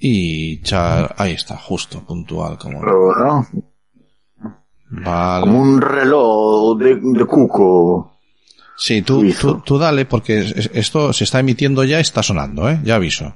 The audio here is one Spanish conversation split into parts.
y char... ahí está, justo, puntual, como... Pero, ¿no? Vale. Como un reloj de, de cuco. Sí, tú, tú, tú dale, porque es- esto se está emitiendo ya, está sonando, ¿eh? Ya aviso.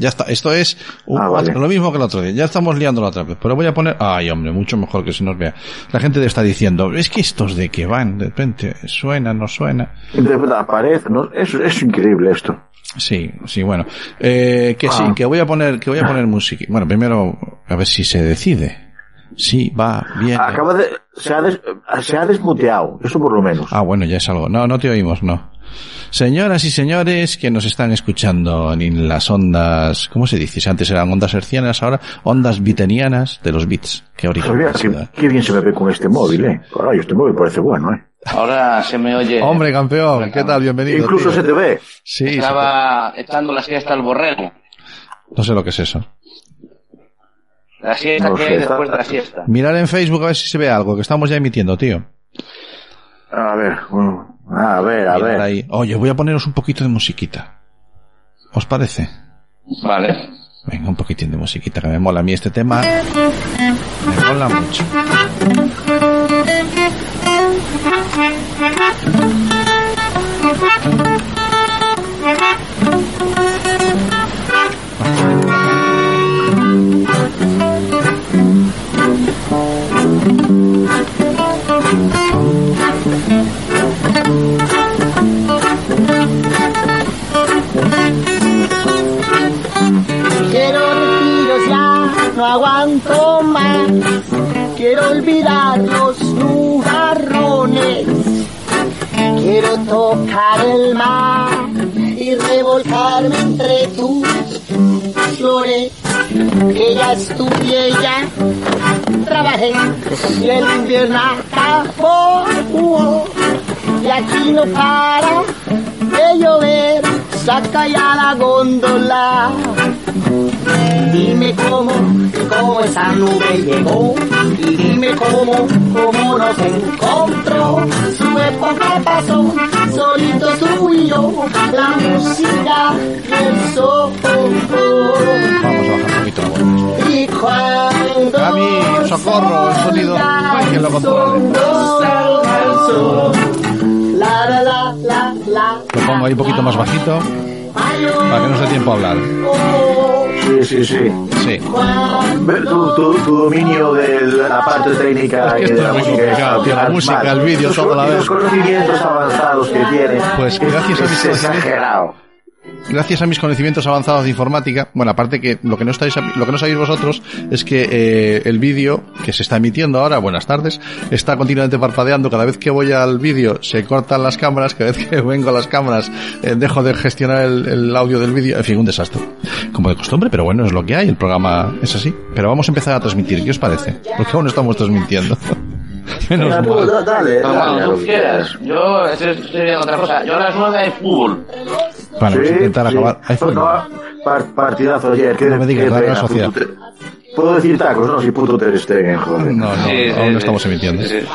Ya está, esto es un- Ah, vale. lo mismo que el otro día. Ya estamos liando la otra vez. Pero voy a poner, ay hombre, mucho mejor que se nos vea. La gente estar diciendo, es que estos de que van, de repente, suena, no suena. De verdad, parece, ¿no? Es, es increíble esto. Sí, sí, bueno. Eh, que sí, Ah. que voy a poner, que voy a poner música. Bueno, primero, a ver si se decide. Sí, va, bien. Acaba de, se ha, des- se ha desmuteado, eso por lo menos. Ah, bueno, ya es algo. No, no te oímos, no. Señoras y señores que nos están escuchando en las ondas, ¿cómo se dice? Si antes eran ondas hercianas, ahora ondas bitenianas de los bits. Qué qué, qué bien se me ve con este móvil, eh. Caray, este móvil parece bueno, eh. Ahora se me oye. Hombre, campeón, ¿qué tal? Bienvenido. Incluso tío. se te ve. Sí, sí, Estaba echando la siesta al borrego. no sé lo que es eso. La siesta No que sé, hay está- después de la siesta. Mirar en Facebook a ver si se ve algo, que estamos ya emitiendo, tío. A ver, bueno, a ver, a ver. ahí. Oye, voy a poneros un poquito de musiquita. ¿Os parece? Vale. Venga, un poquitín de musiquita que me mola a mí este tema. Me mola mucho. Aguanto más. Quiero olvidar los nubarrones. Quiero tocar el mar y revolcarme entre tus flores. Que ya estudié, ya trabajé y el invierno acabó. Y aquí no para de llover, saca ya la góndola. Dime cómo, cómo esa nube llegó y dime cómo, cómo nos encontró. Su época pasó, solitos tú y yo, la música y el sol. Vamos a bajar un poquito la voz. Y cuando Cami, socorro, el sonido. ¿Quién lo controle? Lo pongo ahí un poquito más bajito para que nos dé tiempo a hablar. Sí, sí, sí. Sí. Tu, tu, tu dominio de la parte técnica Es que y de la es muy música complicado, la música, el vídeo, todo a la vez. Los conocimientos avanzados que tiene. Pues gracias a mis es exagerado. Gracias a mis conocimientos avanzados de informática, bueno, aparte que lo que no estáis, lo que no sabéis vosotros es que eh, el vídeo que se está emitiendo ahora, buenas tardes, está continuamente parpadeando. Cada vez que voy al vídeo se cortan las cámaras, cada vez que vengo a las cámaras eh, dejo de gestionar el, audio del vídeo. En fin, un desastre. Como de costumbre, pero bueno, es lo que hay. El programa es así. Pero vamos a empezar a transmitir. ¿Qué os parece? Porque aún no estamos transmitiendo. Menos tú, mal. da- Dale, Como dale. a lo tú que quieras. Yo otra cosa. Yo a las nueve hay fútbol. Vale, vamos a Sí, intentar sí. acabar. No, par- partidazo ayer. Qué, No me digas, la Sociedad. Puedo decir tacos, no, si puto Ter Stegen, joder. No, no, Sí, sí, aún no estamos emitiendo. Sí, sí.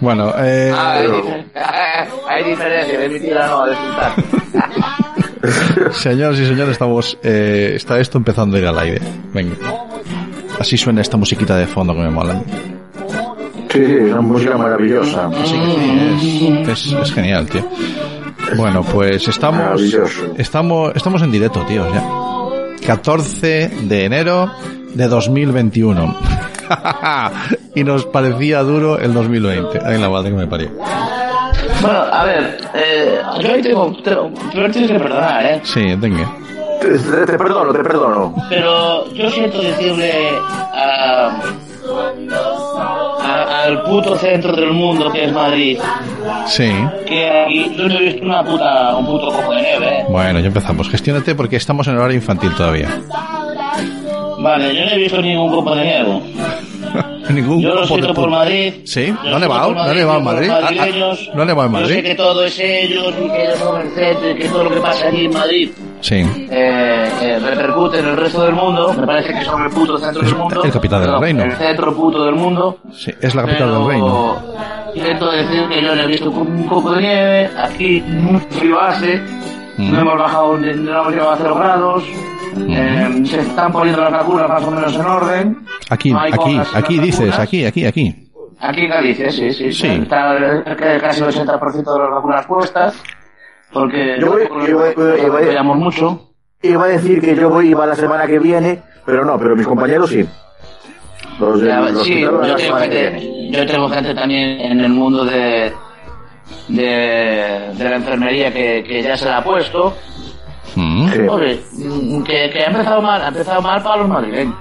Bueno, eh, Ah, hay, dif- hay diferencia de no, de. Señoras y señores, estamos, eh, está esto empezando a ir al aire. Venga. Así suena esta musiquita de fondo que me mola. Sí, sí, es una música maravillosa. Es, es, es genial, tío. Bueno, pues estamos, Maravilloso. estamos, estamos en directo, tío, ya. 14 de enero de 2021. y nos parecía duro el 2020. Ay, la madre que me parió. Bueno, a ver, eh, yo ahí tengo, tengo, pero tienes que perdonar, ¿eh? Sí, venga. Te, te- perdono, te perdono. Pero yo siento decirle a, a- al puto centro del mundo que es Madrid, Sí. que aquí yo no he visto una puta, un puto copo de nieve, ¿eh? Bueno, ya empezamos. Gestiónate porque estamos en horario infantil todavía. Vale, yo no he visto ningún copo de nieve. Ningún Yo lo siento por Madrid. Sí, no ha nevado, no ha nevado en Madrid. no ha nevado en Yo sé Madrid. que todo es ellos y que ellos son el centro y que todo lo que pasa allí en Madrid Sí. eh, eh, repercute en el resto del mundo. Me parece que son el puto centro del mundo. el capital del Perdón, reino. El centro puto del mundo. Sí, es la capital del reino. Intento decir que yo no he visto un copo de nieve. Aquí mucho frío No hemos bajado, ni- no hemos llegado a cero grados. eh, se están poniendo las vacunas más o menos en orden. Aquí, No aquí, aquí dices, vacunas. aquí, aquí, aquí. Aquí en Galicia, sí, sí. Sí. Está casi el 80% de las vacunas puestas. Porque Yo voy- tampoco yo voy- yo voy- yo voy- apoyamos mucho. Iba a decir que yo voy iba la semana que viene, pero no, pero mis compañeros sí. Los Ya, sí, yo la tengo, gente, yo tengo gente también en el mundo de, de, de la enfermería que, que ya se la ha puesto. Mm. Oye, mm, que, que ha empezado mal, ha empezado mal para los madrileños.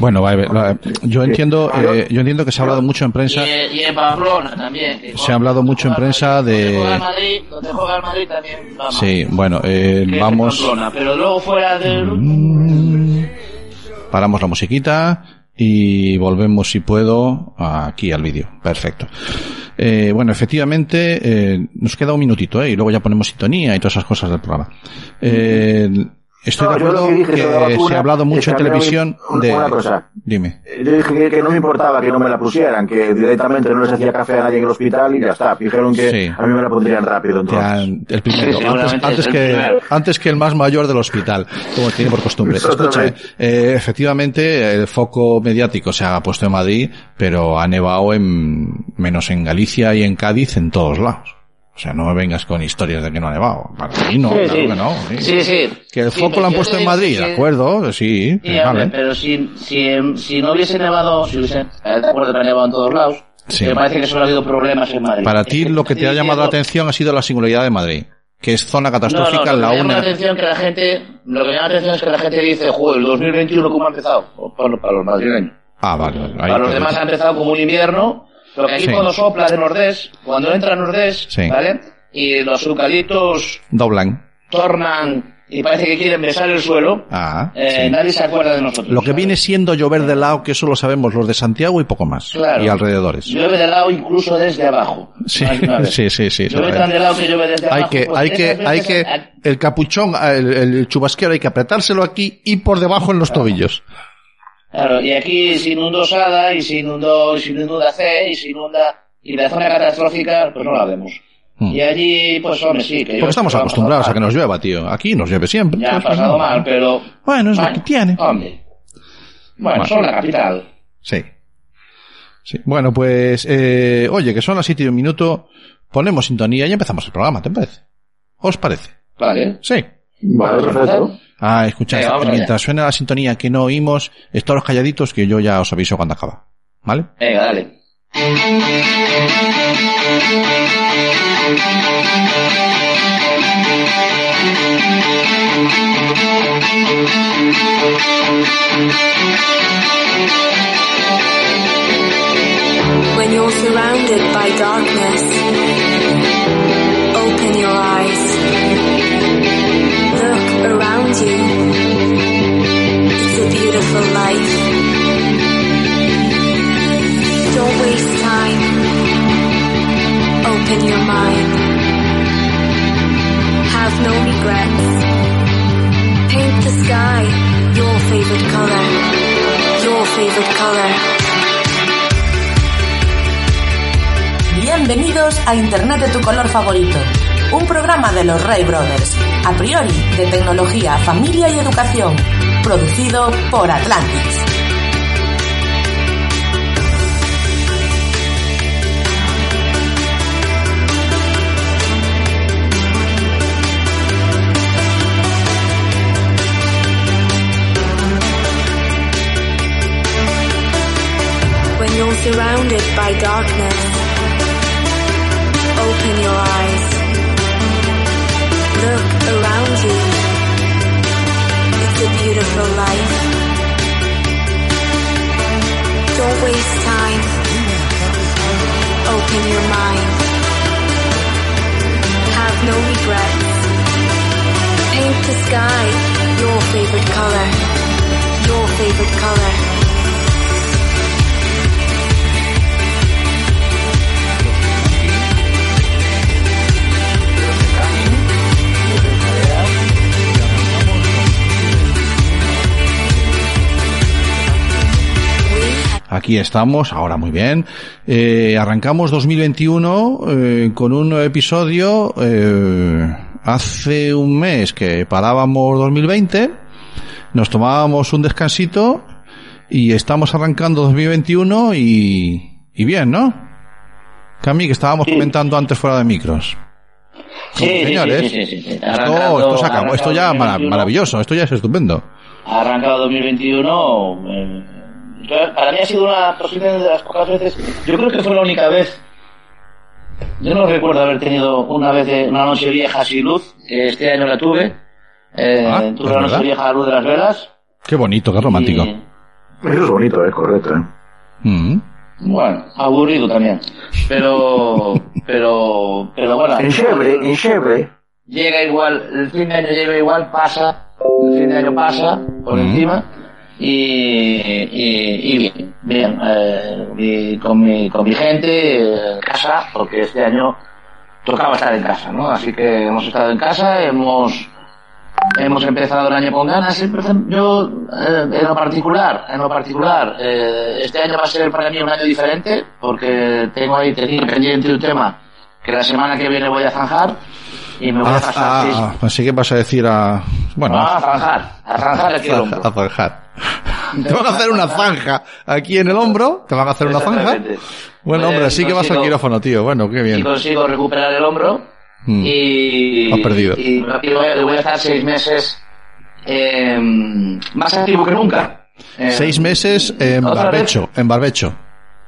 Bueno, va, va, yo entiendo, eh, yo entiendo que se ha hablado mucho en prensa. Y, y en Pamplona también. que Se ha hablado mucho en prensa Donde de- juega el Madrid, donde juega el Madrid también va mal. Sí, bueno, eh, vamos, Pamplona, pero luego fuera del... Mm. paramos la musiquita y volvemos, si puedo, aquí al vídeo. Perfecto. Eh, bueno, efectivamente, eh, nos queda un minutito, ¿eh? Y luego ya ponemos sintonía y todas esas cosas del programa. Eh, estoy No, de acuerdo que vacuna se ha hablado mucho en televisión una de... cosa. Dime. Yo dije que, que no me importaba que no me la pusieran, que directamente no les hacía café a nadie en el hospital y ya está. Dijeron que Sí. a mí me la pondrían rápido entonces. el primero, Sí, antes, el que, primero. antes que el más mayor del hospital, como tiene por costumbre. Escucha, Exactamente. eh, efectivamente, el foco mediático se ha puesto en Madrid, pero ha nevado en, menos en Galicia y en Cádiz, en todos lados. O sea, no me vengas con historias de que no ha nevado. Para mí no, Sí, claro sí. que no. sí. Sí, sí. Que el foco lo han puesto en Madrid, de acuerdo, sí, vale. pero si, si, si no hubiese nevado, si hubiese, eh, de acuerdo que ha nevado en todos lados, me parece que solo ha habido problemas en Madrid. Para ti lo que te ha llamado la atención ha sido la singularidad de Madrid, que es zona No, no, catastrófica lo que la llama la una. atención que la gente, lo que me llama la atención es que la gente dice, joder, el 2021 cómo ha empezado, para, para los madrileños. Ah, vale, vale. para los demás ha empezado como un invierno, lo que aquí Sí. cuando sopla de nordés, cuando entra nordés, Sí. ¿vale? Y los eucaliptos Doblan. tornan y parece que quieren besar el suelo, Ah, eh, sí. nadie se acuerda de nosotros. Lo que ¿sabes? viene siendo llover de lado, que eso lo sabemos los de Santiago y poco más. Claro. Y alrededores. Llueve de lado incluso desde abajo. Sí, sí, sí, sí. Llueve tan de lado que llueve desde Hay abajo. que, pues hay que, veces- hay que, el capuchón, el, el chubasquero hay que apretárselo aquí y por debajo en los tobillos. Claro, y aquí se inundó Sada, y se inundó, y se inunda C, y se inunda, y la zona catastrófica, pues no la vemos. Hmm. Y allí, pues hombre, sí, que yo- Porque estamos acostumbrados a que nos llueva, tío. Aquí nos llueve siempre. Ya Pues, pasado no. mal, pero... Bueno, es lo que tiene. Hombre. Bueno, Bueno. son la capital. Sí. Sí. Bueno, pues, eh, oye, que son las siete y un minuto. Ponemos sintonía y empezamos el programa, ¿te parece? ¿Os parece? Vale. Sí. Vale, perfecto. Ah, escuchad, Venga, vamos allá. mientras suena la sintonía que no oímos, estaros calladitos que yo ya os aviso cuando acaba. ¿Vale? Venga, dale. When you're surrounded by darkness, open your eyes. Around you. It's a beautiful life. Don't waste time. Open your mind. Have no regrets. Paint the sky your favorite color. Your favorite color. Bienvenidos a Internet de tu color favorito, un programa de los Ray Brothers, a priori de tecnología, familia y educación, producido por Atlantis. When you're surrounded by darkness, open your eyes. A beautiful life. Don't waste time. Open your mind. Have no regrets. Paint the sky your favorite color. Your favorite color. Aquí estamos, ahora muy bien. Eh, arrancamos 2021 eh, con un nuevo episodio eh, hace un mes que parábamos 2020, nos tomábamos un descansito y estamos arrancando 2021 y, y bien, ¿no? Cami, que estábamos Sí. comentando antes fuera de micros. Sí, sí, señores. Esto, esto se acabó, esto ya arrancado mara- 2021, maravilloso, esto ya es estupendo. Ha arrancado 2021. Yo- para mí ha sido una posibilidad de las pocas veces. Yo creo que fue la única vez. Yo no recuerdo haber tenido una vez de- una noche vieja sin luz. Este año la tuve. Eh, Ah, tuve ¿es la noche vieja a la luz de las velas. Qué bonito, qué romántico. y, Eso es bonito, es correcto, ¿eh? Mm. bueno, aburrido también. Pero, pero, pero bueno. En Chebre, en Chebre. llega igual, el fin de año llega igual, pasa, el fin de año pasa por Mm. encima y, y, y bien, bien, eh, con, mi, con mi gente eh, en casa, porque este año tocaba estar en casa, ¿no? Así que hemos estado en casa, hemos hemos empezado el año con ganas. Yo, eh, en lo particular, en lo particular, eh, este año va a ser para mí un año diferente, porque tengo ahí tenía pendiente un tema que la semana que viene voy a zanjar y me voy a Ah, pasar seis ah, así que vas a decir a... Bueno, Ah, a zanjar, a zanjar aquí el hombro. a zanjar. Te van a hacer una zanja aquí en el hombro, te van a hacer una zanja. Bueno, hombre, así que vas al quirófano, tío. Bueno, qué Y bien. consigo recuperar el hombro Mm. y, Has perdido. y, y voy, a- estar seis meses eh, más activo que nunca. Eh, Seis meses en ¿otra barbecho, en barbecho.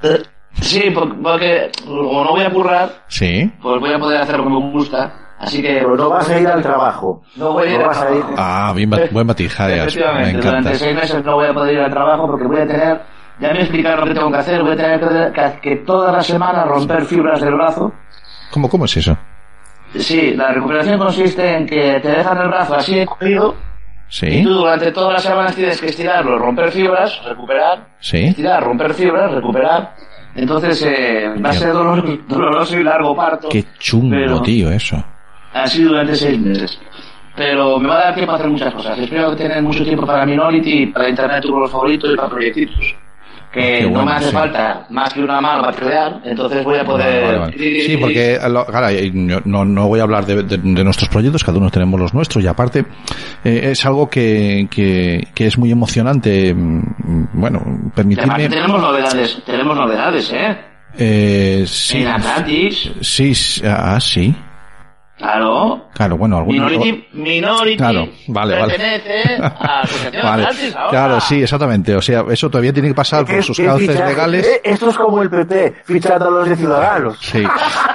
eh, sí, por- porque como no voy a currar, Sí. pues voy a poder hacer lo que me gusta. Así que no vas a ir al trabajo. no voy a ir no al vas a ir. Ah, bien, buen. Me Efectivamente, encanta. durante seis meses no voy a poder ir al trabajo porque voy a tener, ya me explicaron lo que tengo que hacer, voy a tener que, que, que todas las semanas romper fibras del brazo. ¿Cómo, ¿Cómo es eso? Sí, la recuperación consiste en que te dejan el brazo así cogido y Sí, tú durante todas las semanas tienes que estirarlo, romper fibras, recuperar, sí. estirar, romper fibras, recuperar. Entonces eh, va a ser doloroso, doloroso y largo parto. Qué chungo, pero tío, eso. Así durante seis meses. Pero me va a dar tiempo a hacer muchas cosas. Espero tener mucho tiempo para Minority, para Internet tu juego favorito y para proyectitos. Que Qué no bueno, me hace sí. falta más que una mano para crear, entonces voy a poder... Vale, vale. Sí, porque eh, lo- claro, yo no, no voy a hablar de, de- de nuestros proyectos, cada uno tenemos los nuestros y aparte eh, es algo que, que, que es muy emocionante, mm, bueno, permitirme... tenemos novedades, tenemos novedades, ¿eh? Eh, sí, En Atlantis, sí, ah, sí, claro. claro, bueno, algunos... Minority, Minority Claro, vale, vale. a la Vale. Atlantis ahora. Claro, sí, exactamente. O sea, eso todavía tiene que pasar por sus cauces fichaje? legales. Eh, Esto es como el PP, fichando a los de Ciudadanos. Sí,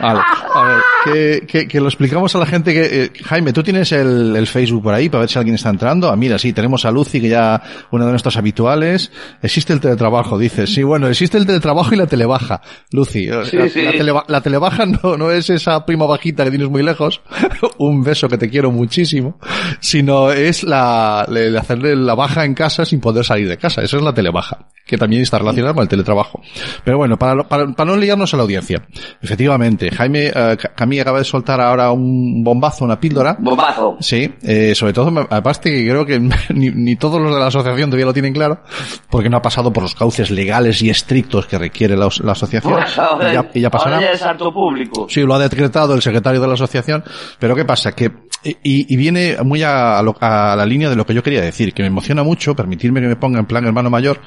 vale. A ver, que, que, que lo explicamos a la gente que... eh, Jaime, tú tienes el, el Facebook por ahí para ver si alguien está entrando. Ah, mira, sí, tenemos a Lucy, que ya una de nuestras habituales. Existe el teletrabajo, dices. Sí, bueno, existe el teletrabajo y la telebaja. Lucy, eh, Sí, la, sí. la teleba- la telebaja no, no es esa prima bajita que tienes muy lejos. Un beso que te quiero muchísimo. Sino es la, le- le hacerle la baja en casa sin poder salir de casa. Eso es la telebaja. Que también está relacionada con el teletrabajo. Pero bueno, para, para, para no liarnos a la audiencia. Efectivamente, Jaime, Ca- Camille acaba de soltar ahora un bombazo, una píldora. Bombazo. Sí, eh, sobre todo, aparte que creo que ni, ni todos los de la asociación todavía lo tienen claro, porque no ha pasado por los cauces legales y estrictos que requiere la, la asociación. Pues ahora, y ya, y ya pasará. ahora ya es harto público. Sí, lo ha decretado el secretario de la asociación, pero ¿qué pasa? Que, y, y viene muy a, a lo- a la línea de lo que yo quería decir, que me emociona mucho, permitirme que me ponga en plan hermano mayor,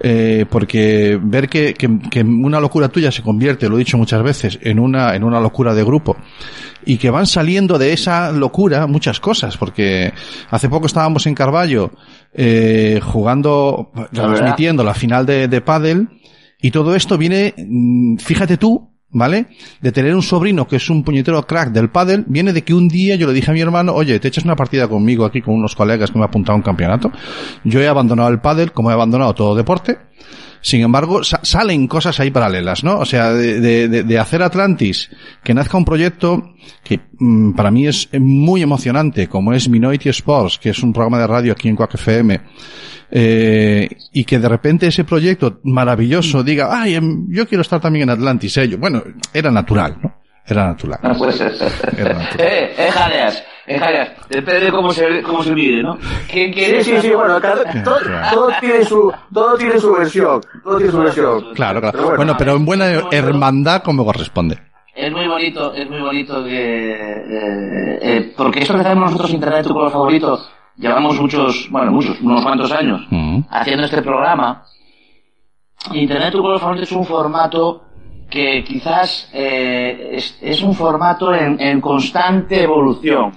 eh, porque ver que, que, que una locura tuya se convierte, lo he dicho muchas veces, en una, en una locura de grupo, y que van saliendo de esa locura muchas cosas, porque hace poco estábamos en Carballo, eh, jugando, transmitiendo la final de, de pádel, y todo esto viene, mm, fíjate tú, ¿vale? De tener un sobrino que es un puñetero crack del pádel, viene de que un día yo le dije a mi hermano, oye, te echas una partida conmigo aquí con unos colegas que me ha apuntado a un campeonato. Yo he abandonado el pádel, como he abandonado todo deporte. Sin embargo, sa- salen cosas ahí paralelas, ¿no? O sea, de, de- de- hacer Atlantis, que nazca un proyecto que mm, para mí es muy emocionante, como es Minority Sports, que es un programa de radio aquí en Quack FM, eh, y que de repente ese proyecto maravilloso diga, ay, em, yo quiero estar también en Atlantis, yo- bueno, era natural, ¿no? Era natural. Era natural. eh, eh, jadeas, jadeas. Depende de cómo se, cómo se mide, ¿no? ¿Quién Sí, quiere sí, sí, bueno, cada- todo, todo tiene su, todo tiene su versión, todo tiene su versión. Claro, claro. Pero bueno, pero en buena hermandad como corresponde. es muy bonito, es muy bonito que, eh, eh, porque esto que hacemos nosotros, Internet, tu color favorito, llevamos muchos, bueno, muchos, unos cuantos años haciendo este programa. Internet, tu color favorito es un formato que quizás eh, es, es un formato en, en constante evolución.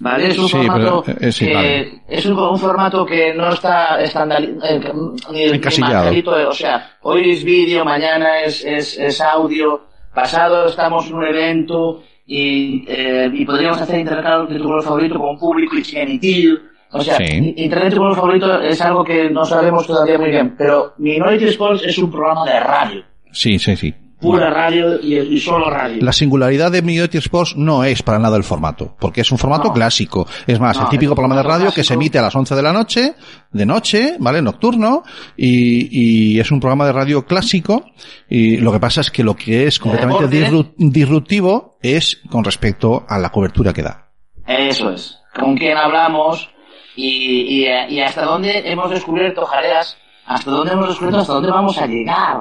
¿Vale? Es un Sí, formato pero, eh, sí, que vale. es un, un formato que no está estandalizado, ni, ni Encasillado. o sea, hoy es vídeo, mañana es, es, es audio, pasado estamos en un evento y, eh, y podríamos hacer internet de tu color favorito con un público y emitir. O sea, Sí. internet tu color favorito es algo que no sabemos todavía muy bien, pero Minority Sports es un programa de radio, Sí, sí, sí. Pura radio y, y solo radio. La singularidad de Minority Sports no es para nada el formato, porque es un formato No. clásico. Es más, No, el típico programa de radio que se clásico. emite a las 11 de la noche, de noche, ¿vale? Nocturno, y, y es un programa de radio clásico, y lo que pasa es que lo que es completamente deporte. disru- disruptivo es con respecto a la cobertura que da. Eso es. Con quién hablamos y, y, y hasta dónde hemos descubierto, Jareas, hasta dónde hemos descubierto, hasta dónde vamos a llegar.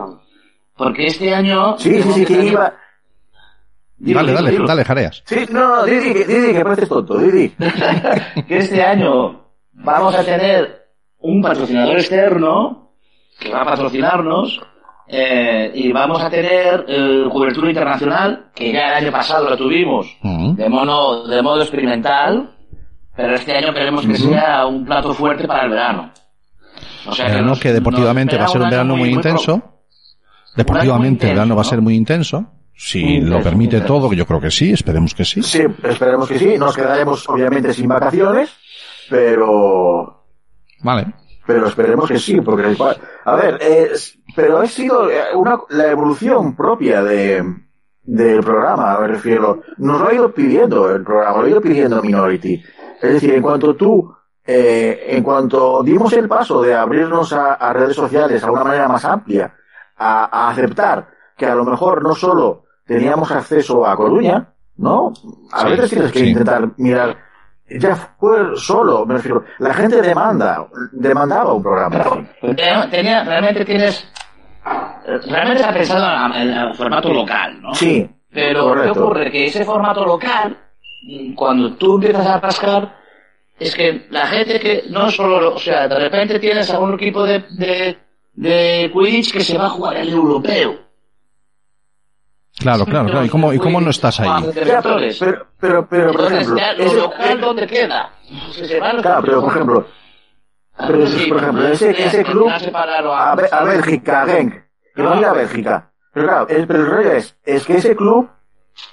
Porque este año... Sí, sí, sí, que año- iba. Dilo, dale, dale, dilo. dale, jareas. Sí, no, no, Didi, Didi, que pareces tonto, Didi. que este año vamos a tener un patrocinador externo que va a patrocinarnos eh, y vamos a tener eh, cobertura internacional que ya el año pasado la tuvimos Mm. de mono de modo experimental pero este año queremos que sea un plato fuerte para el verano o sea nos- que deportivamente va a ser un verano muy, intenso. Deportivamente el verano va a ser muy intenso. Si Muy intenso, lo permite todo, que yo creo que sí, esperemos que sí. Sí, esperemos que sí. Nos quedaremos obviamente sin vacaciones, pero Vale. pero esperemos que sí, porque a ver, es- pero ha sido eh, una, la evolución propia de del programa, me refiero, nos lo ha ido pidiendo el programa, lo ha ido pidiendo Minority. Es decir, en cuanto tú, eh, en cuanto dimos el paso de abrirnos a, a redes sociales a una manera más amplia, a, a aceptar que a lo mejor no solo teníamos acceso a Coruña, ¿no? A Sí, veces tienes que sí. intentar mirar, ya fue solo, me refiero, la gente demanda, demandaba un programa. Tenía- realmente tienes realmente ha pensado en, el formato local ¿no? Sí, Pero correcto. ¿qué ocurre? Que ese formato local, cuando tú empiezas a rascar, es que la gente que no solo, o sea, de repente tienes a un equipo de, de, de Quidditch que se va a jugar el europeo. Claro, claro, claro. ¿Y cómo, y cómo no estás ahí? Ya, pero, pero, pero, pero, por Entonces, ejemplo, lo local, ¿dónde queda? Se se van los claro, pero por ejemplo, pero ese- Sí, por ejemplo, ese, ese club a, a Bélgica, a Genk, que va a ir a Bélgica. Pero claro, el, pero el rollo es, es que ese club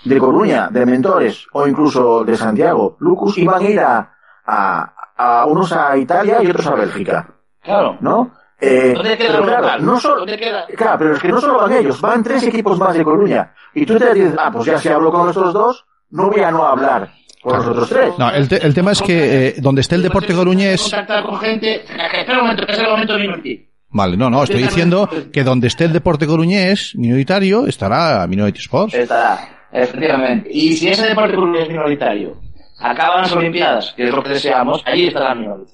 de Coruña, de Mentores, o incluso de Santiago, Lucus, iban a ir a, a, a unos a Italia y otros a Bélgica, Claro. ¿no? Eh, ¿Dónde queda pero claro, no solo, ¿Dónde queda? Claro, pero es que no solo van ellos, van tres equipos más de Coruña. Y tú te dices, ah, pues ya si hablo con estos dos, no voy a no hablar con los otros tres. No, el, te- el tema es que eh, donde esté el deporte coruñés... Contactar con gente. Espera un momento, que es el momento de Minority. Vale, no, no, estoy diciendo que donde esté el deporte coruñés minoritario estará Minority Sports. Estará, efectivamente. Y si ese deporte es minoritario, acaban las Olimpiadas, que es lo que deseamos, ahí estará Minority.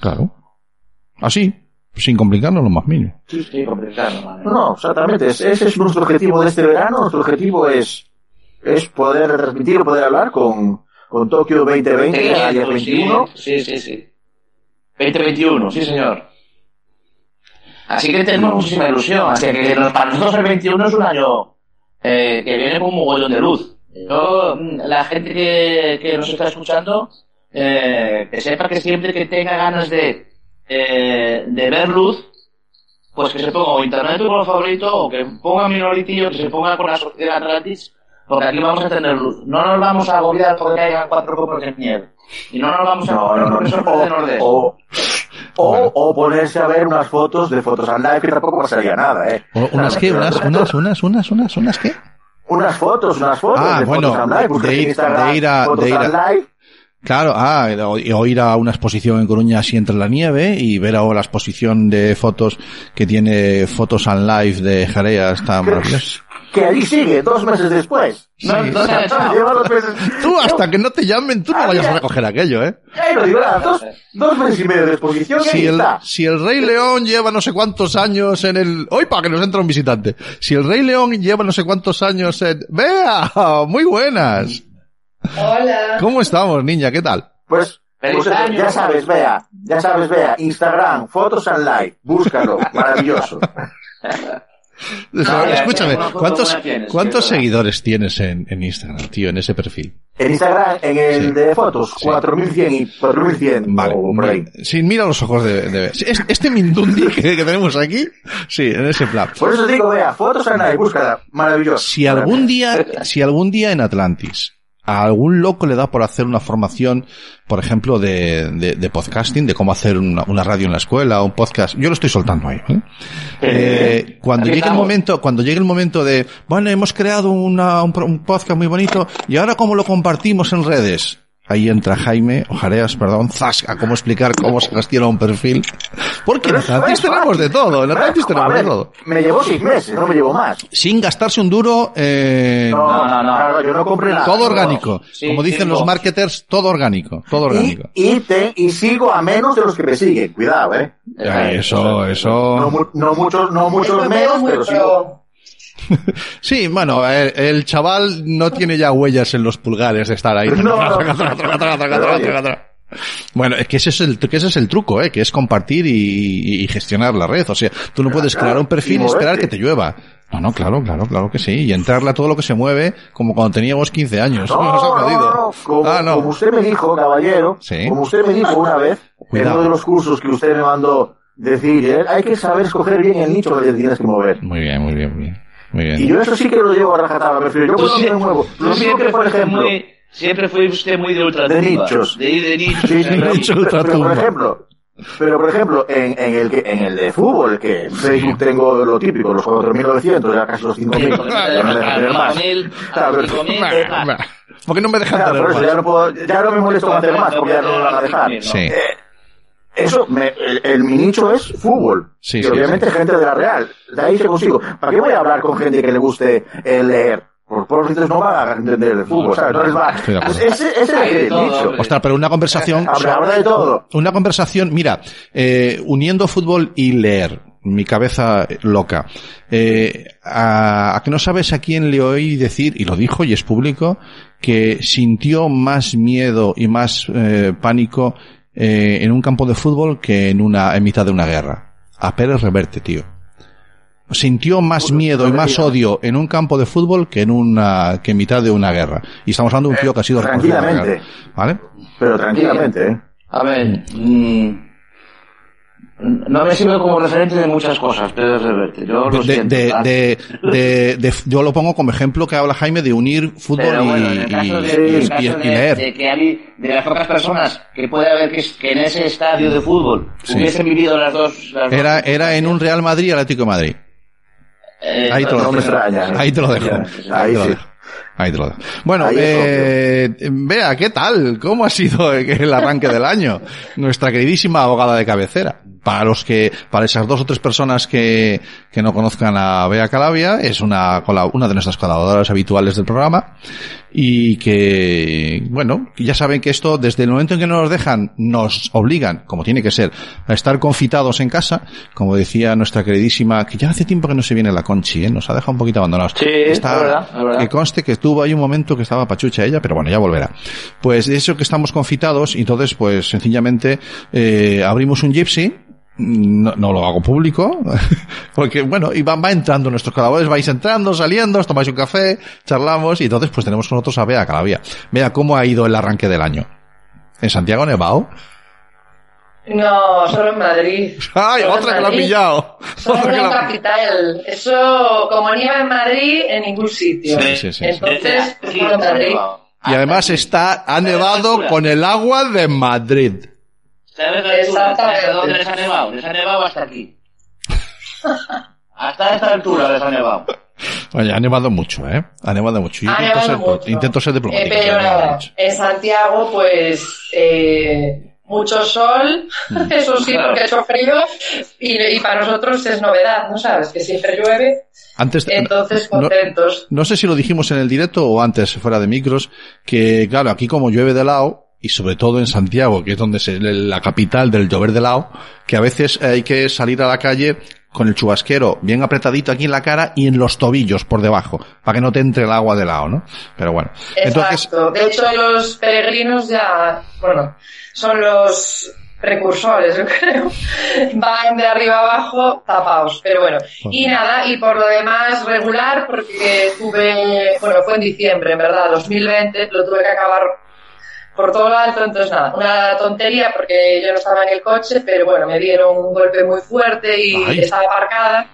Claro. Así, sin complicarnos lo más mínimo. Sí, sí, complicado, madre. No, exactamente. es- Ese es nuestro objetivo de este verano. Nuestro objetivo es, es poder transmitir, poder hablar con, con Tokio 2020, a 21. Sí, sí, sí. 2021, sí, señor. Así que tenemos muchísima ilusión. Así que para nosotros el 21 es un año eh, que viene con un mogollón de luz. Yo, mm, la gente que, que nos está escuchando, eh, que sepa que siempre que tenga ganas de, eh, de ver luz, pues que se ponga o internet como favorito o que ponga Minority o que se ponga con la sociedad gratis porque aquí vamos a tener luz. No nos vamos a agobiar porque haya cuatro copos de nieve. Y no nos vamos a No, agobiar no, no. de Nordeste. O, o, o ponerse a ver unas fotos de fotos al live que tampoco pasaría nada, ¿eh? O- ¿Unas qué? ¿Unas, unas, unas, unas, unas, unas qué? Unas fotos, unas fotos Ah, de bueno, fotos buscas de ir- Instagram de ir a- fotos de ir a-. Claro, ah, o, ir a una exposición en Coruña así entre la nieve y ver ahora la exposición de fotos que tiene fotos on live de Jarea, está maravilloso. que allí sigue dos meses después. No, no echado. Lleva dos meses. Tú hasta que no te llamen, tú no Ah, vayas a recoger aquello, ¿eh? Dos, dos meses y medio de exposición ahí Si el, está. si el Rey León lleva no sé cuántos años en el... ¡Hoy para que nos entra un visitante! Si el Rey León lleva no sé cuántos años en... ¡Vea! ¡Muy buenas! Hola. ¿Cómo estamos, niña? ¿Qué tal? Pues, pues ya sabes, vea, ya sabes, vea, Instagram, fotos and like, búscalo, maravilloso. ya, Escúchame, ¿cuántos, ¿cuántos tienes? ¿cuántos Sí, es verdad. seguidores tienes en, en Instagram, tío, en ese perfil? En Instagram, en el Sí. de fotos, Sí. 4100 y 4100 Vale, o por ahí. sí, mira los ojos de... de- es- este Mindundi que, que tenemos aquí, sí, en ese plan. Por eso digo, vea, fotos and like, búscala, maravilloso. Si algún día, si algún día en Atlantis a algún loco le da por hacer una formación, por ejemplo, de, de, de podcasting, de cómo hacer una, una radio en la escuela, un podcast, yo lo estoy soltando ahí, ¿vale? Eh, cuando aquí llegue el momento, cuando llegue el momento de, bueno, hemos creado una, un podcast muy bonito, y ahora cómo lo compartimos en redes. Ahí entra Jaime, Ojareas, perdón, Zasca, cómo explicar cómo se gestiona un perfil. Porque en Atlantis es tenemos de todo, en Atlantis tenemos de todo. Me llevó seis meses, no me llevó más. Sin gastarse un duro, eh, No, No, no, yo no compré nada. todo orgánico. Sí, Como dicen los marketers, todo orgánico. Todo orgánico. Y, y, te, y sigo a menos de los que me siguen, cuidado, eh. Ay, eso, eso. no muchos, no muchos menos, pero sigo. Sí, bueno, el, el chaval no tiene ya huellas en los pulgares de estar ahí. Bueno, es que ese es el, que ese es el truco, ¿eh? que es compartir y, y gestionar la red. O sea, tú no puedes crear un perfil y esperar que te llueva. No, no, claro, claro, claro que sí. Y entrarle a todo lo que se mueve, como cuando teníamos 15 años. No, Nos ha no, no, no. Como, ah, como usted me dijo, caballero, Sí. como usted me dijo una vez, Cuidado. en uno de los cursos que usted me mandó decir, eh, hay que saber escoger bien el nicho que tienes que mover. Muy bien, muy bien, muy bien. Muy bien. Y yo eso sí que lo llevo a rajatabla, prefiero. Yo cuando me muevo, lo siempre que, por ejemplo, muy, siempre fue usted muy de ultra De nichos. De ir de nichos. Sí, sí, ahí. pero, Nicho pero- pero, ultratumba. por ejemplo, pero por ejemplo, en, en el que, en el de fútbol, que en Facebook tengo lo típico, los 4.900, ya casi los 5.000, ya no me dejan tener más. Claro, pero- Claro, Bah, ¿Por qué no me dejan Claro, tener por eso más? ya no puedo, ya no me molesto en hacer más, porque ya no lo van a dejar. Sí. Eh, eso, me, el, el- mi nicho es fútbol. Sí, y sí, obviamente sí. gente de la Real. De ahí se consigo. ¿Para qué voy a hablar con gente que le guste eh, leer? Por, por entonces no van a entender el fútbol, ¿sabes? Entonces va. Estoy de acuerdo. Ese, ese es de el todo, nicho. hombre. Ostras, pero una conversación... Habla, habla de todo. Una conversación, mira, eh, uniendo fútbol y leer, mi cabeza loca. Eh, a, a que no sabes a quién le oí decir, y lo dijo y es público, que sintió más miedo y más eh, pánico eh, en un campo de fútbol que en una, en mitad de una guerra. A Pérez Reverte, tío. Sintió más miedo y más odio en un campo de fútbol que en una, que en mitad de una guerra. Y estamos hablando de un tío que ha sido tranquilamente. ¿Vale? Pero tranquilamente, ¿eh? A ver, mm, no me sirve como referente de muchas cosas, Pedro Reverte. Yo lo de, de, de, yo lo pongo como ejemplo que habla Jaime de unir fútbol y, leer. de que hay, de las pocas personas que puede haber que, que en ese estadio de fútbol Sí. hubiesen vivido las dos, las dos Era, era en un Real Madrid y Atlético de Madrid. eh, Ahí te lo No me dejo. extraña. Ahí te lo dejo. Ahí te lo dejo. Ahí te lo dejo. Bueno, eh, vea, ¿qué tal? ¿Cómo ha sido el arranque del año? Nuestra queridísima abogada de cabecera. Para los que, para esas dos o tres personas que, que no conozcan a Bea Calavia, es una, una de nuestras colaboradoras habituales del programa y que, bueno, ya saben que esto, desde el momento en que no nos dejan, nos obligan, como tiene que ser, a estar confitados en casa, como decía nuestra queridísima, que ya hace tiempo que no se viene la Conchi, ¿eh? nos ha dejado un poquito abandonados. Sí, Está- es verdad, es verdad. que conste que tuvo ahí un momento que estaba pachucha ella, pero bueno, ya volverá. Pues de eso que estamos confitados, entonces, pues sencillamente, eh, abrimos un gypsy, no, no lo hago público, porque bueno, y va, va entrando nuestros colaboradores, vais entrando, saliendo, os tomáis un café, charlamos, y entonces pues tenemos con nosotros a Bea Calavia. Vea cómo ha ido el arranque del año. ¿En Santiago Nevado? No, solo en Madrid. ¡Ay, Solo otra que lo ha pillado! Solo Otra en lo ha- capital. Eso, como nieva en Madrid, en ningún sitio. Sí, sí, sí, sí. Entonces, Sí, solo en Madrid. Y además está, ha nevado con el agua de Madrid. ¿Sabes dónde les ha nevado? Les ha nevado hasta aquí. hasta esta altura les ha nevado. Oye, ha nevado mucho, ¿eh? Ha nevado mucho. Yo Ha intento, nevado ser, mucho. intento ser Eh, diplomático. pero ha nevado nada, en Santiago, pues, eh, mucho sol, eso sí, Claro. porque ha hecho frío, y, y para nosotros es novedad, ¿no sabes? Que siempre llueve, Antes, entonces no- contentos. No sé si lo dijimos en el directo o antes, fuera de micros, que claro, aquí como llueve de lado, y sobre todo en Santiago, que es donde es la capital del llover de lado, que a veces hay que salir a la calle con el chubasquero bien apretadito aquí en la cara y en los tobillos por debajo, para que no te entre el agua de lado, ¿no? Pero bueno. Entonces, Exacto. De hecho, los peregrinos ya, bueno, son los precursores, yo creo. Van de arriba abajo tapados. Pero bueno. Y nada, y por lo demás regular, porque tuve, bueno, fue en diciembre, en verdad, 2020, lo tuve que acabar por todo lo alto, entonces nada, una tontería porque yo no estaba en el coche, pero bueno, me dieron un golpe muy fuerte y Ay. estaba aparcada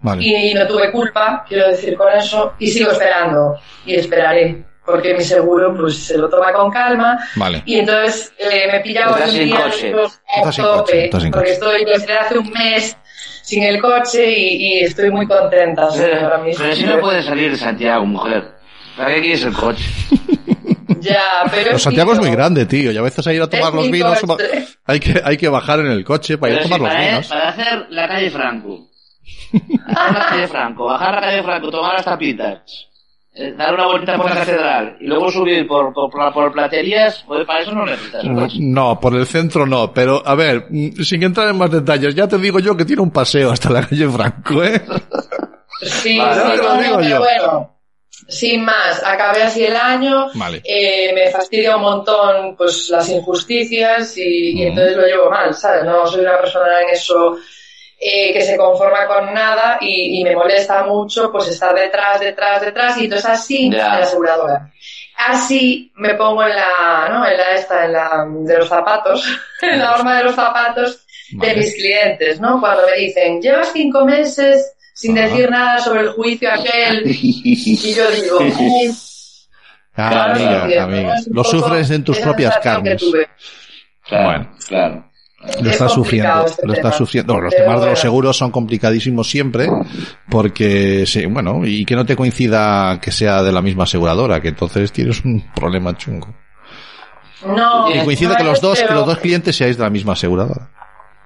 vale. y no tuve culpa, quiero decir con eso, y sigo esperando y esperaré, porque mi seguro pues se lo toma con calma Vale. y entonces eh, me pillaba un sin día a tope, coche, porque estoy desde hace un mes sin el coche y, y estoy muy contenta ahora Pero, mismo. pero si no puedes salir de Santiago, mujer. ¿Para qué quieres el coche? Ya, pero Pero Santiago es muy grande, tío, y a veces a ir a tomar Es los vinos, coche. hay que, hay que bajar en el coche para ir a tomar los para, vinos. para hacer la calle Franco. Bajar la calle Franco, bajar la calle Franco, tomar las tapitas. eh, dar una vuelta por la catedral y luego subir por, por, por, por platerías, pues para eso no necesitas. No, por el centro no, pero a ver, mm, sin entrar en más detalles, ya te digo yo que tiene un paseo hasta la calle Franco, ¿eh? Sí, Vale, sí, te lo no, digo yo. bueno, sin más, acabé así el año, Vale. eh, me fastidia un montón pues las injusticias y, entonces lo llevo mal, ¿sabes? No soy una persona en eso eh, que se conforma con nada y, y me molesta mucho pues estar detrás, detrás, detrás y entonces así Ya. en la aseguradora. Así me pongo en la, ¿no? En la esta, en la de los zapatos, en la horma de los zapatos Vale. de mis clientes, ¿no? Cuando me dicen, llevas cinco meses sin Ajá. decir nada sobre el juicio aquel, y yo digo, "Ay, Ah, claro, amiga, entiendo, amiga. ¿no? Es un Lo sufres en tus propias carnes. Claro, Bueno. claro. Lo Es estás complicado sufriendo, este lo estás tema. sufriendo. No, los Pero temas de los seguros son complicadísimos siempre, porque, sí, bueno, y que no te coincida que sea de la misma aseguradora, que entonces tienes un problema chungo. No, Y coincide no que los dos, que los dos clientes seáis de la misma aseguradora.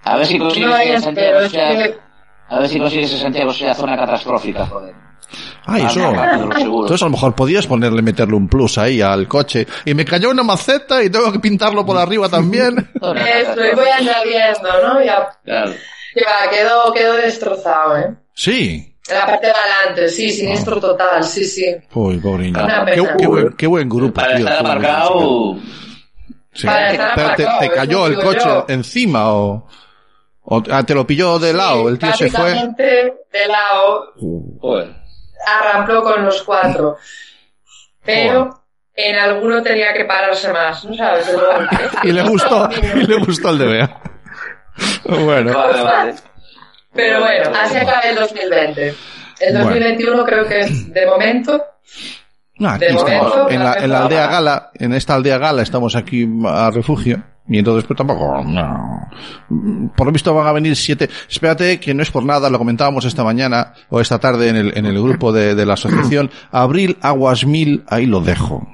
A ver si consigues No que es, Santiago pero es sea, que... a ver si consigues que Santiago sea zona catastrófica, joder. Ah, eso. Entonces a lo mejor podías ponerle, meterle un plus ahí al coche. Y me cayó una maceta y tengo que pintarlo por arriba también. Zona Eso, y voy añadiendo, ¿no? Ya, Claro. ya quedó, quedó destrozado, ¿eh? Sí. En la parte de adelante, sí, siniestro total, sí, sí. Uy, pobre Qué, buen, qué buen grupo, Para tío. estar aparcado. Sí. Para estar Pero te, cayó el coche yo. encima o, o ah, te lo pilló de lado, el tío se fue. De lado, joder. arrampló con los cuatro. Pero en alguno tenía que pararse más, ¿no sabes? Y le gustó, y le gustó el de Bea. Bueno, Vale, vale. Pero bueno, así acaba el 2020. El Bueno. 2021 creo que es, de momento, no, aquí de estamos, momento, en la, en la aldea gala, en esta aldea gala estamos aquí a refugio. Y entonces pues tampoco, no. Por lo visto van a venir siete. Espérate que no es por nada, lo comentábamos esta mañana o esta tarde en el, en el grupo de, de la asociación. Abril Aguas Mil, ahí lo dejo.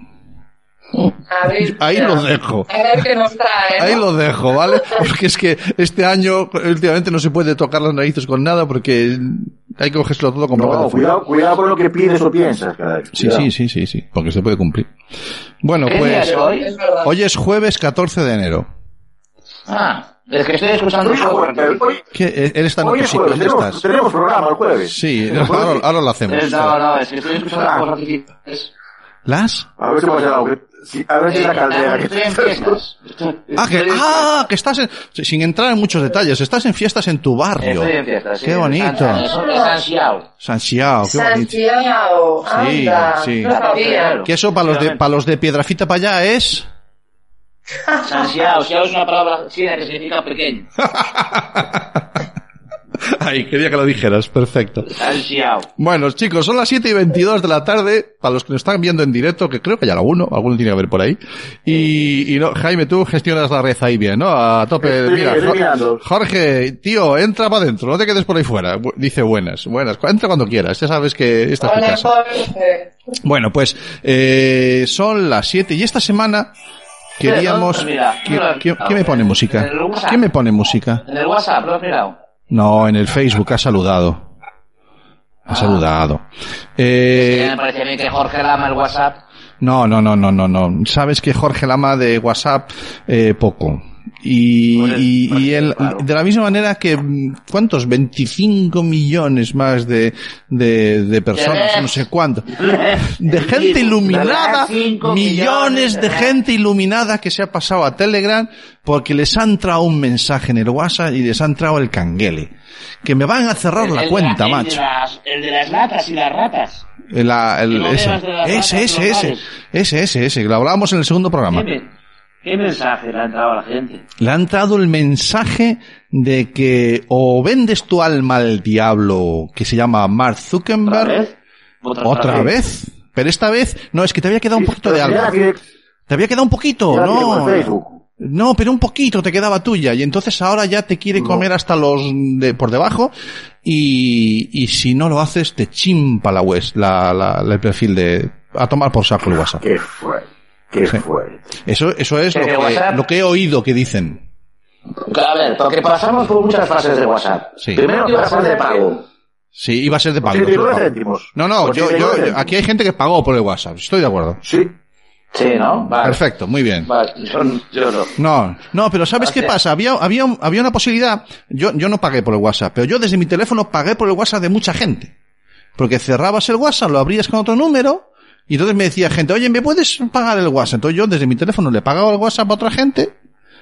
Abril. Ahí ya. lo dejo. A ver qué nos trae. ¿no? Ahí lo dejo, ¿vale? Porque es que este año últimamente no se puede tocar las narices con nada porque hay que cogerlo todo con No, de cuidado, cuidado con lo que pides o piensas, caray. Sí, Cuidado. sí, sí, sí, sí, porque se puede cumplir. Bueno, ¿Qué día pues es hoy? Es verdad. hoy es jueves 14 de enero. Ah, es que estoy escuchando ¿Qué? ¿E-, ¿Eres tan hoy es tóxico? jueves, ¿Dónde tenemos, estás? tenemos programa el jueves. Sí, El jueves- ahora, ahora lo hacemos. No, no, es que estoy escuchando Ah. cosas. ¿Las? A ver pasa A ver si la caldera. que- Estoy en fiestas. Estoy- Ah, que, ah, que estás en, sin entrar en muchos detalles, estás en fiestas en tu barrio. Estoy en fiestas. sí. Qué bonito. San- San- San Xiao. San Xiao, qué bonito. Santiago, Sí, anda, sí. no. Que eso para los de, para los de Piedrafita para allá es... San Xiao. Xiao es una palabra china que significa pequeño. Ay, quería que lo dijeras, perfecto. Bueno, chicos, son las 7 y 22 de la tarde, para los que nos están viendo en directo, que creo que hay alguno, alguno tiene que haber por ahí. Y, y no, Jaime, tú gestionas la red ahí bien, ¿no? A tope. Mira. Jorge, tío, entra para adentro, no te quedes por ahí fuera. Dice buenas, buenas. Entra cuando quieras, ya sabes que esta es tu casa. Bueno, pues, eh, son las 7 y esta semana queríamos... Pero, mira, ¿Qui- mira, qui- ¿Quién me pone música? ¿Quién me pone música? En el WhatsApp, ¿lo has mirado? No, en el Facebook ha saludado. Ha saludado. Eh, Sí, me parece bien que Jorge Lama el WhatsApp. No, no, no, no, no, no. Sabes que Jorge Lama de WhatsApp, eh, poco. Y, Pues, y, pues, y claro. de la misma manera que, mm, ¿cuántos? 25 millones más de, de, de personas, no sé cuánto. De gente iluminada, millones de gente iluminada que se ha pasado a Telegram porque les han entrado un mensaje en el WhatsApp y les ha entrado el canguele. Que me van a cerrar El- la el cuenta, el de macho. las- el de las latas y las ratas. La- el- ese, ese, ese, ese, ese, ese, ese, lo hablábamos en el segundo programa. ¿Qué, me- qué mensaje le ha entrado a la gente? Le han dado el mensaje de que o vendes tu alma al diablo, que se llama Mark ¿Otra Zuckerberg, vez? otra vez. Pero esta vez, no, es que te había quedado un poquito de alma. Te había quedado un poquito, no. No, pero un poquito te quedaba tuya y entonces ahora ya te quiere comer hasta los de por debajo y, y si no lo haces te chimpa la web, la, la- el perfil de a tomar por saco el WhatsApp. Qué fue. Qué Sí. fue. Eso, eso es lo ¿Que WhatsApp? lo que he oído que dicen. A ver, porque pasamos por muchas fases de WhatsApp. Sí. Primero que iba a ser de pago. Sí, iba a ser de pago. 89 sí, céntimos. No, no, yo, 89 yo, aquí hay gente que pagó por el WhatsApp, estoy de acuerdo. Sí. Sí, ¿no? Vale. Perfecto, muy bien. Vale, yo, yo no. No, no, pero ¿sabes qué pasa? Había, había, un- había una posibilidad, yo, yo no pagué por el WhatsApp, pero yo desde mi teléfono pagué por el WhatsApp de mucha gente. Porque cerrabas el WhatsApp, lo abrías con otro número, y entonces me decía gente, oye, ¿me puedes pagar el WhatsApp? Entonces yo desde mi teléfono le pagaba el WhatsApp a otra gente,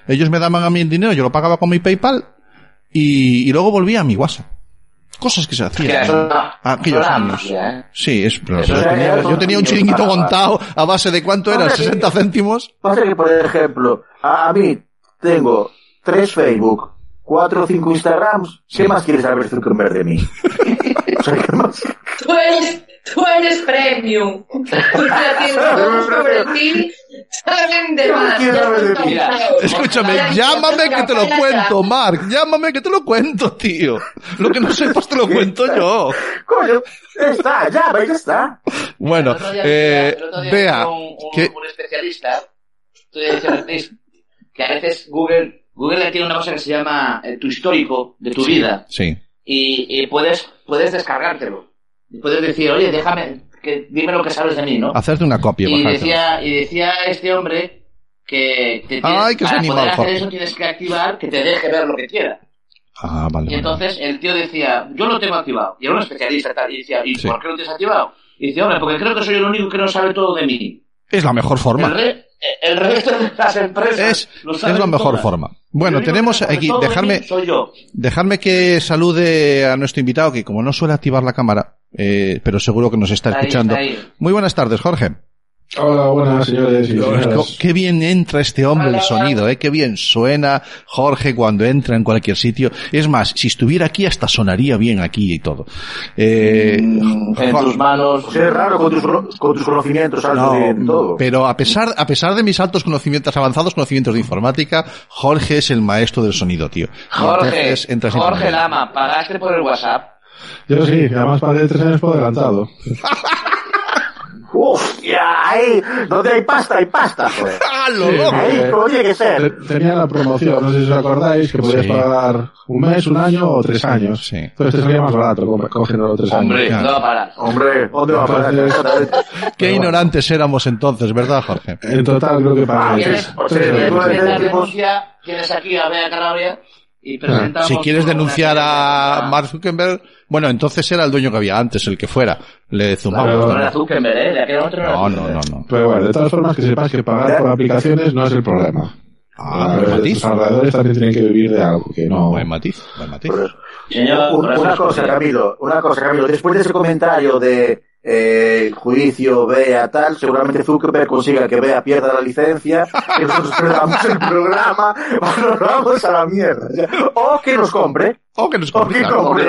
ellos me daban a mí el dinero, yo lo pagaba con mi PayPal, y, y luego volvía a mi WhatsApp. Cosas que se hacían. es una, aquellos una años. magia, ¿eh? Sí, es, pero yo, tenía, yo un chiringuito ah, montado a base de cuánto era, Hombre, 60 céntimos. Pasa que, por ejemplo, a, a mí tengo tres Facebook, cuatro o cinco Instagrams. ¿Qué más quieres saber Zuckerberg de mí? o sea, ¿qué más? Tú eres, premium. Tú tienes sobre ti. Saben de más. Escúchame, llámame que te lo cuento, Mark. Llámame que te lo cuento, tío. Lo que no sepas te lo cuento yo. Coño, ya está, ya, ya está. Bueno, El otro día- eh, vea, un, un- que, un especialista, tú que a veces Google, Google tiene una cosa que se llama eh, tu histórico de tu vida sí, y, y puedes, puedes descargártelo. Puedes decir, oye, déjame, que, dime lo que sabes de mí, ¿no? hacerte una copia, Y decía, y decía este hombre que te tienes- Ay, que es para animal, poder hacer eso tienes que activar que te deje ver lo que quiera. Ah, vale. Y vale. entonces el tío decía, yo lo tengo activado. Y era un especialista tal, y decía, ¿y Sí. por qué lo tienes activado? Y dice, hombre, porque creo que soy el único que no sabe todo de mí. Es la mejor El, forma. re- el resto de las empresas Es, lo es saben la mejor todas. forma. Bueno, tenemos aquí, dejarme, dejarme que salude a nuestro invitado, que como no suele activar la cámara, eh, pero seguro que nos está ahí, escuchando. ahí. Muy buenas tardes, Jorge. Hola, buenas señores y señoras. Qué bien entra este hombre el sonido, ¿eh? Qué bien suena Jorge cuando entra en cualquier sitio. Es más, si estuviera aquí hasta sonaría bien aquí y todo. Eh, Mm, En Juan- tus manos. Sea, es raro con tus, con tus conocimientos altos no, de todo. pero a pesar, a pesar de mis altos conocimientos, avanzados conocimientos de informática, Jorge es el maestro del sonido, tío. Jorge, entonces Jorge. Lama, pagaste por el WhatsApp. Yo sí, además pagué tres años por adelantado. Uf, ya, ahí, donde hay pasta, hay pasta, joder. ¡Ah, lo loco! Ahí, como tiene que ser. Te- Tenía la promoción, no sé si os acordáis, que podías Sí. pagar un mes, un año o tres años. Sí. Entonces te salía más barato co- cogiendo los tres Hombre, años. Claro. no va a parar. Hombre, ¿dónde va a parar? Entonces- Qué ignorantes éramos entonces, ¿verdad, Jorge? En total creo que pagué ¿Quieres, sí, tres sí, quieres euros. sí, presentar sí. denuncia? Tienes aquí a Bea Calabria y presentamos... Si quieres denunciar a Mark Zuckerberg, bueno, entonces era el dueño que había antes, el que fuera. Le zumbamos. Claro. No era Zuckerberg, ¿eh? Otro No, no, Zuckerberg. no, no. Pero bueno, de todas formas que sepas que pagar por aplicaciones no es el problema. Ah, buen matiz. Los ahorradores también tienen que vivir de algo, que no... Buen matiz, buen matiz. Señor, una cosa. Camilo, una cosa, Camilo. Después de ese comentario de eh, juicio, vea tal, seguramente Zuckerberg consiga que vea pierda la licencia, que nosotros perdamos el programa, nos vamos a la mierda. O que nos compre, O que nos o que compre,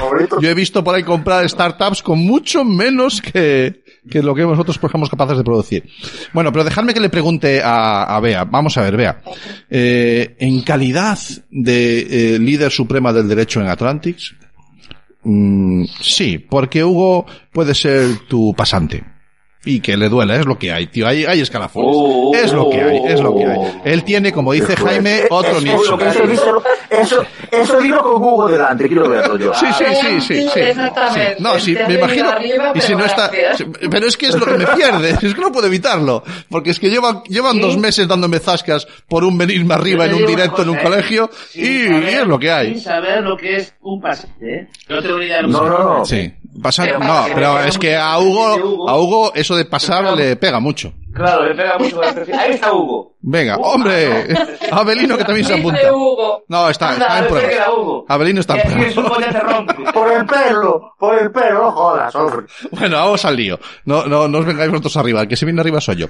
compre. Yo he visto por ahí comprar startups con mucho menos que, que lo que nosotros somos capaces de producir. Bueno, pero dejadme que le pregunte a, a Bea. Vamos a ver, Bea. Eh, en calidad de eh, líder suprema del derecho en Atlantics, mm, sí, porque Hugo puede ser tu pasante. Y que le duela, es lo que hay, tío. Hay, hay escalafones. Oh. es lo que hay, es lo que hay. Él tiene, como dice Jaime, otro eso, nicho. Eso, díselo- eso, eso dilo con Hugo delante, quiero verlo yo. Sí, sí, sí, sí, sí. Exactamente. Sí. No, sí, Te me imagino. arriba, y si no está. sí, Pero es que es lo que me pierde. Es que no puedo evitarlo. Porque es que llevan, llevan dos meses dándome zascas por un venirme arriba en te un digo directo en un colegio. Sin Y, saber- y es lo que Sin hay. saber lo que es un ¿eh? No ni idea de lo que No, no, no. Sí. Pasar, Pero no, pero es que a Hugo, a Hugo eso de pasar le pega mucho. Claro, le pega mucho. Ahí está Hugo. Venga, Hugo, hombre. Abelino que también se apunta. Hugo. No, está, Anda, está en a ver qué pruebas. queda Hugo. Abelino está en rompe. Por el pelo, por el pelo, jodas, hombre. Bueno, vamos al lío. No, no, no os vengáis vosotros arriba. El que se viene arriba soy yo.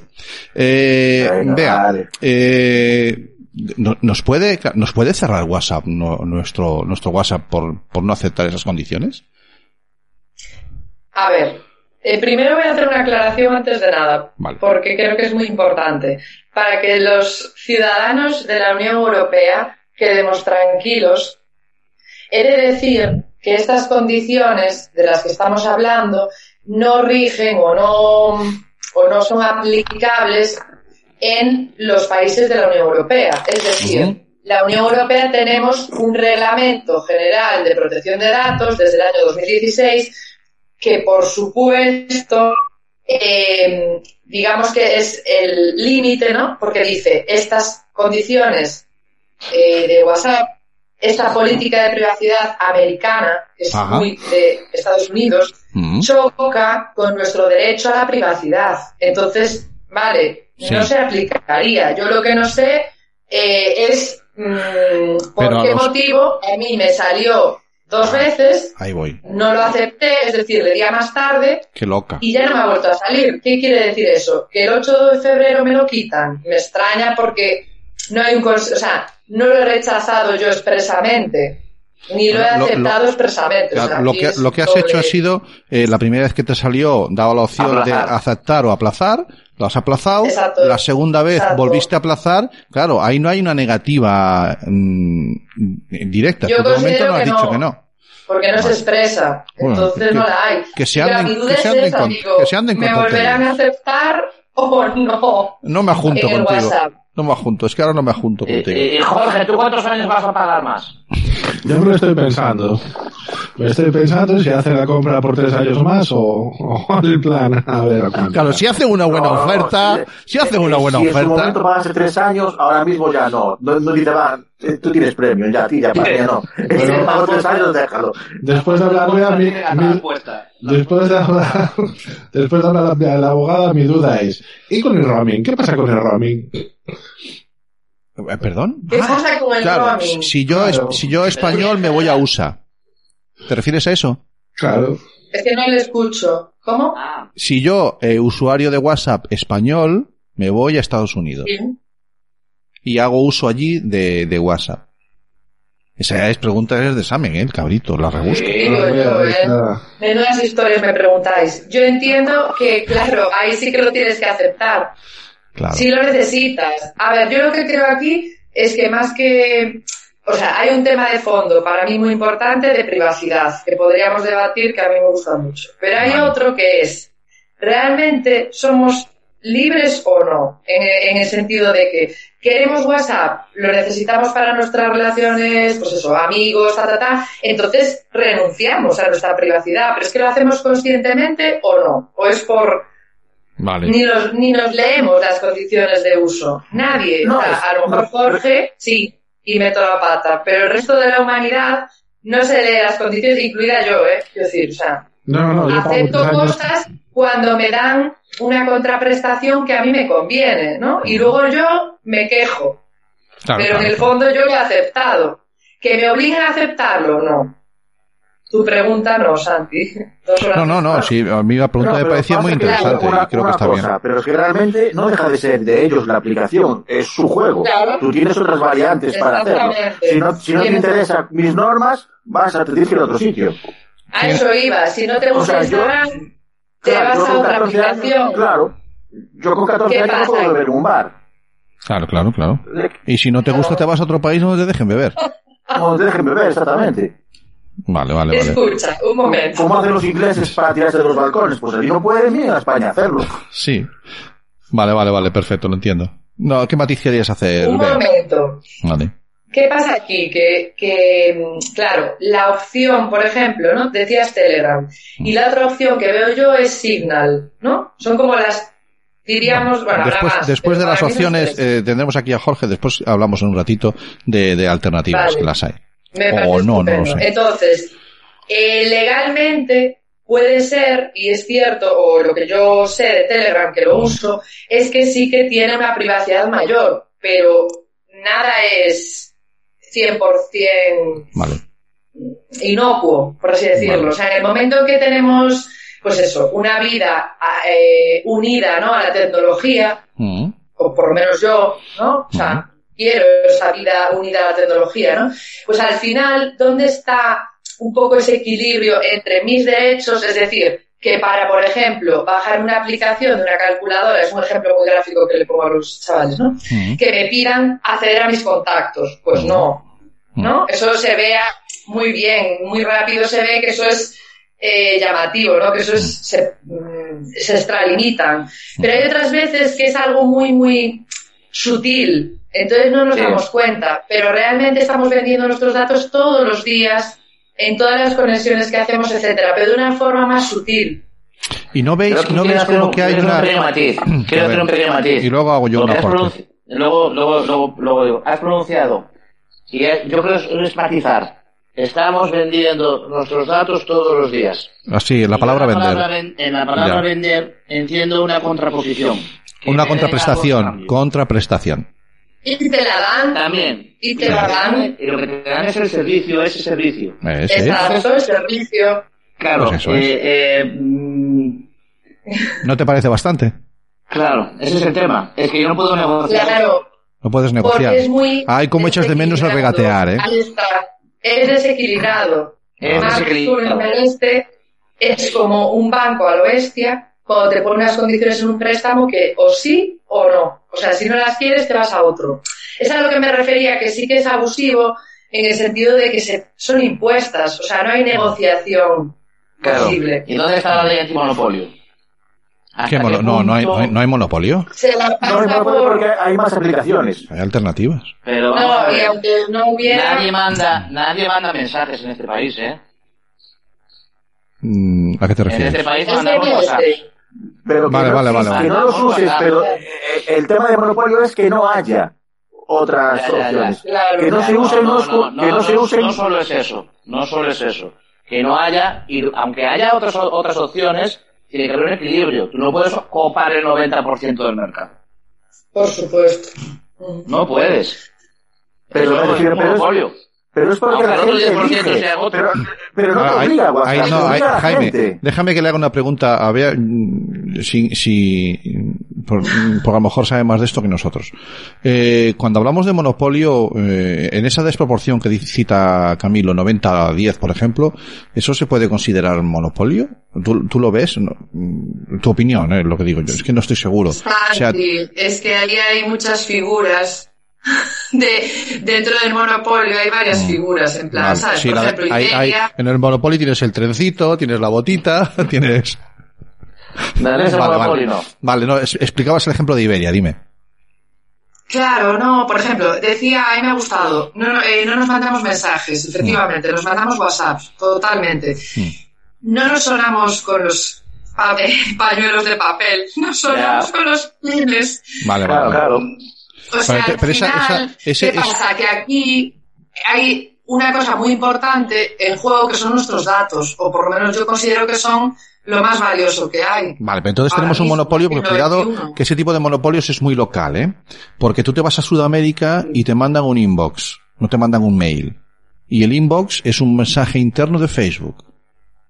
Eh, Venga, vea, vale. eh, no- nos puede, nos puede cerrar WhatsApp, no- nuestro, nuestro WhatsApp por, por no aceptar esas condiciones? A ver, eh, primero voy a hacer una aclaración antes de nada, Vale. porque creo que es muy importante. Para que los ciudadanos de la Unión Europea quedemos tranquilos, he de decir que estas condiciones de las que estamos hablando no rigen o no, o no son aplicables en los países de la Unión Europea. Es decir, la Unión Europea tenemos un reglamento general de protección de datos desde el año 2016 que por supuesto eh, digamos que es el límite, ¿no? Porque dice estas condiciones eh, de WhatsApp, esta política de privacidad americana, que es Ajá. muy de Estados Unidos, Mm. choca con nuestro derecho a la privacidad. Entonces, vale, Sí. no se aplicaría. Yo lo que no sé eh, es mm, por Pero qué los- motivo a mí me salió dos veces, Ahí voy. no lo acepté, es decir, le di a más tarde Qué loca. y ya no me ha vuelto a salir. ¿Qué quiere decir eso? Que el 8 de febrero me lo quitan. Me extraña porque no hay un o sea, no lo he rechazado yo expresamente, ni lo he Lo- lo- aceptado expresamente. o Claro, sea, lo que, lo que has doble- hecho ha sido, eh, la primera vez que te salió, daba la opción Aplazar. de aceptar o aplazar, lo has aplazado, Exacto. la segunda vez Exacto. volviste a aplazar, claro, ahí no hay una negativa mm, directa, Yo de momento considero no has que dicho no. que no. porque no se expresa. Bueno, Entonces que- no la hay. que se anden- que se es anden con- que se anden con ¿Me volverán a aceptar o no? No me el contigo. WhatsApp. No me ajunto, es que ahora no me ajunto Eh, contigo. eh, Jorge, ¿tú cuántos años vas a pagar más? Yo me lo estoy pensando. Me estoy pensando si hace la compra por tres años más o, o el plan. A ver, a cuánto. Claro, si hace una buena No, no, no, oferta, si- si hace una buena si en su momento oferta, pagas hace tres años, ahora mismo ya no. No, no ni te va, eh, tú tienes premio, ya a ti, ya para mí no. Bueno, Si pago tres años, déjalo. Después de hablarle a mi, mi- respuesta. después de hablar, después de hablar a la abogada, mi duda es, ¿y con el roaming? ¿Qué pasa con el roaming? Eh, ¿Perdón? ¿Qué pasa con el Claro, roaming? si yo, Claro. si yo español me voy a USA. ¿Te refieres a eso? Claro. Es que no le escucho. ¿Cómo? Ah, Si yo, eh, usuario de WhatsApp español, me voy a Estados Unidos Sí. y hago uso allí de, de WhatsApp. Esa es pregunta es de examen, ¿eh? El cabrito, la rebusca. Sí, yo, ¿eh? Menudas historias me preguntáis. Yo entiendo que, claro, ahí sí que lo tienes que aceptar. Claro. Si lo necesitas. A ver, yo lo que creo aquí es que más que... O sea, hay un tema de fondo para mí muy importante de privacidad que podríamos debatir que a mí me gusta mucho. Pero hay Vale. otro que es, ¿realmente somos libres o no? En, en el sentido de que queremos WhatsApp, lo necesitamos para nuestras relaciones, pues eso, amigos, ta, ta, ta, entonces renunciamos a nuestra privacidad. Pero es que lo hacemos conscientemente o no. O es por, Vale. ni, los, ni nos leemos las condiciones de uso. Nadie. No, O sea, es- a lo mejor no, Jorge, sí, y meto la pata, pero el resto de la humanidad no se lee las condiciones, incluida yo, ¿eh? Quiero decir, o sea, No, no, yo pago acepto cosas cuando me dan una contraprestación que a mí me conviene, ¿no? Y luego yo me quejo, Claro, pero en el fondo yo lo he aceptado. ¿Que me obliguen a aceptarlo? No. Tu pregunta no, Santi. No, no, no, sí, a mí la pregunta No, me parecía muy interesante una- y creo que está cosa, bien. Pero es que realmente no deja de ser de ellos la aplicación, es su juego. Claro. Tú tienes otras variantes para hacerlo. Si no, si no te interesan mis normas, vas a te tienes que ir a otro sitio. A eso iba. Si no te O gusta sea, yo- Instagram, te Claro, vas a otra 14 años, aplicación. claro. Yo con 14 ¿Qué años pasa puedo beber un bar. Claro, claro, claro. Y si no te gusta, te vas a otro país donde te dejen beber. No te dejen beber, exactamente. Vale, vale, vale. Escucha, un momento. ¿Cómo hacen los ingleses para tirarse de los balcones? Pues allí no pueden ni en España hacerlo. Sí. Vale, vale, vale, perfecto, lo entiendo. No, ¿qué matiz querías hacer? Un Bea? momento. Vale. ¿Qué pasa aquí? Que, que, mm, claro, la opción, por ejemplo, ¿no? Decías Telegram. Y la otra opción que veo yo es Signal, ¿no? Son como las, diríamos, bueno, Después, más, después de las opciones, eh, tendremos aquí a Jorge, después hablamos en un ratito de, de alternativas, Vale. que las hay. Me o parece no, no estupendo. sé. Entonces, eh, legalmente puede ser, y es cierto, o lo que yo sé de Telegram, que lo uso, es que sí que tiene una privacidad mayor, pero nada es 100% Vale. inocuo, por así decirlo. Vale. O sea, en el momento que tenemos, pues eso, una vida eh, unida ¿no? a la tecnología, Mm. o por lo menos yo, ¿no? O sea, quiero esa vida unida a la tecnología, ¿no? Pues al final, ¿dónde está un poco ese equilibrio entre mis derechos? Es decir, que para, por ejemplo, bajar una aplicación de una calculadora, es un ejemplo muy gráfico que le pongo a los chavales, ¿no? Mm. Que me pidan acceder a mis contactos. Pues no, ¿no? Eso se vea muy bien, muy rápido se ve que eso es eh, llamativo, ¿no? Que eso es, se, mm, se extralimitan. Pero hay otras veces que es algo muy, muy sutil. Entonces no nos Sí. damos cuenta. Pero realmente estamos vendiendo nuestros datos todos los días, en todas las conexiones que hacemos, etcétera, pero de una forma más sutil. Y no veis, que no veis como un- que hay una... un pequeño matiz. Quiero hacer un pequeño matiz. Y luego hago yo Lo una pronunci- Luego, luego, luego, luego digo, has pronunciado. Y yo creo que es matizar. Estamos vendiendo nuestros datos todos los días. Así, la Y palabra en la vender. palabra ven- en la palabra Ya. vender entiendo una contraposición. Una contraprestación, contraprestación. Y te la dan, También. y te la dan, Y lo que te dan es el servicio, ese servicio. Eh, sí. exacto, el servicio. Claro. Pues eso es. eh, eh, mm, ¿No te parece bastante? claro, ese es el tema. Es que yo no puedo negociar. Claro, No puedes negociar. Porque es muy. Ay, cómo echas de menos el regatear, ¿eh? Ahí está. Es desequilibrado. Es desequilibrado. Este es como un banco a lo bestia cuando te pone unas condiciones en un préstamo que o sí o no. O sea, si no las quieres, te vas a otro. Es a lo que me refería, que sí que es abusivo en el sentido de que se, son impuestas. O sea, no hay negociación Claro. posible. ¿Y dónde está la ley antimonopolio? ¿Hasta ¿Qué mono- no, no hay, no, hay, no hay monopolio. Se la No, no, por... porque hay más aplicaciones. Hay alternativas. Pero No, y ver. aunque no hubiera... Nadie manda, nadie manda mensajes en este país, ¿eh? Mm, ¿A qué te En este refieres? país mandamos WhatsApp. este, Pero que Vale, no, vale, vale, que vale. no los uses, pero eh, el tema de monopolio es que no haya otras Ya, ya, ya. opciones. Claro, que no se usen que no se usen no solo es eso, no solo es eso. Que no haya, y aunque haya otras, otras opciones, tiene que haber un equilibrio. Tú no puedes copar el 90% del mercado. Por supuesto. No puedes. Pero es pero es- monopolio. Pero es porque Aunque la gente 10% elige. Pero, pero no Ah, te obliga WhatsApp, ahí no, ahí- Jaime, gente. déjame que le haga una pregunta a Bea, mm, si, si por, mm, porque a lo mejor sabe más de esto que nosotros. Eh, cuando hablamos de monopolio, eh, en esa desproporción que cita Camilo, 90 a 10, por ejemplo, ¿eso se puede considerar monopolio? ¿Tú, tú lo ves? No, mm, tu opinión, es lo que digo yo. Es que no estoy seguro. O sea, es que ahí hay muchas figuras. De, dentro del monopolio hay varias figuras, en plan, vale, ¿sabes? sí, Por la- ejemplo, hay- en el monopolio tienes el trencito, tienes la botita, tienes... Dale ese Vale, monopolio, vale. no. Vale, no, es- explicabas el ejemplo de Iberia, dime. Claro, no, por ejemplo, decía, a mí me ha gustado, no, no, eh, no nos mandamos mensajes, efectivamente, nos mandamos WhatsApp, totalmente. No nos sonamos con los pa- pañuelos de papel, nos sonamos Ya. con los pines. Vale, Claro, vale. claro. O sea, Pero- al pero esa- final, esa- ese- ¿qué es- pasa? Que aquí hay una cosa muy importante en juego que son nuestros datos, o por lo menos yo considero que son lo más valioso que hay. Vale, pero entonces Ahora tenemos un monopolio, porque cuidado, que ese tipo de monopolios es muy local, ¿eh? Porque tú te vas a Sudamérica y te mandan un inbox, no te mandan un mail. Y el inbox es un mensaje interno de Facebook.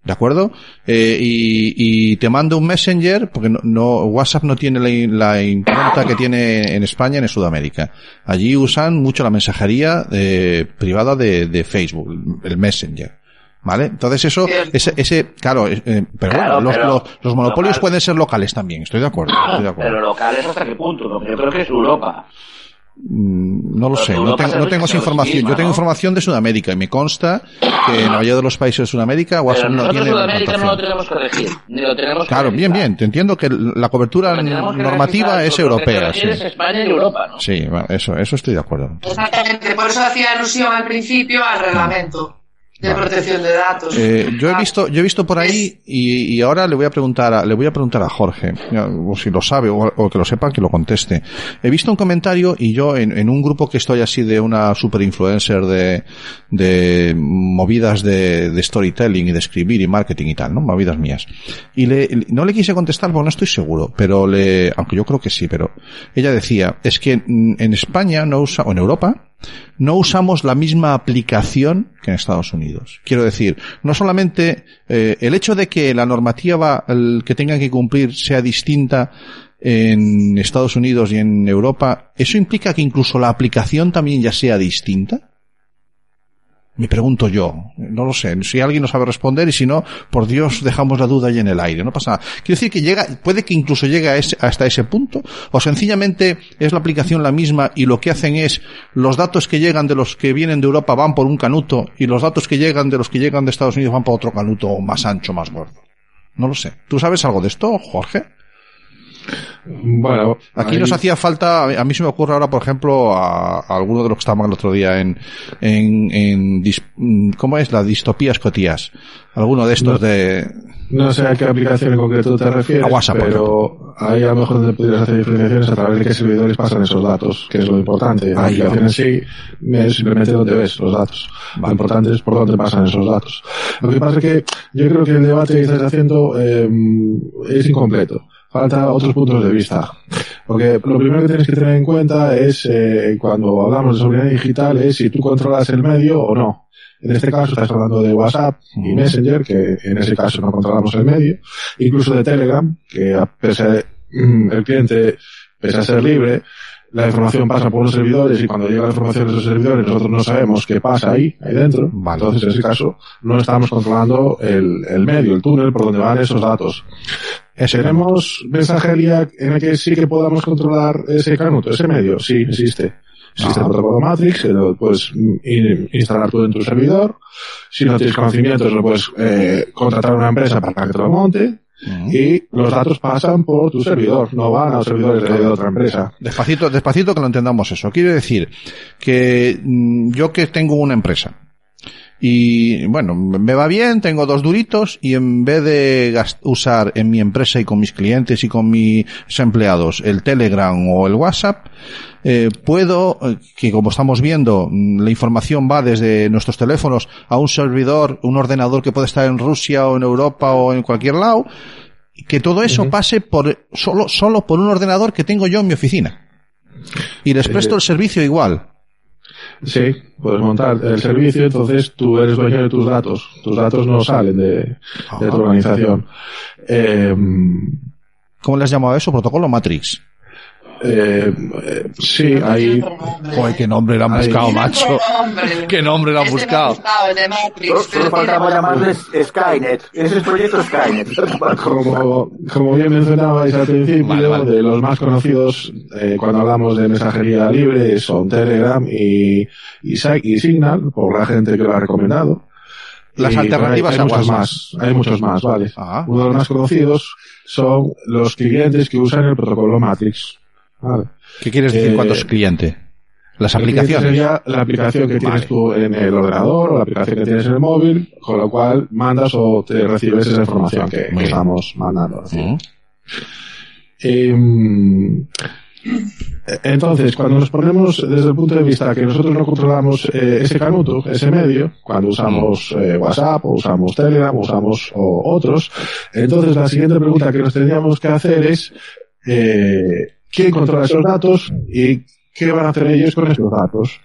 ¿De acuerdo? Eh, y, y te manda un messenger, porque no, no- WhatsApp no tiene la, la impronta que tiene en España, en Sudamérica. Allí usan mucho la mensajería eh, privada de, de Facebook, el messenger. ¿Vale? Entonces eso, ese, ese, claro, eh, eh, pero Claro, bueno, los, pero- los, los monopolios local. pueden ser locales también, estoy de acuerdo, estoy de acuerdo. Pero locales hasta qué punto, porque yo creo que es Europa. Mm, No lo Pero sé, no tengo, no tengo esa es información. misma, Yo tengo ¿no? información de Sudamérica y me consta que en la mayoría de los países de Sudamérica WhatsApp no tiene Sudamérica no lo implantación. tenemos que regir, ni lo tenemos que Claro, bien, realizar. bien, te entiendo que la cobertura que normativa es europea, sí. Es España y Europa, ¿no? Sí, eso, eso estoy de acuerdo. Exactamente, por eso hacía alusión al principio al reglamento de Vale. protección de datos. Eh, yo he Ah, visto, yo he visto por ahí y, y ahora le voy a preguntar, a, le voy a preguntar a Jorge, o si lo sabe o, o que lo sepa, que lo conteste. He visto un comentario y yo en, en un grupo que estoy así de una super influencer de, de movidas de, de storytelling y de escribir y marketing y tal, ¿no? Movidas mías. Y le, no le quise contestar porque no estoy seguro, pero le, aunque yo creo que sí, pero ella decía, es que en España no usa, o en Europa, no usamos la misma aplicación que en Estados Unidos. Quiero decir, no solamente eh, el hecho de que la normativa que tengan que cumplir sea distinta en Estados Unidos y en Europa, ¿eso implica que incluso la aplicación también ya sea distinta? Me pregunto yo, no lo sé, si alguien no sabe responder y si no, por Dios, dejamos la duda ahí en el aire, no pasa nada. Quiero decir que llega, puede que incluso llegue a ese- hasta ese punto, o sencillamente es la aplicación la misma y lo que hacen es los datos que llegan de los que vienen de Europa van por un canuto y los datos que llegan de los que llegan de Estados Unidos van por otro canuto más ancho, más gordo. No lo sé. ¿Tú sabes algo de esto, Jorge? Bueno, Aquí ahí- nos hacía falta, a mí se me ocurre ahora, por ejemplo, a, a alguno de los que estaban el otro día en, en, en dis- ¿cómo es? La distopía escotías. Alguno de estos No. de, No sé a qué aplicación en concreto te refieres, A WhatsApp, pero ahí a lo mejor donde podrías hacer diferenciaciones a través de qué servidores pasan esos datos, que es lo importante. La Ahí aplicación en sí es simplemente donde ves los datos. Lo importante es por dónde pasan esos datos. Lo que pasa es que yo creo que el debate que estás haciendo eh, es incompleto. Falta otros puntos de vista. Porque lo primero que tienes que tener en cuenta es, eh, cuando hablamos de soberanía digital, es si tú controlas el medio o no. En este caso estás hablando de WhatsApp y. Messenger, que en ese caso no controlamos el medio, incluso de Telegram, que a pesar mm, el cliente, pese a ser libre, la información pasa por los servidores y cuando llega la información de esos servidores nosotros no sabemos qué pasa ahí, ahí dentro. Vale. Entonces, en ese caso, no estamos controlando el, el medio, el túnel por donde van esos datos. ¿Tenemos mensajería en el que sí que podamos controlar ese canuto, ese medio? Sí, existe. Existe Ah. el protocolo Matrix, lo puedes in- instalar tú en tu servidor. Si no tienes conocimientos, lo puedes eh, contratar a una empresa para que te lo monte. Y los datos pasan por tu servidor, no van a los servidores de otra empresa. Despacito, despacito que lo entendamos eso. Quiere decir que mm, yo que tengo una empresa y bueno, me va bien, tengo dos duritos y en vez de usar en mi empresa y con mis clientes y con mis empleados el Telegram o el WhatsApp, eh, puedo, eh, que como estamos viendo, mm, la información va desde nuestros teléfonos a un servidor, un ordenador que puede estar en Rusia o en Europa o en cualquier lado, que todo eso pase por, solo, solo por un ordenador que tengo yo en mi oficina. Y les presto el servicio igual. Sí, puedes montar el servicio, entonces tú eres dueño de tus datos. Tus datos no salen de, de tu Ajá. organización. Eh, ¿Cómo les llamado eso? Protocolo Matrix. Eh, eh, sí, hay, Joder, qué nombre le han Ahí. buscado, macho. ¿Qué nombre le han Este buscado? Solo, faltaba tiene- llamarles Skynet. Ese es el proyecto Skynet. como, como bien mencionabais al principio, Vale, vale. de los más conocidos eh, cuando hablamos de mensajería libre son Telegram y, y, y Signal, por la gente que lo ha recomendado. Las Y, alternativas hay, hay muchos más, hay muchos más, vale. Ah. Uno de los más conocidos son los clientes que usan el protocolo Matrix. Vale. ¿Qué quieres decir Eh, cuando es cliente? Las aplicaciones. Sería la aplicación que tienes Vale. tú en el ordenador o la aplicación que tienes en el móvil, con lo cual mandas o te recibes esa información que, estamos mandando. Em, entonces, cuando nos ponemos desde el punto de vista que nosotros no controlamos eh, ese canuto, ese medio, cuando usamos eh, WhatsApp o usamos Telegram o usamos o otros, entonces la siguiente pregunta que nos tendríamos que hacer es eh, ¿quién controla esos datos y qué van a hacer ellos con esos datos?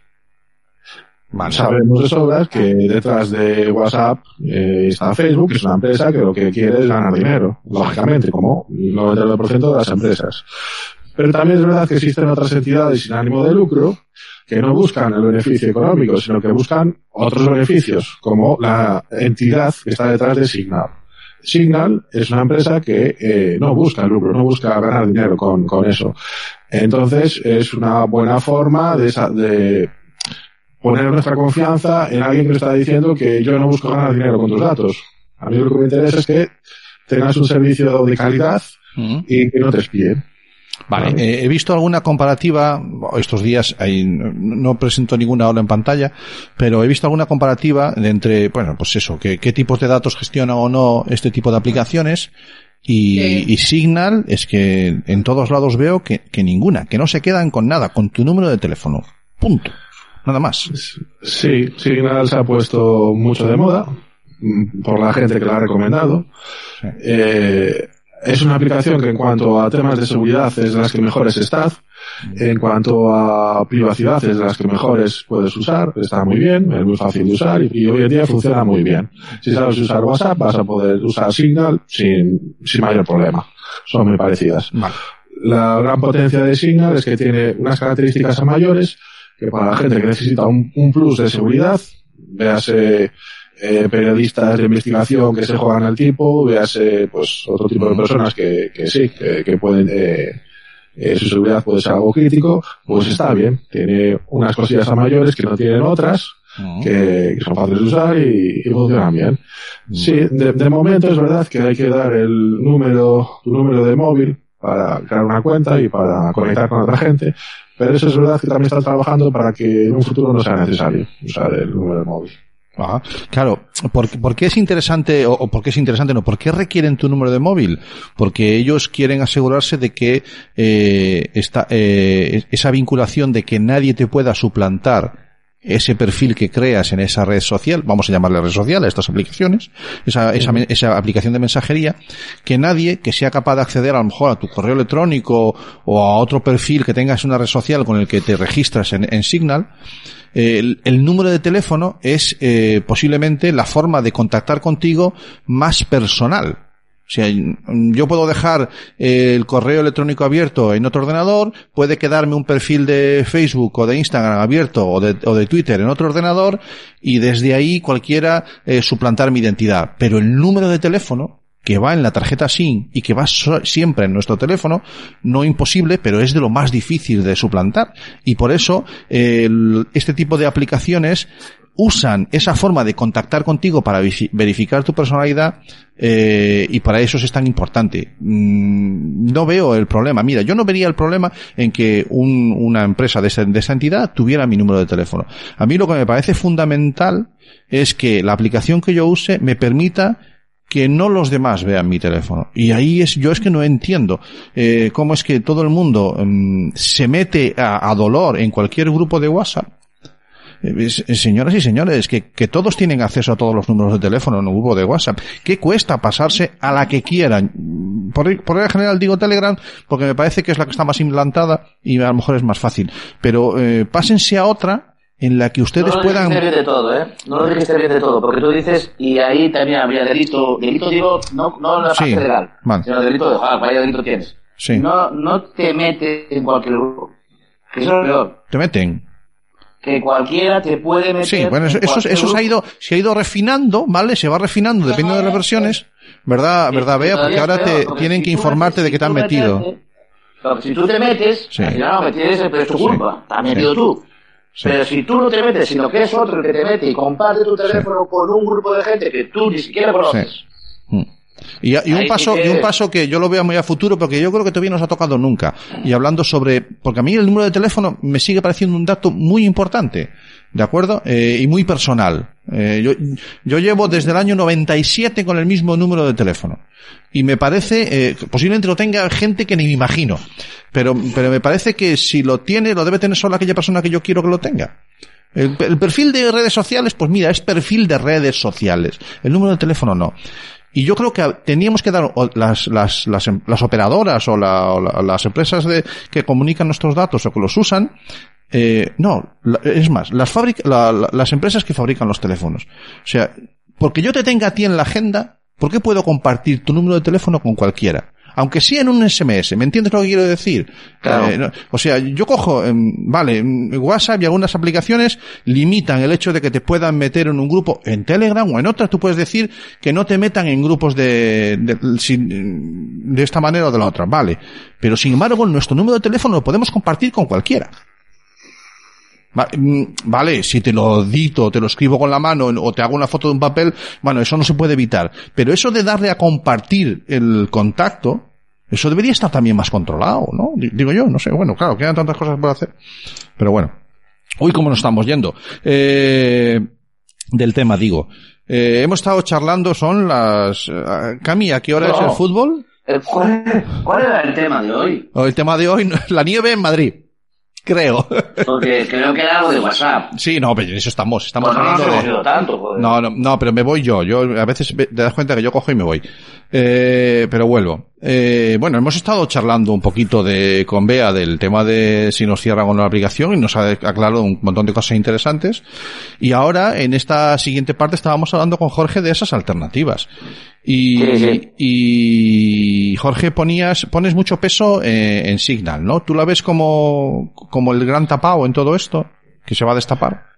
Sabemos de sobras que detrás de WhatsApp eh, está Facebook, que es una empresa que lo que quiere es ganar dinero, lógicamente, como el 99% de las empresas. Pero también es verdad que existen otras entidades sin ánimo de lucro que no buscan el beneficio económico, sino que buscan otros beneficios, como la entidad que está detrás de Signal. Signal es una empresa que eh, no busca lucro, no busca ganar dinero con, con eso. Entonces es una buena forma de, esa- de poner nuestra confianza en alguien que nos está diciendo que yo no busco ganar dinero con tus datos. A mí lo que me interesa es que tengas un servicio de calidad y que no te espíen. Vale, eh, he visto alguna comparativa, estos días hay- no presento ninguna ahora en pantalla, pero he visto alguna comparativa de entre, bueno, pues eso, que, qué tipos de datos gestiona o no este tipo de aplicaciones y, Sí. y Signal es que en todos lados veo que, que ninguna, que no se quedan con nada, con tu número de teléfono. Punto. Nada más. Sí, Signal se ha puesto mucho de moda mm, por la gente que la ha recomendado. Sí. Eh, es una aplicación que en cuanto a temas de seguridad es de las que mejores está. En cuanto a privacidad es de las que mejores puedes usar. Está muy bien, es muy fácil de usar y, y hoy en día funciona muy bien. Si sabes usar WhatsApp vas a poder usar Signal sin, sin mayor problema. Son muy parecidas. Vale. La gran potencia de Signal es que tiene unas características a mayores que para la gente que necesita un, un plus de seguridad, véase eh, periodistas de investigación que se juegan al tipo, véase pues otro tipo de personas que, que sí, que, que pueden eh, eh, su seguridad puede ser algo crítico, pues está bien. Tiene unas cosillas a mayores que no tienen otras, Ujú. que, que son fáciles de usar y, y funcionan bien. Sí, de, de momento es verdad que hay que dar el número, tu número de móvil para crear una cuenta y para conectar con otra gente, pero eso es verdad que también está trabajando para que en un futuro no sea necesario usar el número de móvil. Ajá. Claro, ¿por, por qué es interesante, o, o por qué es interesante, no? ¿Por qué requieren tu número de móvil? Porque ellos quieren asegurarse de que eh, esta, eh, esa vinculación de que nadie te pueda suplantar ese perfil que creas en esa red social, vamos a llamarle red social a estas aplicaciones, esa, esa, esa aplicación de mensajería, que nadie que sea capaz de acceder a lo mejor a tu correo electrónico o a otro perfil que tengas en una red social con el que te registras en, en Signal, eh, el, el número de teléfono es eh, posiblemente la forma de contactar contigo más personal. Sea, yo puedo dejar eh, el correo electrónico abierto en otro ordenador, puede quedarme un perfil de Facebook o de Instagram abierto o de, o de Twitter en otro ordenador y desde ahí cualquiera eh, suplantar mi identidad. Pero el número de teléfono que va en la tarjeta SIM y que va so- siempre en nuestro teléfono, no imposible, pero es de lo más difícil de suplantar. Y por eso, eh, este tipo de aplicaciones usan esa forma de contactar contigo para verificar tu personalidad eh, y para eso es tan importante. Mm, no veo el problema. Mira, yo no vería el problema en que un- una empresa de esa, de esa entidad tuviera mi número de teléfono. A mí lo que me parece fundamental es que la aplicación que yo use me permita que no los demás vean mi teléfono. Y ahí es, yo es que no entiendo eh, cómo es que todo el mundo mm, se mete a, a dolor en cualquier grupo de WhatsApp. Señoras y señores, que, que todos tienen acceso a todos los números de teléfono en un grupo de WhatsApp. ¿Qué cuesta pasarse a la que quieran? Por, por regla general digo Telegram porque me parece que es la que está más implantada y a lo mejor es más fácil. Pero eh, pásense a otra en la que ustedes no lo puedan... bien de todo, ¿eh? No lo dijiste bien de todo, porque tú dices, y ahí también habría delito, delito digo, no, no en la Sí, parte legal, vale. sino delito de, ah, vaya delito tienes. Sí. No, no te metes en cualquier grupo. Que eso es lo peor. Te meten. Que cualquiera te puede meter. Sí, bueno, eso, eso, se ha ido, se ha ido refinando, ¿vale? Se va refinando dependiendo de las versiones. ¿Verdad, Sí, verdad, Bea? Porque ahora te porque tienen si que informarte metes- de que te han metido. meterte- si tú te metes, Sí. al final no metes, pero es tu Sí. culpa. Te has metido tú. Pero si tú no te metes, sino que es otro el que te mete y comparte tu teléfono con un grupo de gente que tú ni siquiera conoces. Y, y un paso, que- y un paso que yo lo veo muy a futuro, porque yo creo que todavía no nos ha tocado nunca. Y hablando sobre, porque a mí el número de teléfono me sigue pareciendo un dato muy importante, ¿de acuerdo? Eh, y muy personal. Eh, yo, yo llevo desde el año 97 con el mismo número de teléfono. Y me parece, eh, posiblemente lo tenga gente que ni me imagino. Pero, pero me parece que si lo tiene, lo debe tener solo aquella persona que yo quiero que lo tenga. El, el perfil de redes sociales, pues mira, es perfil de redes sociales. El número de teléfono no. Y yo creo que teníamos que dar las, las, las, em- las operadoras o, la- o la- las empresas de, que comunican nuestros datos o que los usan, eh, no, es más, las, la- la- las empresas que fabrican los teléfonos. O sea, porque yo te tenga a ti en la agenda, ¿por qué puedo compartir tu número de teléfono con cualquiera? Aunque sea en un SMS, ¿me entiendes lo que quiero decir? Claro. Eh, no- o sea, yo cojo, em, vale, em, WhatsApp y algunas aplicaciones limitan el hecho de que te puedan meter en un grupo en Telegram o en otras, tú puedes decir que no te metan en grupos de, de, sin- de esta manera o de la otra, vale. Pero sin embargo, nuestro número de teléfono lo podemos compartir con cualquiera. Mm, Vale, si te lo dito, te lo escribo con la mano o te hago una foto de un papel, bueno, eso no se puede evitar. Pero eso de darle a compartir el contacto, eso debería estar también más controlado, ¿no? Di- Digo yo, no sé, bueno, claro, quedan tantas cosas por hacer. Pero bueno. Uy, cómo nos estamos yendo. Eh, del tema, digo. Eh, hemos estado charlando, son las... eh, Cami, ¿a qué hora es el fútbol? Eh, ¿Cuál, cuál era el tema de hoy? El tema de hoy, la nieve en Madrid. Creo. Porque creo que era algo de WhatsApp. Sí, no, pero en eso estamos. Estamos Pues no tanto, joder. No, no, no, pero me voy yo. Yo a veces ve- te das cuenta que yo cojo y me voy. Eh, pero vuelvo. Eh, bueno, hemos estado charlando un poquito de con Bea del tema de si nos cierran o no la aplicación y nos ha aclarado un montón de cosas interesantes. Y ahora, en esta siguiente parte, estábamos hablando con Jorge de esas alternativas. Y, Sí, sí. y Jorge ponías, pones mucho peso eh, en Signal, ¿no? ¿Tú la ves como, como el gran tapado en todo esto? Que se va a destapar.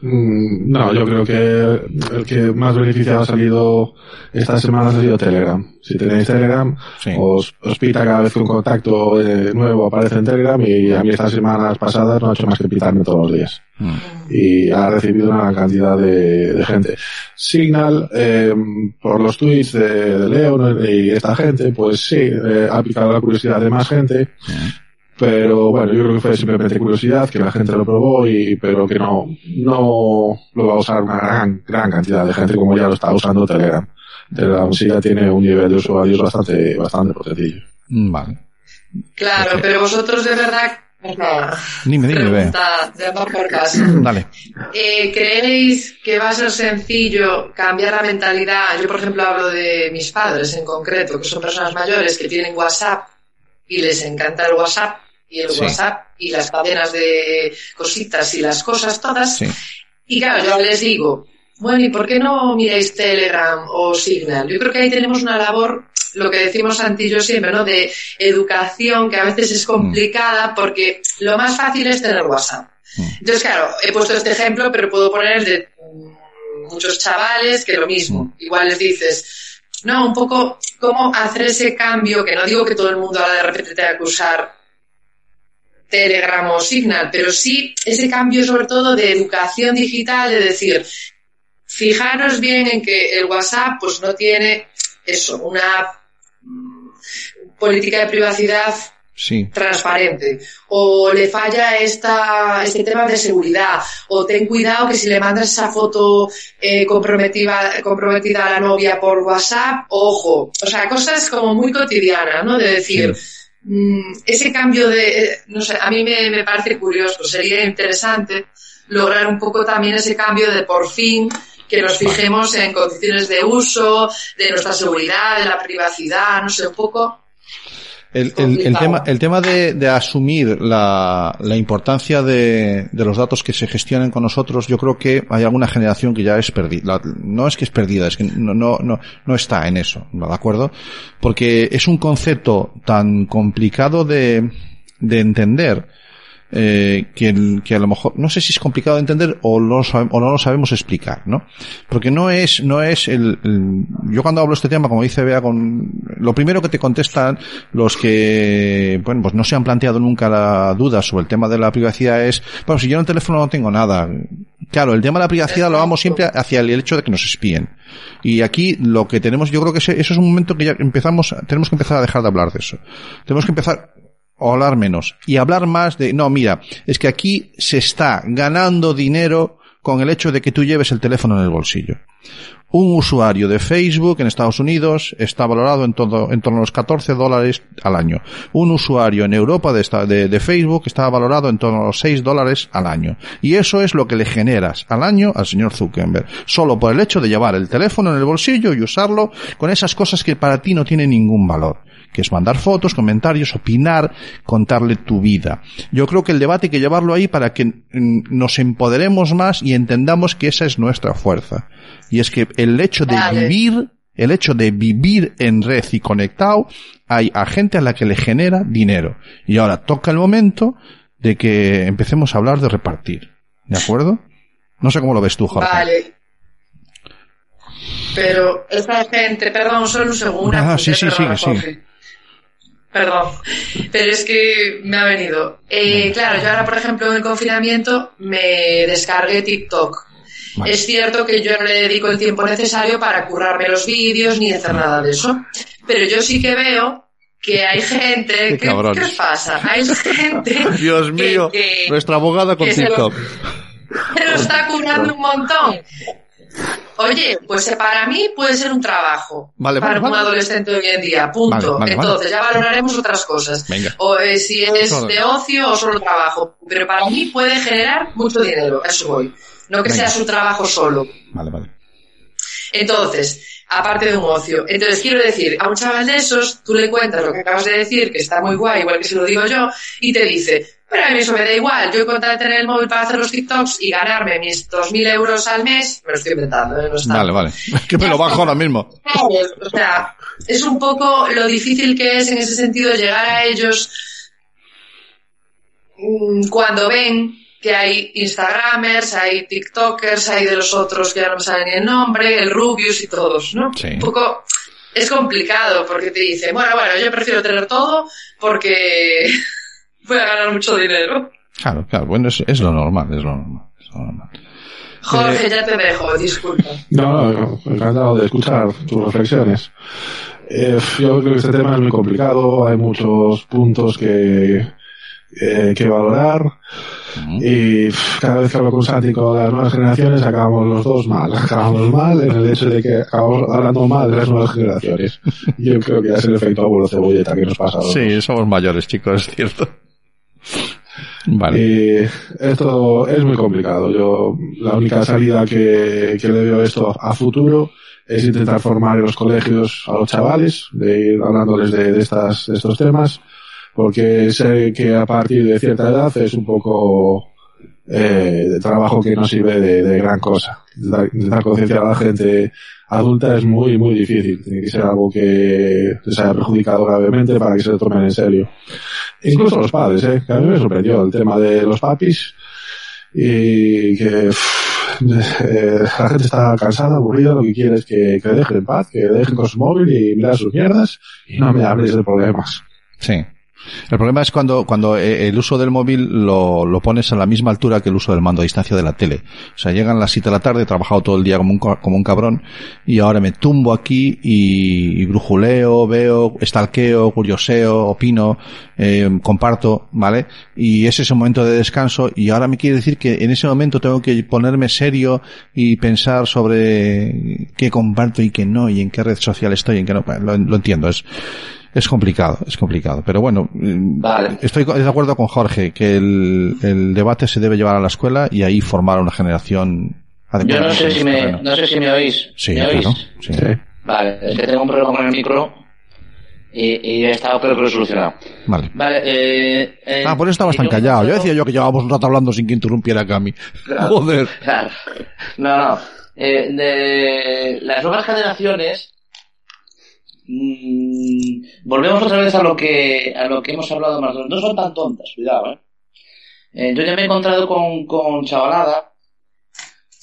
Mm, No, yo creo que el que más beneficiado ha salido estas semanas ha sido Telegram. Si tenéis Telegram, Sí. os, os pita cada vez que un contacto eh, nuevo aparece en Telegram y a mí estas semanas pasadas no ha hecho más que pitarme todos los días. Mm. Y ha recibido una cantidad de, de gente. Signal, eh, por los tweets de, de Leon y esta gente, pues sí, eh, ha picado la curiosidad de más gente. Pero bueno, yo creo que fue simplemente curiosidad, que la gente lo probó y, pero que no, no lo va a usar una gran, gran cantidad de gente como ya lo está usando Telegram. Telegram sí ya tiene un nivel de usuarios bastante, bastante potentillo. Mm, Vale. Claro, pero vosotros de verdad. Una Dime, dime, pregunta de amor por casa. Dale. Eh, ¿Creéis que va a ser sencillo cambiar la mentalidad? Yo, por ejemplo, hablo de mis padres en concreto, que son personas mayores que tienen WhatsApp y les encanta el WhatsApp y el Sí. WhatsApp y las cadenas de cositas y las cosas todas. Sí. Y claro, yo les digo, bueno, ¿y por qué no miráis Telegram o Signal? Yo creo que ahí tenemos una labor, lo que decimos yo siempre, ¿no? De educación, que a veces es complicada porque lo más fácil es tener WhatsApp. Entonces, claro, he puesto este ejemplo, pero puedo poner el de mm, muchos chavales que lo mismo. Igual les dices, no, un poco cómo hacer ese cambio, que no digo que todo el mundo ahora de repente tenga que usar Telegram o Signal, pero sí ese cambio sobre todo de educación digital, de decir, fijaros bien en que el WhatsApp pues no tiene eso, una mm, política de privacidad Sí. transparente o le falla esta, este tema de seguridad o ten cuidado que si le mandas esa foto eh, comprometida, comprometida a la novia por WhatsApp, ojo, o sea, cosas como muy cotidianas, ¿no? De decir, mm, ese cambio de, no sé, a mí me, me parece curioso, sería interesante lograr un poco también ese cambio de por fin que nos fijemos en condiciones de uso, de nuestra seguridad, de la privacidad, no sé, un poco El, el- tema, el tema de, de asumir la, la importancia de, de los datos que se gestionen con nosotros, yo creo que hay alguna generación que ya es perdida. No es que es perdida, es que no, no, no, no está en eso, ¿de acuerdo? Porque es un concepto tan complicado de, de entender, eh, que, el- que a lo mejor, no sé si es complicado de entender o, lo sabe- o no lo sabemos explicar, ¿no? Porque no es, no es el, el- yo cuando hablo de este tema, como dice Bea, con, lo primero que te contestan los que, bueno, pues no se han planteado nunca la duda sobre el tema de la privacidad es, bueno, si yo en el teléfono no tengo nada. Claro, el tema de la privacidad lo vamos siempre hacia el hecho de que nos espíen. Y aquí lo que tenemos, yo creo que ese- eso es un momento que ya empezamos, tenemos que empezar a dejar de hablar de eso. Tenemos que empezar o hablar menos y hablar más de no mira es que aquí se está ganando dinero con el hecho de que tú lleves el teléfono en el bolsillo un usuario de Facebook en Estados Unidos está valorado en, todo, en torno a los 14 dólares al año. Un usuario en Europa de, esta- de, Facebook está valorado en torno a los 6 dólares al año. Y eso es lo que le generas al año al señor Zuckerberg. Solo por el hecho de llevar el teléfono en el bolsillo y usarlo con esas cosas que para ti no tienen ningún valor que es mandar fotos, comentarios, opinar, contarle tu vida. Yo creo que el debate hay que llevarlo ahí para que mm, nos empoderemos más y entendamos que esa es nuestra fuerza. Y es que el hecho de Vale. vivir el hecho de vivir en red y conectado, hay a gente a la que le genera dinero. Y ahora toca el momento de que empecemos a hablar de repartir. ¿De acuerdo? No sé cómo lo ves tú, Jorge. Vale. Pero esta gente, perdón, solo un segundo. Ah, sí, sí, sigue. Jorge. Perdón, pero es que me ha venido. Eh, claro, yo ahora, por ejemplo, en el confinamiento me descargué TikTok. Vale. Es cierto que yo no le dedico el tiempo necesario para currarme los vídeos ni hacer nada de eso. Pero yo sí que veo que hay gente... Qué ¿Qué, ¿qué pasa? Hay gente... Dios mío, que- nuestra abogada con que se lo- TikTok. está currando un montón. Oye, pues eh, para mí puede ser un trabajo. Vale, para vale, un vale. adolescente hoy en día, punto. Entonces ya valoraremos otras cosas. Venga. O eh, si es de ocio o solo trabajo. Pero para mí puede generar mucho dinero, eso voy. No que Venga. sea su trabajo solo. Vale, vale. Entonces, aparte de un ocio. Entonces, quiero decir, a un chaval de esos, tú le cuentas lo que acabas de decir, que está muy guay, igual que se lo digo yo, y te dice, pero a mí eso me da igual, yo con tal tener el móvil para hacer los TikToks y ganarme mis 2.000 euros al mes, me lo estoy inventando, ¿eh? no está. Vale, vale. Que me lo bajo ahora mismo. O sea, es un poco lo difícil que es en ese sentido llegar a ellos mm, cuando ven que hay Instagramers, hay TikTokers, hay de los otros que ya no me saben ni el nombre, el Rubius y todos, ¿no? Sí. Un poco es complicado porque te dicen, bueno, bueno, yo prefiero tener todo porque voy a ganar mucho dinero. Claro, claro. Bueno, es, es lo normal, es lo normal. es lo normal. Jorge, ya te dejo, disculpa. No, no, encantado de escuchar tus reflexiones. Eh, yo creo que este tema es muy complicado, hay muchos puntos que, eh, que valorar y pff, cada vez que hablo con Santi con las nuevas generaciones acabamos los dos mal, acabamos mal en el hecho de que acabamos hablando mal de las nuevas generaciones. Yo creo que es el efecto abuelo cebolleta que nos pasa. Sí, somos mayores, chicos, es cierto. Vale. Y esto es muy complicado. Yo, la única salida que, que le veo a esto a futuro es intentar formar en los colegios a los chavales, de ir hablándoles de, de estas, de estos temas, porque sé que a partir de cierta edad es un poco eh, de trabajo que no sirve de, gran cosa. Intentar concienciar a la gente adulta es muy, muy difícil. Tiene que ser algo que les haya perjudicado gravemente para que se lo tomen en serio. Incluso los padres, ¿eh? que a mí me sorprendió el tema de los papis y que eh, la gente está cansada, aburrida, lo que quiere es que, que dejen en paz, que dejen con su móvil y mirar sus mierdas y no me hables de problemas. Sí. El problema es cuando, cuando eh, el uso del móvil lo, lo pones a la misma altura que el uso del mando a distancia de la tele. O sea, llegan las 7 de la tarde, he trabajado todo el día como un, co- como un cabrón, y ahora me tumbo aquí y, brujuleo, veo, estalqueo, curioseo, opino, eh, comparto, ¿vale? Y ese es un momento de descanso, y ahora me quiere decir que en ese momento tengo que ponerme serio y pensar sobre qué comparto y qué no, y en qué red social estoy y en qué no. Lo, lo entiendo, es, es complicado, es complicado. Pero bueno, mm, Vale. estoy de acuerdo con Jorge que el, el debate se debe llevar a la escuela y ahí formar una generación Yo adecuada. no sé si me, no sé si me oís. Sí, ¿Me oís? claro. Sí. Sí. Vale, es que tengo un problema con el micro y, y he estado creo que lo he solucionado. Vale. Vale, eh, eh, Ah, por eso estabas tan yo- callado. Yo decía yo que llevábamos un rato hablando sin que interrumpiera a Cami. Claro. Joder. Claro. No, no. Eh, de las nuevas generaciones, mm, volvemos otra vez a lo que a lo que hemos hablado más. No son tan tontas, cuidado, ¿eh? Eh, yo ya me he encontrado con, con chavalada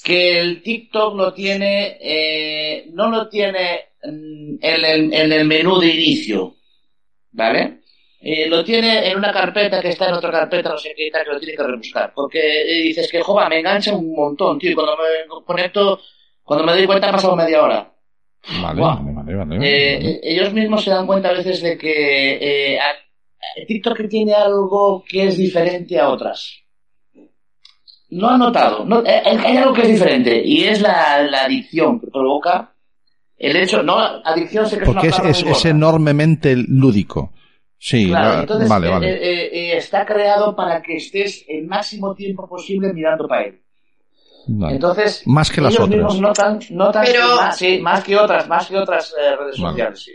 que el TikTok lo tiene, eh, no lo tiene mm, en el, en el menú de inicio, ¿vale? Lo tiene en una carpeta que está en otra carpeta, no sé qué tal, que lo tiene que rebuscar. Porque dices que, joder, me engancha un montón, tío. y Cuando me conecto, cuando me doy cuenta, ha pasado media hora. Vale, vale, vale, vale. Eh, eh, ellos mismos se dan cuenta a veces de que eh, TikTok tiene algo que es diferente a otras. No han notado. No, eh, hay algo que es diferente y es la, la adicción que provoca el hecho. No, adicción sé que Porque es una es, enormemente lúdico. Sí, Claro, la- entonces vale, eh, vale. eh, eh, está creado para que estés el máximo tiempo posible mirando para él. Vale. Entonces, Más que las ellos otras. mismos notan, notan Pero- que más, sí, más que otras, más que otras eh, redes Vale. sociales, sí.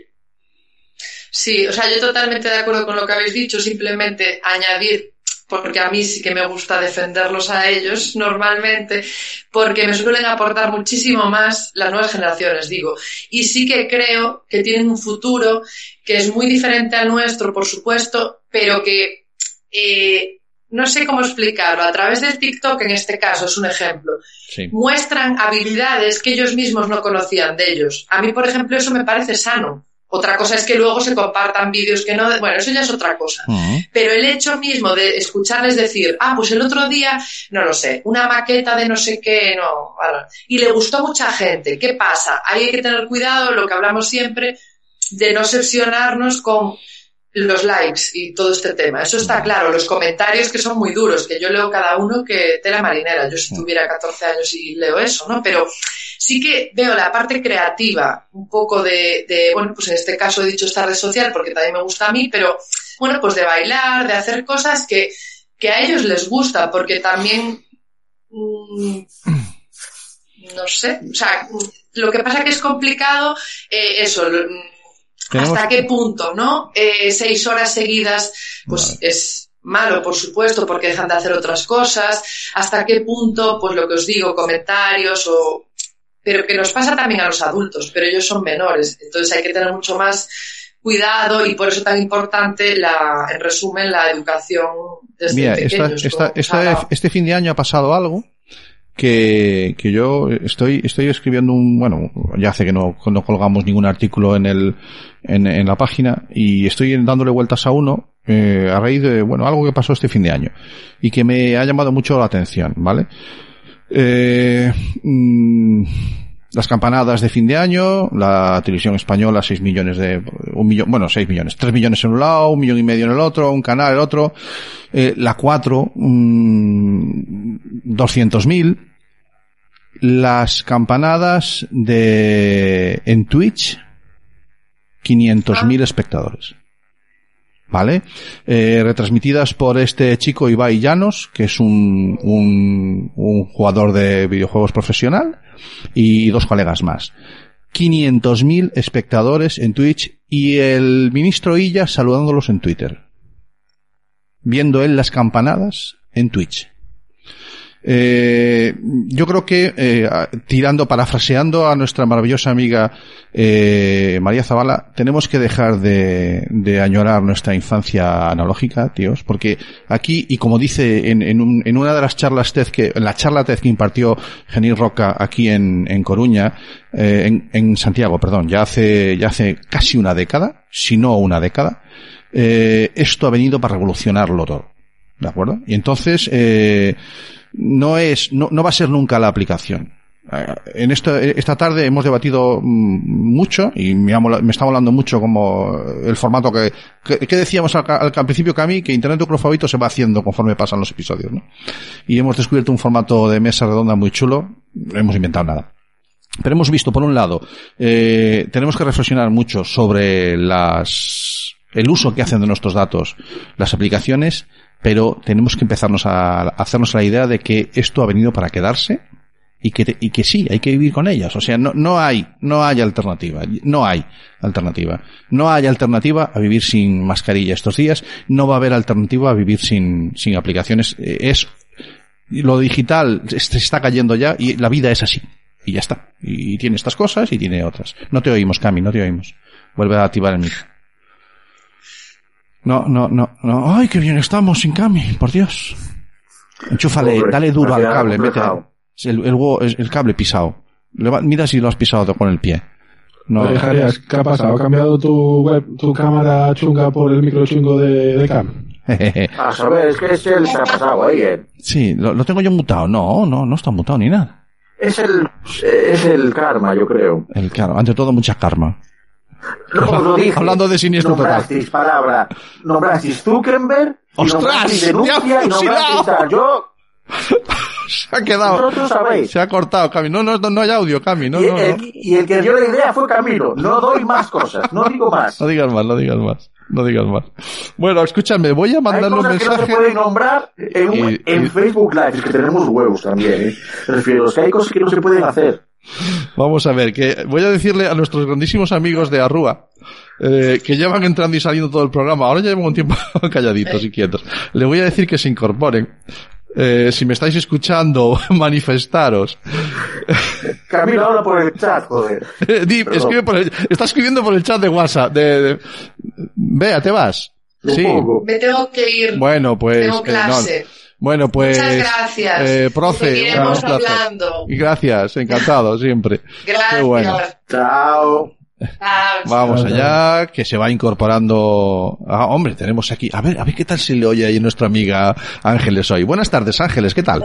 Sí, o sea, yo totalmente de acuerdo con lo que habéis dicho, simplemente añadir, porque a mí sí que me gusta defenderlos a ellos normalmente, porque me suelen aportar muchísimo más las nuevas generaciones, digo. Y sí que creo que tienen un futuro que es muy diferente al nuestro, por supuesto, pero que eh, no sé cómo explicarlo. A través del TikTok, en este caso, es un ejemplo. Sí. Muestran habilidades que ellos mismos no conocían de ellos. A mí, por ejemplo, eso me parece sano. Otra cosa es que luego se compartan vídeos que no, bueno, eso ya es otra cosa. Pero el hecho mismo de escucharles decir, ah, pues el otro día, no lo sé, una maqueta de no sé qué, no, y le gustó a mucha gente. ¿Qué pasa? Ahí hay que tener cuidado, lo que hablamos siempre, de no obsesionarnos con los likes y todo este tema. Eso está claro, los comentarios que son muy duros, que yo leo cada uno que tela marinera. Yo si tuviera 14 años y leo eso, ¿no? Pero sí que veo la parte creativa, un poco de, de, bueno, pues en este caso he dicho esta red social porque también me gusta a mí, pero bueno, pues de bailar, de hacer cosas que, que a ellos les gusta, porque también, mm, no sé, o sea, lo que pasa que es complicado, eh, eso, Tenemos- hasta qué punto, ¿no? Eh, seis horas seguidas, pues es malo, por supuesto, porque dejan de hacer otras cosas. Hasta qué punto, pues lo que os digo, comentarios o... Pero que nos pasa también a los adultos, pero ellos son menores, entonces hay que tener mucho más cuidado y por eso tan importante la, en resumen, la educación desde Mira, pequeños. esta- este fin de año ha pasado algo que, que yo estoy, estoy escribiendo un, bueno, ya hace que no, no colgamos ningún artículo en el, en, en la página y estoy dándole vueltas a uno, eh, a raíz de, bueno, algo que pasó este fin de año y que me ha llamado mucho la atención, ¿vale? Eh, mm, las campanadas de fin de año, la televisión española, 6 millones de, un millón, bueno, 6 millones, 3 millones en un lado, un millón y medio en el otro, un canal en el otro, eh, la 4, mm, 200.000, las campanadas de, en Twitch, 500.000 espectadores. ¿Vale? Eh, retransmitidas por este chico Ibai Llanos, que es un, un, un jugador de videojuegos profesional, y dos colegas más. 500.000 espectadores en Twitch y el ministro Illa saludándolos en Twitter. Viendo él las campanadas en Twitch. Eh, yo creo que, eh, tirando, parafraseando a nuestra maravillosa amiga eh, María Zavala, tenemos que dejar de, de añorar nuestra infancia analógica, tíos, porque aquí, y como dice en, en, en una de las charlas TED que, en la charla TED que impartió Genil Roca aquí en, en Coruña, eh, en, en Santiago, perdón, ya hace, ya hace casi una década, si no una década, eh, esto ha venido para revolucionarlo todo. ¿De acuerdo? Y entonces, eh, no es, no, no va a ser nunca la aplicación. Eh, En esta, esta tarde hemos debatido mm, mucho y me, está hablando mucho como el formato que, que, decíamos al, principio que a mí, que Internet club favorito se va haciendo conforme pasan los episodios, ¿no? Y hemos descubierto un formato de mesa redonda muy chulo, no hemos inventado nada. Pero hemos visto, por un lado, eh, tenemos que reflexionar mucho sobre las, el uso que hacen de nuestros datos las aplicaciones, pero tenemos que empezarnos a, hacernos la idea de que esto ha venido para quedarse y que, te- y que sí, hay que vivir con ellas. O sea, no, no hay, no hay alternativa. No hay alternativa. No hay alternativa a vivir sin mascarilla estos días. No va a haber alternativa a vivir sin, sin aplicaciones. Eh, Es, lo digital se está cayendo ya y la vida es así. Y ya está. Y tiene estas cosas y tiene otras. No te oímos, Cami, no te oímos. Vuelve a activar el micro. No, no, no, no. Ay, qué bien estamos sin Cami, por Dios. Enchúfale, Pobre, dale duro al cable, mete el, el, huevo- el- el cable pisado. Mira si lo has pisado con el pie. No, Oye, ¿qué ha pasado? ¿Ha cambiado tu web, tu cámara chunga por el micro chungo de, de Cam? A saber, es que es el se ha pasado ahí, eh. sí, lo, lo tengo yo mutado. No, no, no está mutado ni nada. Es el, es el karma, yo creo. El, claro, ante todo mucha karma. Lo dije. Hablando de siniestro total. nombrasteis palabra, nombrasteis Zuckerberg, y ¡Ostras! nombrasteis ¡Me ha denuncia y nombrasteis. Yo, Se ha quedado. sabéis. Se ha cortado, Cami. No, no, no, hay audio, Cami. No, y, no, no. el, y el que dio la idea fue Camilo. No doy más cosas, no digo más. No digas más, no digas más. No digas más. Bueno, escúchame, voy a mandarle un cosas que no se mensaje. nombrar en, un- Y- en y- Facebook Live, es que tenemos huevos también, ¿eh? Refiero, es que hay cosas que no se pueden hacer. Vamos a ver, que voy a decirle a nuestros grandísimos amigos de Arrúa, eh, que llevan entrando y saliendo todo el programa, ahora ya llevan un tiempo calladitos y quietos. Le voy a decir que se incorporen. Eh, si me estáis escuchando, manifestaros. Camilo habla por el chat, joder. Di, Perdón. escribe por el- está escribiendo por el chat de WhatsApp. De, de- Vea, ¿te vas? Sí. Me tengo que ir. Bueno, pues... tengo eh, clase. no. Bueno, pues... Muchas gracias. Eh, profe, Seguiremos un placer. hablando. Y gracias, encantado, siempre. Gracias. Qué bueno. Chao. Vamos allá, que se va incorporando. Ah, hombre, tenemos aquí. A ver, a ver qué tal se le oye ahí nuestra amiga Ángeles hoy. Buenas tardes, Ángeles, ¿qué tal?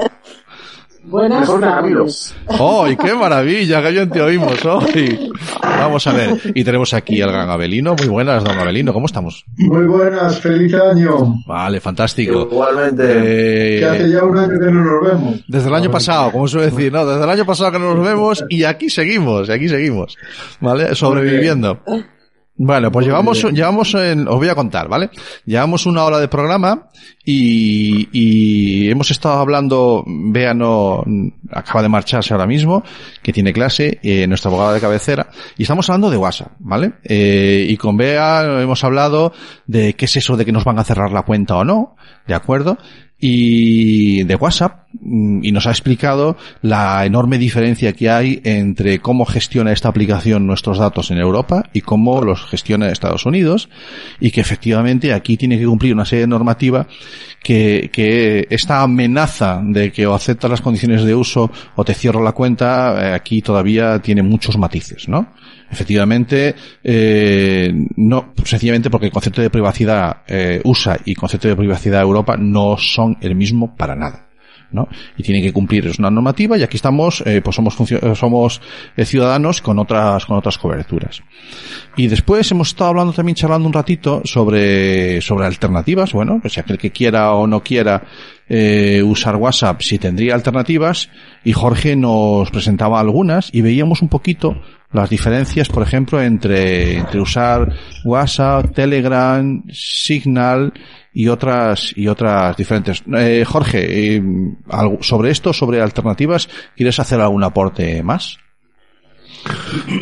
Buenas Mejor tardes. ¡Ay, qué maravilla! ¡Qué bien te oímos hoy! Vamos a ver. Y tenemos aquí al gran Abelino. Muy buenas, don Abelino, ¿cómo estamos? Muy buenas, feliz año. Vale, fantástico. Igualmente. Eh, Que hace ya un año que no nos vemos. Desde el año pasado, como suele decir, ¿no? Desde el año pasado que no nos vemos y aquí seguimos, y aquí seguimos. ¿Vale? Sobreviviendo. Bueno, pues llevamos, llevamos en, os voy a contar, ¿vale? Llevamos una hora de programa y, y hemos estado hablando, Bea no, acaba de marcharse ahora mismo, que tiene clase, eh, nuestra abogada de cabecera, y estamos hablando de WhatsApp, ¿vale? Eh, y con Bea hemos hablado de qué es eso de que nos van a cerrar la cuenta o no, ¿de acuerdo? y de WhatsApp y nos ha explicado la enorme diferencia que hay entre cómo gestiona esta aplicación nuestros datos en Europa y cómo los gestiona Estados Unidos y que efectivamente aquí tiene que cumplir una serie de normativa que, que esta amenaza de que o aceptas las condiciones de uso o te cierro la cuenta eh, aquí todavía tiene muchos matices, ¿no? Efectivamente, eh, no, sencillamente porque el concepto de privacidad eh, USA y concepto de privacidad Europa no son el mismo para nada. Y tiene que cumplir es una normativa y aquí estamos, eh, pues somos eh, somos eh, ciudadanos con otras con otras coberturas. Y después hemos estado hablando también charlando un ratito sobre sobre alternativas, bueno, pues si aquel que quiera o no quiera eh, usar WhatsApp si tendría alternativas y Jorge nos presentaba algunas y veíamos un poquito las diferencias, por ejemplo, entre, entre usar WhatsApp, Telegram, Signal y otras y otras diferentes. Eh, Jorge, eh, sobre esto, sobre alternativas, ¿quieres hacer algún aporte más?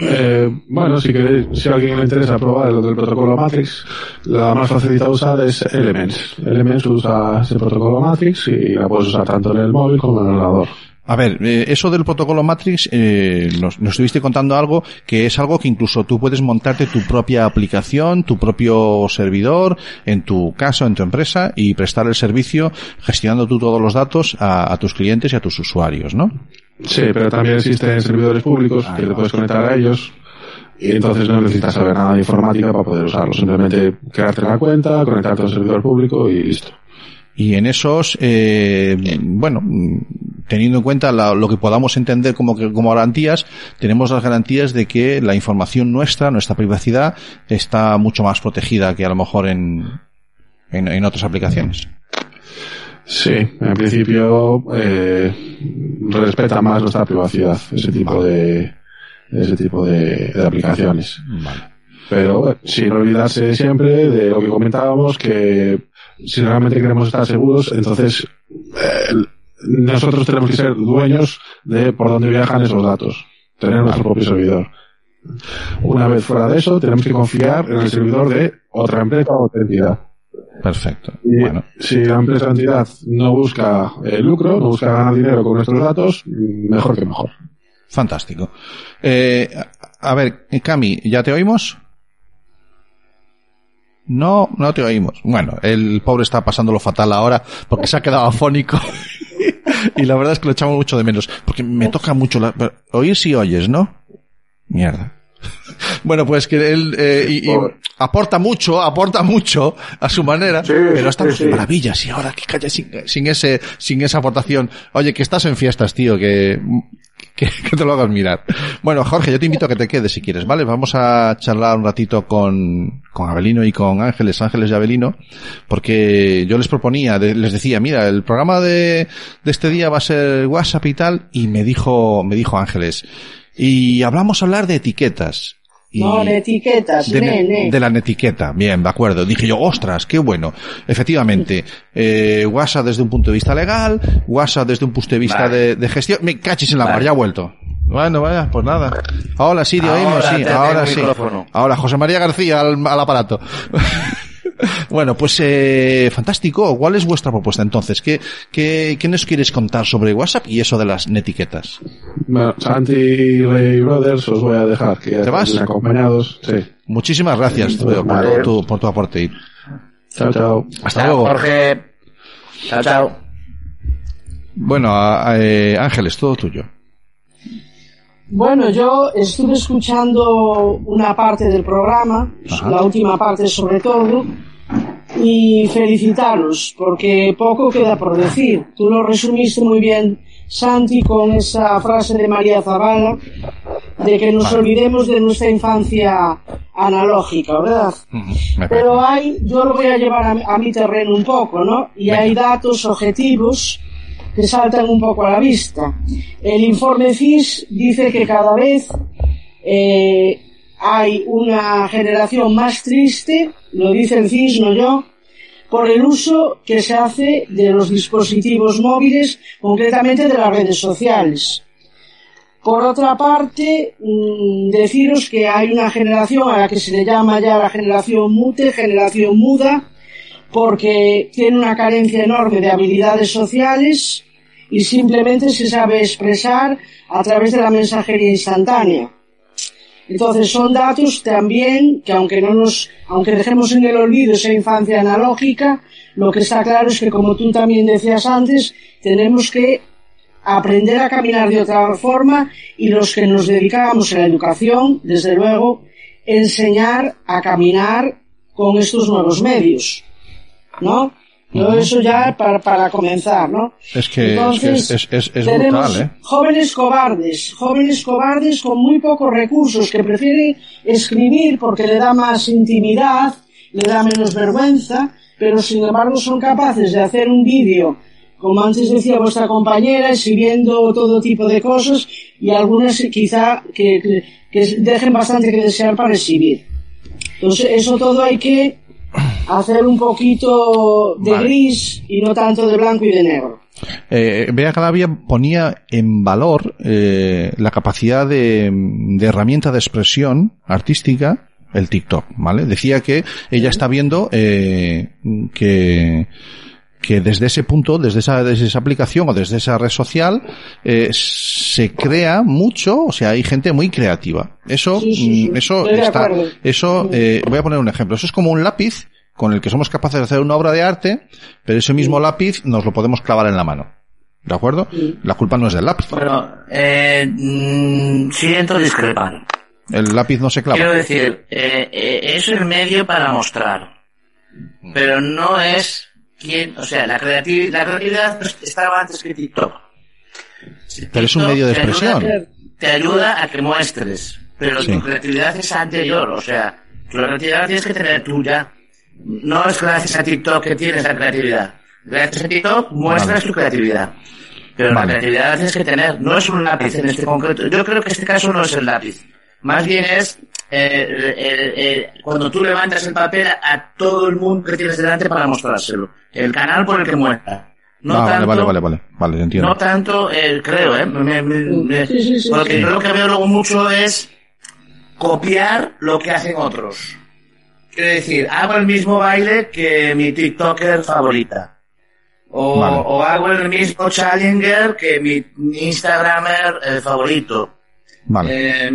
Eh, bueno, si queréis, si a alguien le interesa probar lo del protocolo Matrix, la más facilita usar es Elements. Elements usa ese protocolo Matrix y la puedes usar tanto en el móvil como en el ordenador. A ver, eh, eso del protocolo Matrix, eh, nos, nos estuviste contando algo que es algo que incluso tú puedes montarte tu propia aplicación, tu propio servidor, en tu casa, en tu empresa y prestar el servicio gestionando tú todos los datos a, a tus clientes y a tus usuarios, ¿no? Sí, pero también existen servidores públicos que te puedes conectar a ellos y entonces no necesitas saber nada de informática para poder usarlo. Simplemente crearte la cuenta, conectarte a un servidor público y listo. Y en esos, eh, bueno, teniendo en cuenta la- lo que podamos entender como, que- como garantías, tenemos las garantías de que la información nuestra, nuestra privacidad, está mucho más protegida que a lo mejor en, en, en otras aplicaciones. Sí, en principio eh, respeta más nuestra privacidad ese tipo de ese tipo de, de aplicaciones. Pero eh, sin olvidarse siempre de lo que comentábamos que si realmente queremos estar seguros, entonces eh, nosotros tenemos que ser dueños de por dónde viajan esos datos, tener nuestro propio servidor. Una vez fuera de eso, tenemos que confiar en el servidor de otra empresa o otra entidad. Perfecto. Y Bueno, si la empresa o entidad no busca el lucro, no busca ganar dinero con nuestros datos, mejor que mejor. fantástico. Eh, a a ver, Cami, ¿ya te oímos? No, no te oímos. Bueno, el pobre está pasándolo fatal ahora porque se ha quedado afónico. Y la verdad es que lo echamos mucho de menos. Porque me toca mucho la... Oír si oyes, ¿no? Mierda. Bueno, pues que él eh, y- aporta mucho, aporta mucho a su manera, Sí, pero estamos sí, sí. en maravillas y ahora que calla sin, sin ese, sin esa aportación. Oye, que estás en fiestas, tío, que, que, te lo hagas mirar. Bueno, Jorge, yo te invito a que te quedes si quieres, ¿vale? Vamos a charlar un ratito con, con Abelino y con Ángeles, Ángeles y Abelino, porque yo les proponía, les decía, mira, el programa de, de este día va a ser WhatsApp y tal, y me dijo, me dijo Ángeles, y hablamos a hablar de etiquetas. Y No, de etiquetas, de, ne, ne- de la netiqueta, bien, de acuerdo. Dije yo, ostras, qué bueno. Efectivamente, eh, WhatsApp desde un punto de vista legal, WhatsApp desde un punto de vista Vale. de, de gestión. Me cachis en la Vale. mar, ya ha vuelto. Bueno, vaya, pues nada. Ahora sí, te oímos, Ahora sí, ahora sí. micrófono. Ahora, José María García al, al aparato. bueno, pues eh, fantástico. ¿Cuál es vuestra propuesta entonces? ¿Qué, qué, ¿Qué nos quieres contar sobre WhatsApp y eso de las netiquetas? Bueno, Santi y Ray Brothers os voy a dejar que ¿Te vas? acompañados. Sí. Muchísimas gracias Sí, por, tu, por tu aporte. Chao, chao. Hasta Chao, luego. Jorge. Chao, chao. Bueno, a- a- eh, Ángeles, todo tuyo. Bueno, yo estuve escuchando una parte del programa, Ajá. la última parte sobre todo, y felicitaros, porque poco queda por decir. Tú lo resumiste muy bien, Santi, con esa frase de María Zavala, de que nos olvidemos de nuestra infancia analógica, ¿verdad? Pero hay, yo lo voy a llevar a, a mi terreno un poco, ¿no? Y hay datos objetivos que saltan un poco a la vista. El informe FIS dice que cada vez eh, hay una generación más triste, lo dice el FIS, no yo, por el uso que se hace de los dispositivos móviles, concretamente de las redes sociales. Por otra parte, mm, deciros que hay una generación a la que se le llama ya la generación mute, generación muda, porque tiene una carencia enorme de habilidades sociales y simplemente se sabe expresar a través de la mensajería instantánea. Entonces son datos también que aunque no nos, aunque dejemos en el olvido esa infancia analógica, lo que está claro es que como tú también decías antes, tenemos que aprender a caminar de otra forma y los que nos dedicamos a la educación, desde luego, enseñar a caminar con estos nuevos medios, ¿no? Yo eso ya para, para comenzar, ¿no? Es que, Entonces, es, que es, es, es tenemos brutal, ¿eh? jóvenes cobardes, jóvenes cobardes con muy pocos recursos que prefieren escribir porque le da más intimidad, le da menos vergüenza, pero sin embargo son capaces de hacer un vídeo, como antes decía vuestra compañera, exhibiendo todo tipo de cosas y algunas quizá que, que, que dejen bastante que desear para exhibir. Entonces eso todo hay que hacer un poquito de Vale. gris y no tanto de blanco y de negro. Eh, Bea Calavia ponía en valor eh, la capacidad de, de herramienta de expresión artística, el TikTok, ¿vale? Decía que ella está viendo eh, que que desde ese punto, desde esa, desde esa aplicación o desde esa red social, eh, se crea mucho, o sea, hay gente muy creativa. Eso, Sí, sí, sí. mm, eso está, eso, eh, voy a poner un ejemplo. Eso es como un lápiz con el que somos capaces de hacer una obra de arte, pero ese mismo lápiz nos lo podemos clavar en la mano. ¿De acuerdo? La culpa no es del lápiz. Bueno, eh, mm, siento discrepar. El lápiz no se clava. Quiero decir, eh, eh, es el medio para mostrar, pero no es quien, o sea, la creatividad, la creatividad estaba antes que TikTok. Pero es un medio de te ayuda- expresión. Te ayuda a que muestres, pero Sí. tu creatividad es anterior, o sea, tu creatividad tienes que tener tuya. No es gracias a TikTok que tienes la creatividad. Gracias a TikTok muestras Vale. tu creatividad. Pero Vale. la creatividad la tienes que tener. No es un lápiz en este concreto. Yo creo que este caso no es el lápiz. Más bien es eh, eh, eh, cuando tú levantas el papel a todo el mundo que tienes delante para mostrárselo. El canal por el que muestra. No Ah, tanto, vale, vale, vale, vale, vale, entiendo. no tanto, eh, creo, ¿eh? Me- me- me- Sí, sí, sí, porque sí. yo lo que veo luego mucho es copiar lo que hacen otros. Quiero decir, hago el mismo baile que mi TikToker favorita. O, Vale. o hago el mismo Challenger que mi Instagramer eh, favorito. Vale. Eh,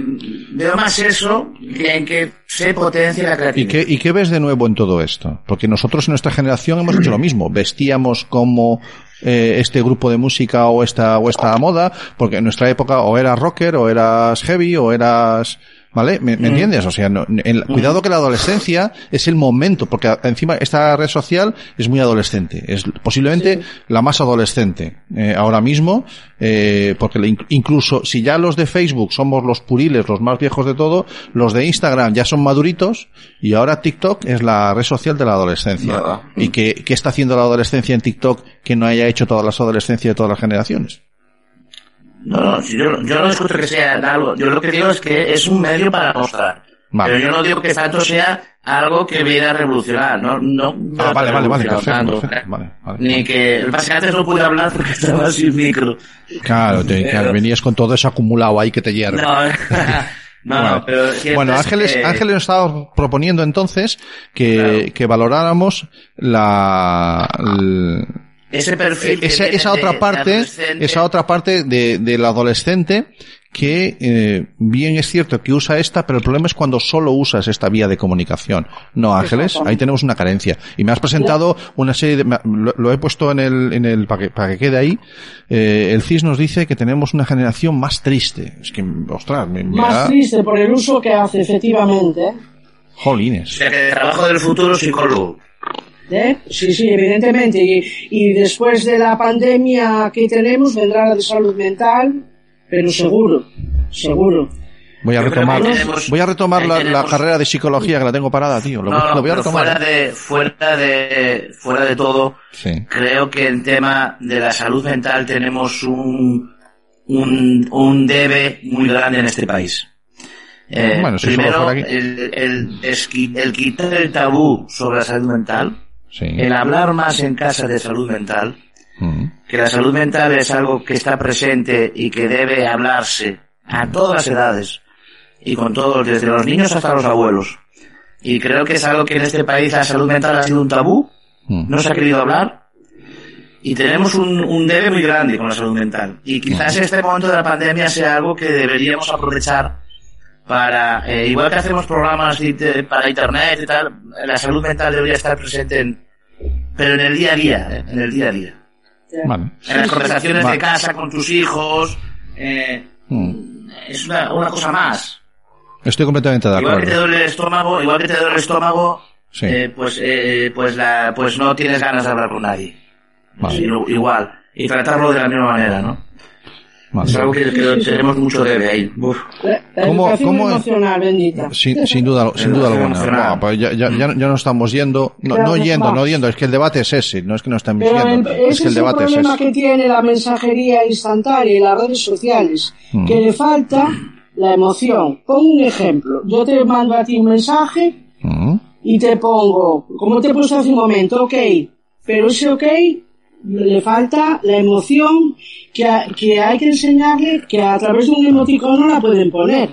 veo más eso que en que se potencie la ¿Y creatividad. qué, ¿Y qué ves de nuevo en todo esto? Porque nosotros en nuestra generación hemos hecho lo mismo. Vestíamos como eh, este grupo de música o esta, o esta moda, porque en nuestra época o eras rocker, o eras heavy, o eras... ¿Vale? ¿Me, me entiendes? O sea, no, el- cuidado que la adolescencia es el momento, porque encima esta red social es muy adolescente. Es posiblemente la más adolescente eh, ahora mismo, eh, porque incluso si ya los de Facebook somos los puriles, los más viejos de todo, los de Instagram ya son maduritos y ahora TikTok es la red social de la adolescencia. Verdad. ¿Y qué, qué está haciendo la adolescencia en TikTok que no haya hecho todas las adolescencias de todas las generaciones? No, no, si yo, yo no discuto que sea algo. Yo lo que digo es que es un medio para mostrar. Vale. Pero yo no digo que tanto sea algo que viene a revolucionar, no, no. Ah, vale, vale, vale, perfecto, tanto, perfecto, ¿eh? vale, vale. Ni que, básicamente no pude hablar porque estaba sin micro. Claro, te- venías con todo eso acumulado ahí que te hierve. No, no, Bueno, no, pero bueno, es Ángeles, que- Ángeles nos estaba proponiendo entonces que, que valoráramos la, ese perfil que esa, esa otra de parte, esa otra parte de, del adolescente que eh, bien es cierto que usa esta, pero el problema es cuando solo usas esta vía de comunicación. No, Ángeles, ahí tenemos una carencia. Y me has presentado una serie de, lo, lo he puesto en el, en el, para que, para que quede ahí. Eh, el CIS nos dice que tenemos una generación más triste. Es que, ostras, me, me Más da- triste por el uso que hace, efectivamente. O jolines. sea, que el trabajo del futuro psicólogo. ¿Eh? Sí, sí, evidentemente. Y, y después de la pandemia que tenemos vendrá la de salud mental, pero seguro, seguro. Voy a Yo retomar, tenemos- voy a retomar la, carrera de psicología que la tengo parada, tío. Lo, No, no, lo voy a retomar. fuera de, fuera de, fuera de todo, Sí. creo que el tema de la salud mental tenemos un, un, un debe muy grande en este país. Eh, Bueno, si primero, el, el, esqui- el quitar el tabú sobre la salud mental, Sí. el hablar más en casa de salud mental, Mm. que la salud mental es algo que está presente y que debe hablarse a todas las edades y con todos, desde los niños hasta los abuelos. Y creo que es algo que en este país la salud mental ha sido un tabú, Mm. no se ha querido hablar y tenemos un, un debe muy grande con la salud mental. Y quizás este momento de la pandemia sea algo que deberíamos aprovechar para, eh, igual que hacemos programas inter- para internet y tal, la salud mental debería estar presente en, pero en el día a día, eh, en el día a día. Vale. En las conversaciones de casa con tus hijos, eh, Mm. es una, una cosa más. Estoy completamente de Igual que te acuerdo. duele el estómago, igual que te duele el estómago, Sí. eh, pues, eh, pues la, pues no tienes ganas de hablar con nadie. Vale. Sí, lo- igual. Y tratarlo de la misma manera, ¿no? Vale. Es algo que, que tenemos mucho debe ahí. Uf. ¿Cómo- cómo- emocional, bendita. Sin, sin duda, sin duda alguna. Buah, pues ya, ya, ya, ya no estamos yendo, no, no yendo, no yendo, es que el debate es ese, no es que no estamos Pero el, yendo, ese es que el es el debate es problema ese. que tiene la mensajería instantánea y las redes sociales, Mm. que le falta la emoción. Pongo un ejemplo. Yo te mando a ti un mensaje Mm. y te pongo, como te he puesto hace un momento, ok, pero ese ok le falta la emoción que, a- que hay que enseñarle que a través de un emoticono la pueden poner.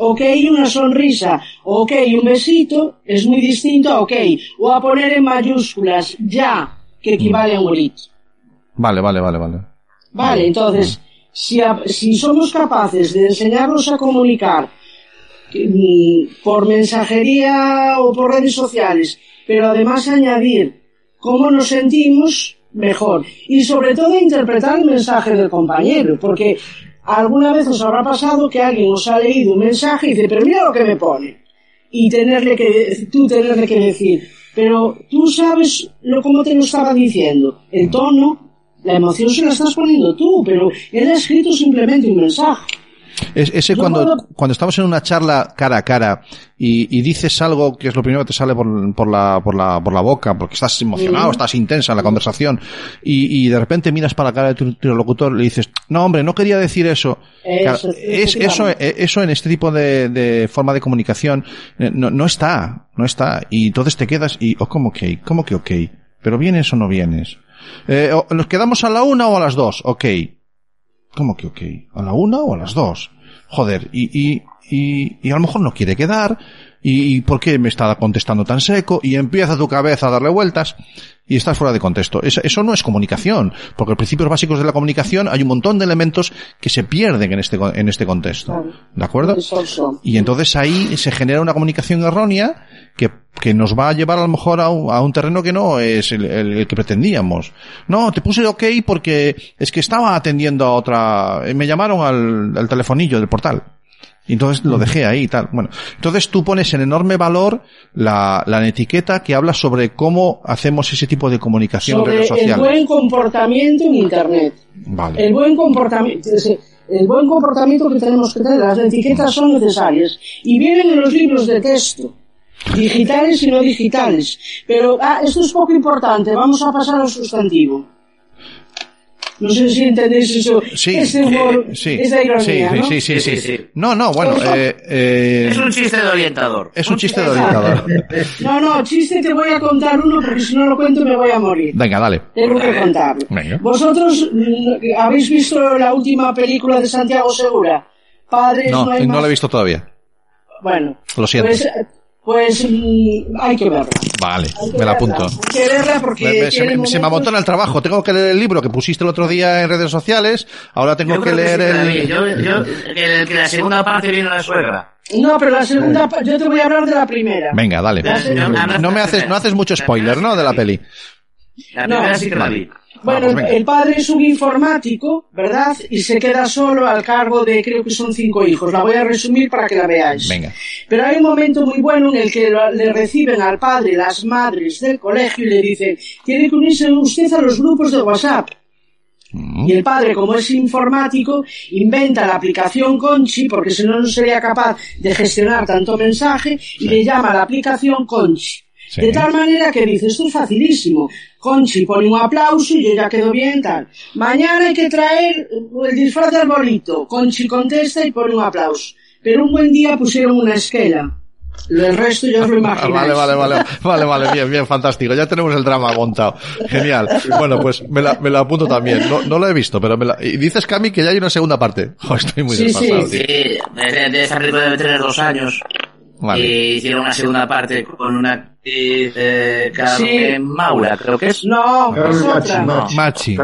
Ok, una sonrisa, ok, un besito, es muy distinto a ok, o a poner en mayúsculas ya, que equivale a un grito. Vale, vale, vale, vale. Vale, entonces, si, a- si somos capaces de enseñarnos a comunicar mm, por mensajería o por redes sociales, pero además añadir cómo nos sentimos, mejor. Y sobre todo interpretar el mensaje del compañero, porque alguna vez os habrá pasado que alguien os ha leído un mensaje y dice, pero mira lo que me pone. Y tenerle que, tú tenerle que decir, pero tú sabes lo cómo te lo estaba diciendo, el tono, la emoción se la estás poniendo tú, pero él ha escrito simplemente un mensaje. Es, ese Yo cuando, puedo- cuando estamos en una charla cara a cara y, y dices algo que es lo primero que te sale por, por, la, por, la, por la boca, porque estás emocionado, Mm. estás intensa en la conversación, y, y de repente miras para la cara de tu interlocutor y le dices, no hombre, no quería decir eso. Eso, es, eso, en este tipo de, de forma de comunicación eh, no, no está, no está. Y entonces te quedas y, oh, ¿cómo que? ¿Cómo que ok? ¿Pero vienes o no vienes? Eh, ¿Nos quedamos a la una o a las dos? Ok. ¿Cómo que ok? ¿A la una o a las dos? Joder, y, y, y, y a lo mejor no quiere quedar, y, y ¿por qué me está contestando tan seco? Y empieza tu cabeza a darle vueltas, y estás fuera de contexto. Eso, eso no es comunicación, porque los principios básicos de la comunicación hay un montón de elementos que se pierden en este, en este contexto. ¿De acuerdo? Y entonces ahí se genera una comunicación errónea que, que nos va a llevar a lo mejor a un, a un terreno que no es el, el- el que pretendíamos. No, te puse ok porque es que estaba atendiendo a otra, me llamaron al, al telefonillo del portal. Y entonces lo dejé ahí y tal. Bueno, entonces tú pones en enorme valor la, la etiqueta que habla sobre cómo hacemos ese tipo de comunicación en Sobre redes el sociales. buen comportamiento en Internet. Vale. El buen comportamiento, el buen comportamiento que tenemos que tener, las etiquetas son necesarias y vienen en los libros de texto, digitales y no digitales. Pero ah, esto es poco importante, vamos a pasar al sustantivo. No sé si entendéis eso. Sí, ese humor, eh, sí, esa ironía, sí, ¿no? sí, sí, sí, Sí, sí. sí. No, no, bueno, eh, eh, Es un chiste de orientador. es un chiste de orientador. No, no, chiste te voy a contar uno porque si no lo cuento me voy a morir. Venga, dale. Tengo que contarlo. Venga. ¿Vosotros mm, habéis visto la última película de Santiago Segura? Padres, no, No, hay no más. lo he visto todavía. Bueno, Lo siento. pues, pues hay que verla. Vale, que me la verla. apunto. Hay que verla porque Me- me- se, me, se me momentos- amontona el trabajo. Tengo que leer el libro que pusiste el otro día en redes sociales. Ahora tengo Yo que leer David. el... Yo, yo, que, que la segunda parte viene la suegra. No, pero la segunda, pa- yo te voy a hablar de la primera. Venga, dale. La. No me haces, no haces mucho spoiler, ¿no? De la peli. La No. primera sí que la vi. Bueno, Vamos, venga. el padre es un informático, ¿verdad? Y se queda solo al cargo de, creo que son cinco hijos. La voy a resumir para que la veáis. Venga. Pero hay un momento muy bueno en el que le reciben al padre las madres del colegio y le dicen, tiene que unirse usted a los grupos de WhatsApp. Mm. Y el padre, como es informático, inventa la aplicación Conchi, porque si no, no sería capaz de gestionar tanto mensaje, y le llama a la aplicación Conchi. Sí. De tal manera que dice, esto es facilísimo. Conchi pone un aplauso y yo ya quedo bien, tal. Mañana hay que traer el disfraz de arbolito. Conchi contesta y pone un aplauso. Pero un buen día pusieron una esquela. El resto ya os lo Ah, imagináis. Vale, vale, vale, vale, vale, bien, bien, fantástico. Ya tenemos el drama montado. Genial. Bueno, pues me la, me la apunto también. No, no la he visto, pero me la... Y dices, Cami, que ya hay una segunda parte. Jo, estoy muy Sí, desfasado, sí. tío. Sí, de, de esa película debe tener dos años. Vale. Y hicieron una segunda parte con una actriz, eh, Carmen Sí. Maura, creo que es. No, es Machi, otra. Machi. Machi.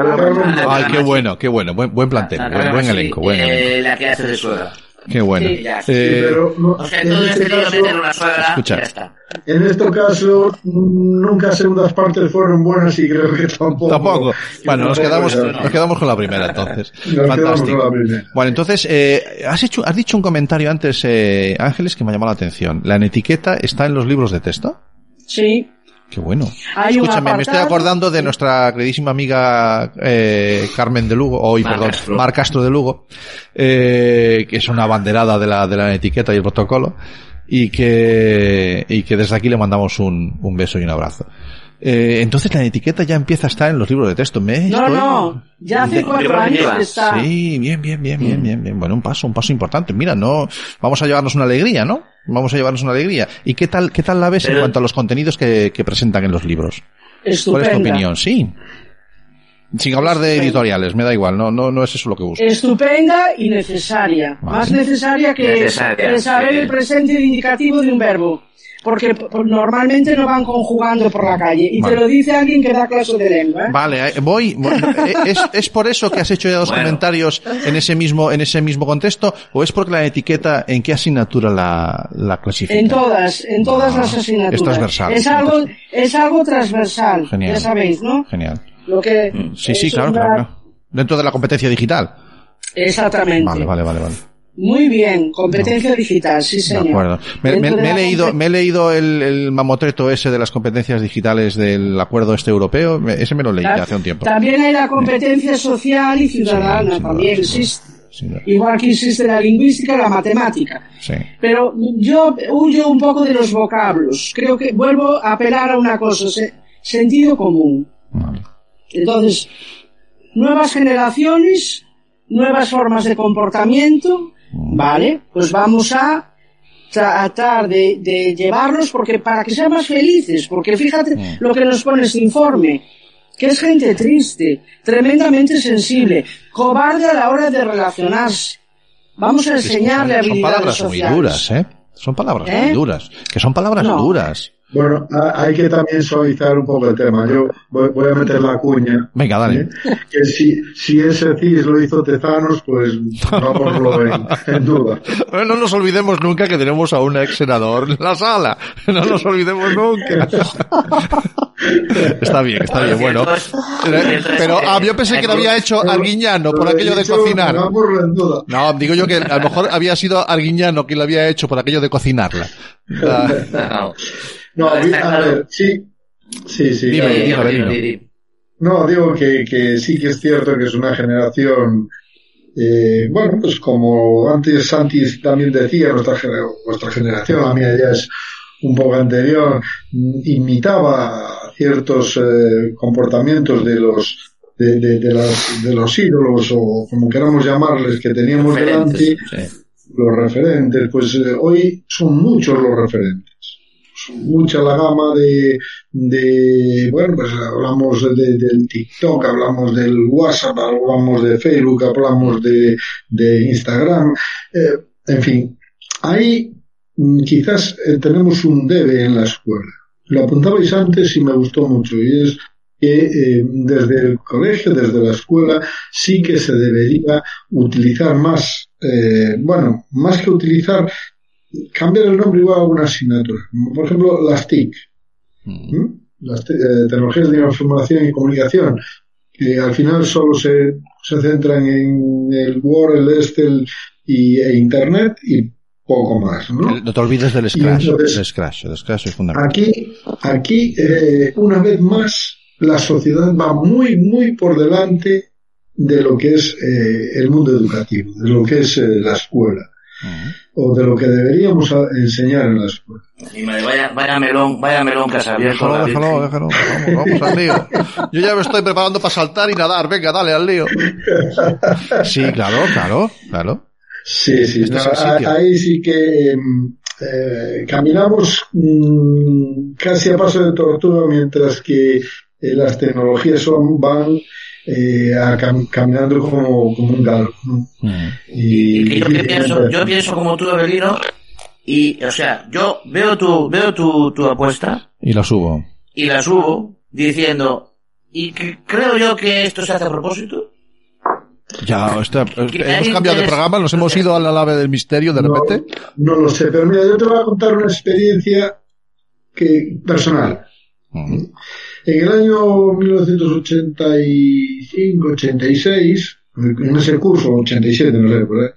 Ay, qué bueno, qué bueno. Buen, buen plantel, La buen, buen elenco, buen eh, elenco. La que hace de suegra. Qué bueno. Sí, ya. Sí, Eh, pero no, O sea, en, todo este este caso, meter una suegra, Escucha. ya está. en este caso, nunca segundas partes fueron buenas y creo que tampoco. Tampoco. Bueno, nos quedamos, nos quedamos con la primera entonces. Nos Fantástico. con la primera. Bueno, entonces, eh, has hecho, has dicho un comentario antes, eh, Ángeles, que me ha llamado la atención. ¿La etiqueta está en los libros de texto? Sí. Qué bueno. Hay Escúchame, me estoy acordando de nuestra queridísima amiga eh, Carmen de Lugo, hoy, Mar perdón, Castro. Mar Castro de Lugo, eh, que es una banderada de la, de la etiqueta y el protocolo, y que, y que desde aquí le mandamos un, un beso y un abrazo. Eh, entonces la etiqueta ya empieza a estar en los libros de texto. Me No, estoy- no. Ya hace cuatro años está. Sí, bien, bien, bien, bien, bien, bien. Bueno, un paso, un paso importante. Mira, no, vamos a llevarnos una alegría, ¿no? Vamos a llevarnos una alegría. ¿Y qué tal, qué tal la ves en cuanto a los contenidos que, que presentan en los libros? ¿Cuál Estupenda. es tu opinión? Sí. Sin hablar de editoriales, me da igual, no, no, no es eso lo que busco. Estupenda y necesaria. Vale. Más necesaria que Necesaria, que saber sí. el presente indicativo de un verbo. Porque normalmente no van conjugando por la calle. Y Vale. te lo dice alguien que da clase de lengua. ¿eh? Vale, eh, voy. eh, ¿Es, es por eso que has hecho ya dos Bueno. comentarios en ese mismo, en ese mismo contexto? ¿O es porque la etiqueta, en qué asignatura la, la clasifica? En todas, en todas Ah, las asignaturas. es transversal. Es algo, es algo transversal. Genial. Ya sabéis, ¿no? Genial. Lo que Sí, sí, es claro, una- claro, claro. Dentro de la competencia digital. Exactamente. Vale, vale, vale, vale. Muy bien, competencia digital, sí De señor. acuerdo. Me, me- Dentro de me he leído, me he leído el, el mamotreto ese de las competencias digitales del acuerdo este europeo. Ese me lo leí hace un tiempo. También hay la competencia social y ciudadana, Sí, también duda. existe. Igual que existe la lingüística la matemática. Sí. Pero yo huyo un poco de los vocablos. Creo que vuelvo a apelar a una cosa, se- sentido común. Vale. Entonces, nuevas generaciones, nuevas formas de comportamiento, ¿vale? Pues vamos a tratar de, de llevarlos porque para que sean más felices, porque fíjate lo que nos pone este informe, que es gente triste, tremendamente sensible, cobarde a la hora de relacionarse. Vamos a enseñarle son, son habilidades palabras muy duras, ¿eh? Son palabras ¿Eh? muy duras. Que son palabras No. duras. Bueno, ha- hay que también suavizar un poco el tema. Yo voy, voy a meter la cuña. Venga, dale. ¿eh? Que si, si ese CIS lo hizo Tezanos, pues vámonos en, en duda. No nos olvidemos nunca que tenemos a un ex senador en la sala. No nos olvidemos nunca. está bien, está bien, bueno. Pero ah, yo pensé que lo había hecho Arguiñano por aquello de cocinar. No, digo yo que a lo mejor había sido Arguiñano quien lo había hecho por aquello de cocinarla. Ah, No, a claro. ver, sí. Sí, sí. Dime, claro. dime, Dime, dime. dime, dime. No, digo que, que sí que es cierto que es una generación, eh, bueno, pues como antes Santi también decía, nuestra, nuestra generación, la mía ya es un poco anterior, mm, imitaba ciertos eh, comportamientos de los de, de, de, las, de los ídolos o como queramos llamarles que teníamos Referentes, delante, sí. los referentes, pues eh, hoy son muchos los referentes. Mucha la gama de, de bueno, pues hablamos de- del TikTok, hablamos del WhatsApp, hablamos de Facebook, hablamos de, de Instagram, eh, en fin, ahí mm, quizás eh, tenemos un debe en la escuela. Lo apuntabais antes y me gustó mucho, y es que eh, desde el colegio, desde la escuela, sí que se debería utilizar más, eh, bueno, más que utilizar, cambiar el nombre igual a alguna asignatura. Por ejemplo, las TIC, ¿m? las te- eh, tecnologías de información y comunicación, que al final solo se, se centran en el Word, el Excel y, e Internet y poco más, ¿no? No te olvides del Scratch. entonces- del Scratch. El Scratch es fundamental. Aquí, aquí eh, una vez más, la sociedad va muy, muy por delante de lo que es eh, el mundo educativo, de lo que es eh, la escuela, o de lo que deberíamos enseñar en la escuela. Y me- vaya, vaya melón, vaya melón que. Déjalo, déjalo, déjalo. Vamos, vamos al lío. Yo ya me estoy preparando para saltar y nadar. Venga, dale al lío. Sí, claro, claro, claro. Sí, sí, Este no, ahí sí que mm, eh, caminamos mm, casi a paso de tortuga mientras que eh, las tecnologías son, van eh, a cam- caminando como, como un galgo. ¿no? Y, Y yo, que pienso, yo pienso como tú, Abelino, y, o sea, yo veo tu, veo tu, tu apuesta Y la subo. y la subo diciendo, y que- creo yo que esto se hace a propósito. Ya, está- Que hemos cambiado de programa, nos hemos ido a la nave del misterio de repente. No lo sé, pero mira, yo te voy a contar una experiencia que personal. En el año 1985-86, en ese curso, 87, no sé, por ahí,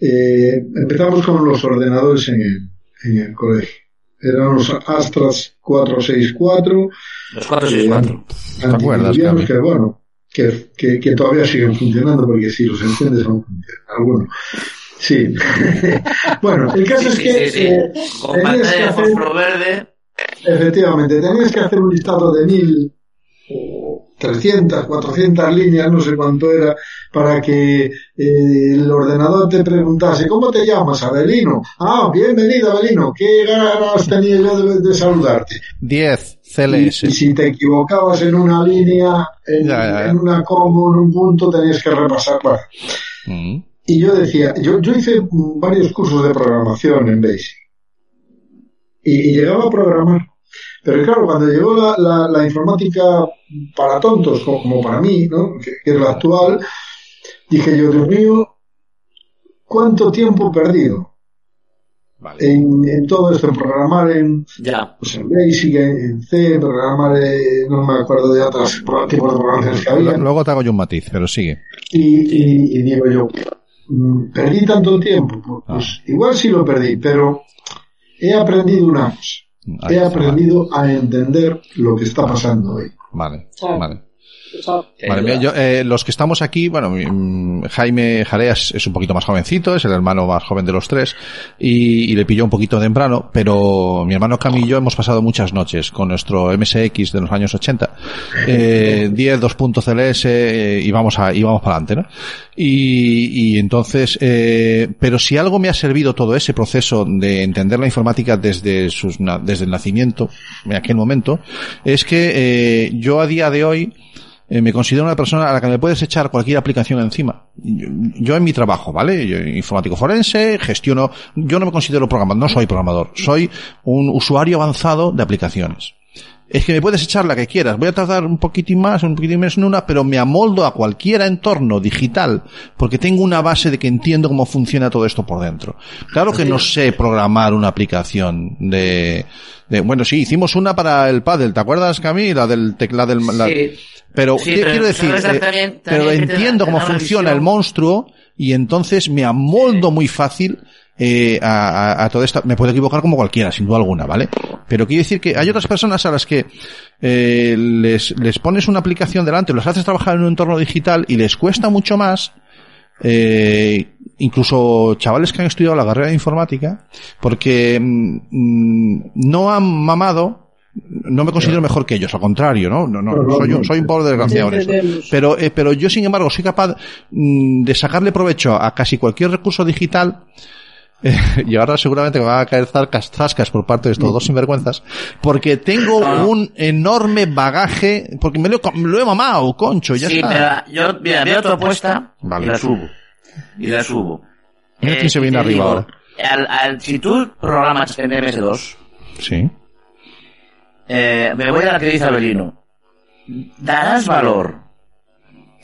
eh, empezamos con los ordenadores en el, en el colegio. Eran los Astras 464. Los 464. ¿Te acuerdas, que bueno, que, que, que todavía siguen funcionando porque si los enciendes aún funcionan. Algunos. Sí. bueno, el caso es Sí, que sí, sí. eh, Con pantalla de verde. Efectivamente, tenías que hacer un listado de mil o 300, 400 líneas, no sé cuánto era, para que eh, el ordenador te preguntase, ¿cómo te llamas, Abelino? Ah, bienvenido, Abelino, qué ganas tenía yo de, de saludarte. 10 Y, CLS. y si te equivocabas en una línea, en, Ya, ya, ya. en una como, en un punto, tenías que repasar. Bueno, Mm. y yo decía, yo, yo hice varios cursos de programación en Basic. Y, y llegaba a programar. Pero claro, cuando llegó la, la, la informática para tontos, como, como para mí, ¿no? que, que es la actual, dije yo, Dios mío, ¿cuánto tiempo perdido? En, en todo esto, en programar en, Ya. pues en Basic, en, en C, programar, eh, no me acuerdo de otros tipos de programaciones que había. Luego te hago yo un matiz, pero sigue. Y, y- y digo yo, mm, perdí tanto tiempo. Pues, pues igual sí lo perdí, pero he aprendido una cosa. Ahí He aprendido a entender lo que está pasando hoy. Vale, vale. Vale, mira, yo, eh, los que estamos aquí, bueno, mm, Jaime Jareas es un poquito más jovencito, es el hermano más joven de los tres, y, y le pilló un poquito temprano, pero mi hermano Cami y yo hemos pasado muchas noches con nuestro MSX de los años 80, eh, 10, 2.CLS, eh, y vamos a, y vamos para adelante, ¿no? Y, y entonces, eh, pero si algo me ha servido todo ese proceso de entender la informática desde sus, desde el nacimiento, en aquel momento, es que eh, yo a día de hoy, eh, me considero una persona a la que me puedes echar cualquier aplicación encima. Yo, yo en mi trabajo, ¿vale? Yo informático forense, gestiono, yo no me considero programador, no soy programador, soy un usuario avanzado de aplicaciones. Es que me puedes echar la que quieras. Voy a tardar un poquitín más, un poquitín menos en una, pero me amoldo a cualquier entorno digital porque tengo una base de que entiendo cómo funciona todo esto por dentro. Claro que no sé programar una aplicación de, de bueno, sí, hicimos una para el paddle, ¿te acuerdas, Camila? La del teclado del, la- Sí. pero Sí, ¿qué pero quiero decir, eh, también- pero te entiendo da- cómo te da una funciona el monstruo y entonces me amoldo muy fácil eh, a, a, a toda esta. Me puedo equivocar como cualquiera, sin duda alguna, ¿vale? Pero quiero decir que hay otras personas a las que eh, les, les pones una aplicación delante, los haces trabajar en un entorno digital y les cuesta mucho más. Eh, incluso chavales que han estudiado la carrera de informática, porque mm, mm, no han mamado no me considero mejor que ellos, al contrario, ¿no? No, no, soy, un, soy un pobre desgraciado en eso. Pero, eh, pero yo, sin embargo, soy capaz mm, de sacarle provecho a casi cualquier recurso digital. Eh, y ahora seguramente me van a caer zarcas, zascas por parte de estos dos sinvergüenzas, porque tengo un enorme bagaje, porque me lo, he lo mamado, concho, ya sí, está. pero yo, mira, veo tu apuesta Vale. y la subo. Y la subo. Mira quién se y viene arriba digo, ahora. Al, al, si tú programas en MS2, Sí. eh, me voy a la que dice Abelino. Darás valor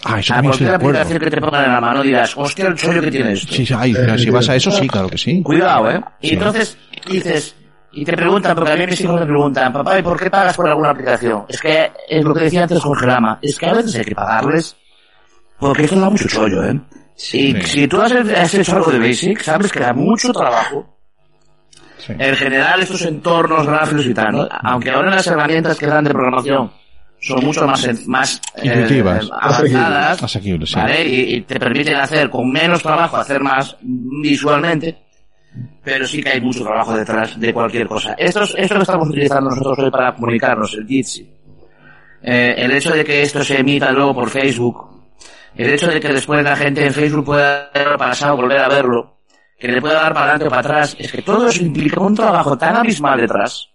Ah, eso a también estoy de acuerdo. aplicación que te pongan en la mano. Dirás, hostia, el chollo que tiene esto. Sí, sí, ay, si vas a eso, sí, claro que sí. Cuidado, ¿eh? Y Sí. entonces dices, y te preguntan, porque a mí mis hijos me preguntan, papá, ¿y por qué pagas por alguna aplicación? Es que es lo que decía antes Jorge Lama, es que a veces hay que pagarles porque esto da mucho chollo, ¿eh? Si, si tú has, has hecho algo de Basic, sabes que da mucho trabajo. Sí. En general, estos entornos gráficos y tal, ¿no? aunque ahora las herramientas que dan de programación son mucho más, más eh, avanzadas, Asequibles, sí. ¿vale? Y, y te permiten hacer con menos trabajo, hacer más visualmente, pero sí que hay mucho trabajo detrás de cualquier cosa. Esto, es- esto que estamos utilizando nosotros hoy para comunicarnos, el Jitsi, eh, el hecho de que esto se emita luego por Facebook, el hecho de que después la gente en Facebook pueda verlo pasado, volver a verlo, que le pueda dar para adelante o para atrás, es que todo eso implica un trabajo tan abismal detrás,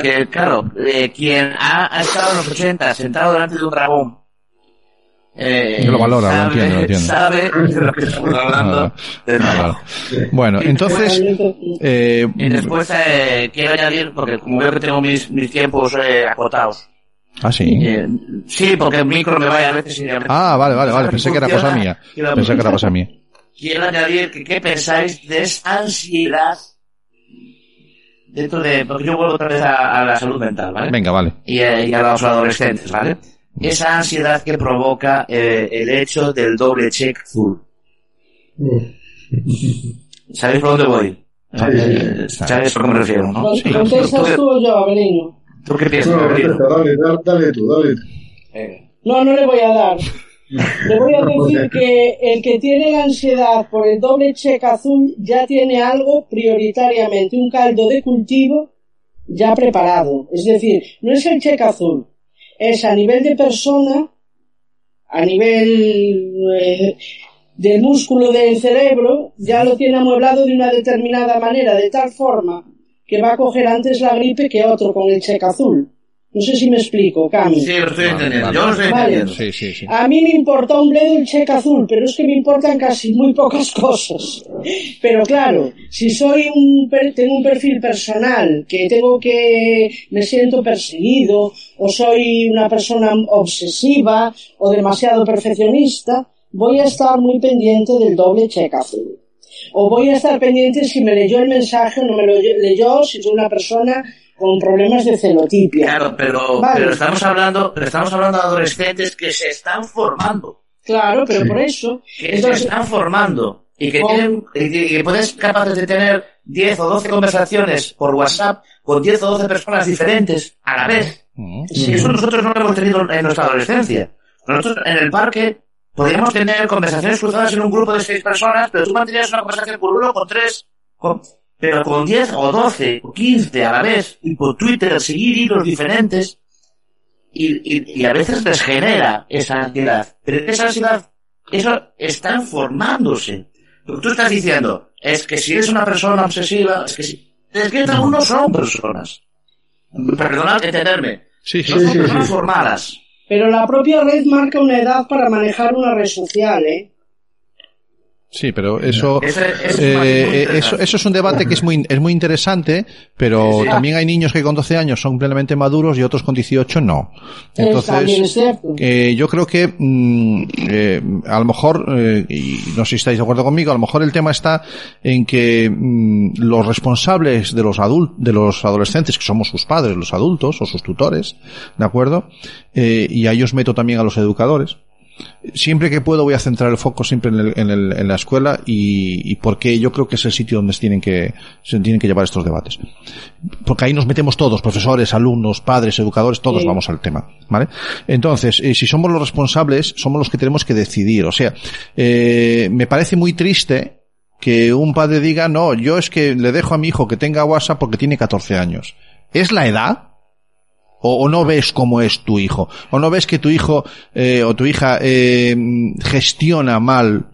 que claro, eh, quien ha, ha estado en los 80 sentado delante de un dragón, eh, Yo lo valoro, lo sabe, entiendo, lo entiendo. sabe de lo que estamos hablando. Ah, trabajo. Bueno, entonces, eh, Y después eh, quiero añadir, porque como veo que tengo mis, mis tiempos eh, acotados, ah, sí. eh, sí, porque el micro me vaya a veces y a veces Ah, vale, vale, vale, pensé que era cosa mía. Pensé que era cosa mía. Quiero añadir que qué pensáis de esa ansiedad dentro de, porque yo vuelvo otra vez a, a la salud mental, ¿vale? Venga, vale. y, eh, y a los adolescentes, ¿vale? Esa ansiedad que provoca eh, el hecho del doble check azul. ¿Sabéis por dónde voy? Eh, ¿Sabéis por qué me refiero, no? Con- ¿Contestas tú o yo, Abelino? ¿Tú qué piensas, No, dale, dale tú, dale tú. No, no le voy a dar. Le voy a decir que el que tiene la ansiedad por el doble cheque azul ya tiene algo prioritariamente, un caldo de cultivo ya preparado. Es decir, no es el cheque azul, es a nivel de persona, a nivel eh, del músculo del cerebro, ya lo tiene amueblado de una determinada manera, de tal forma que va a coger antes la gripe que otro con el cheque azul. No sé si me explico, Cami. Sí, lo estoy entendiendo. Yo lo estoy Vale. entendiendo. Sí, sí, sí. A mí me importa un bledo el cheque azul, pero es que me importan casi muy pocas cosas. Pero claro, si soy un, per- tengo un perfil personal, que tengo que, me siento perseguido, o soy una persona obsesiva, o demasiado perfeccionista, voy a estar muy pendiente del doble cheque azul. O voy a estar pendiente si me leyó el mensaje o no me lo leyó, si soy una persona con problemas de celotipia. Claro, pero, Vale. pero estamos hablando, pero estamos hablando de adolescentes que se están formando, Claro, pero por eso. que Entonces, se están formando y que Con- tienen, y que, pueden ser capaces de tener 10 o 12 conversaciones por WhatsApp con 10 o 12 personas diferentes a la vez. Mm. Y eso nosotros no lo hemos tenido en nuestra adolescencia. Nosotros en el parque podíamos tener conversaciones cruzadas en un grupo de seis personas, pero tú mantenías una conversación con uno, con tres, con- pero con 10 o 12 o 15 a la vez, y por Twitter seguir hilos diferentes, y, y, y a veces les genera esa ansiedad. Pero esa ansiedad, eso está formándose. Lo que tú estás diciendo es que si eres una persona obsesiva, es que si, es que no son personas. Perdonad entenderme. Sí, sí. No son sí, personas sí. formadas. Pero la propia red marca una edad para manejar una red social, ¿eh? Sí, pero eso, es eh, eh, eso, eso es un debate que es muy, es muy interesante, pero Sí, también hay niños que con 12 años son plenamente maduros y otros con 18 no. Entonces, eh, yo creo que mm, eh, a lo mejor, eh, y no sé si estáis de acuerdo conmigo, a lo mejor el tema está en que mm, los responsables de los adultos, de los adolescentes, que somos sus padres, los adultos o sus tutores, ¿de acuerdo? Eh, y a ellos meto también a los educadores siempre que puedo voy a centrar el foco siempre en, el- en el- en la escuela y, y porque yo creo que es el sitio donde se tienen que se tienen que llevar estos debates. Porque ahí nos metemos todos profesores alumnos padres educadores todos Sí. vamos al tema vale entonces eh, si somos los responsables somos los que tenemos que decidir. O sea eh, me parece muy triste que un padre diga no yo es que le dejo a mi hijo que tenga WhatsApp porque tiene 14 años es la edad O, no ves cómo es tu hijo. O no ves que tu hijo eh, o tu hija eh, gestiona mal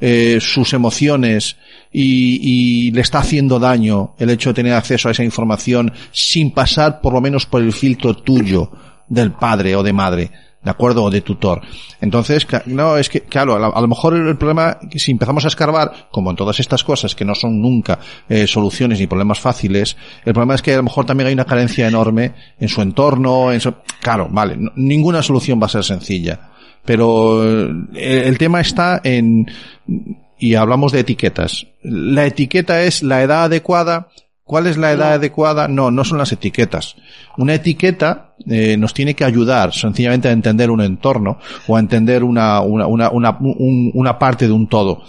eh, sus emociones y, y le está haciendo daño el hecho de tener acceso a esa información sin pasar por lo menos por el filtro tuyo del padre o de madre. ¿De acuerdo? O de tutor. Entonces, no, es que, claro, a, lo mejor el, problema, si empezamos a escarbar, como en todas estas cosas que no son nunca eh, soluciones ni problemas fáciles, el problema es que a lo mejor también hay una carencia enorme en su entorno, en su, claro, vale, ninguna solución va a ser sencilla. Pero eh, el tema está en, y hablamos de etiquetas. La etiqueta es la edad adecuada. ¿Cuál es la edad adecuada? No, no son las etiquetas. Una etiqueta eh, nos tiene que ayudar sencillamente a entender un entorno o a entender una, una, una, una, un- una parte de un todo.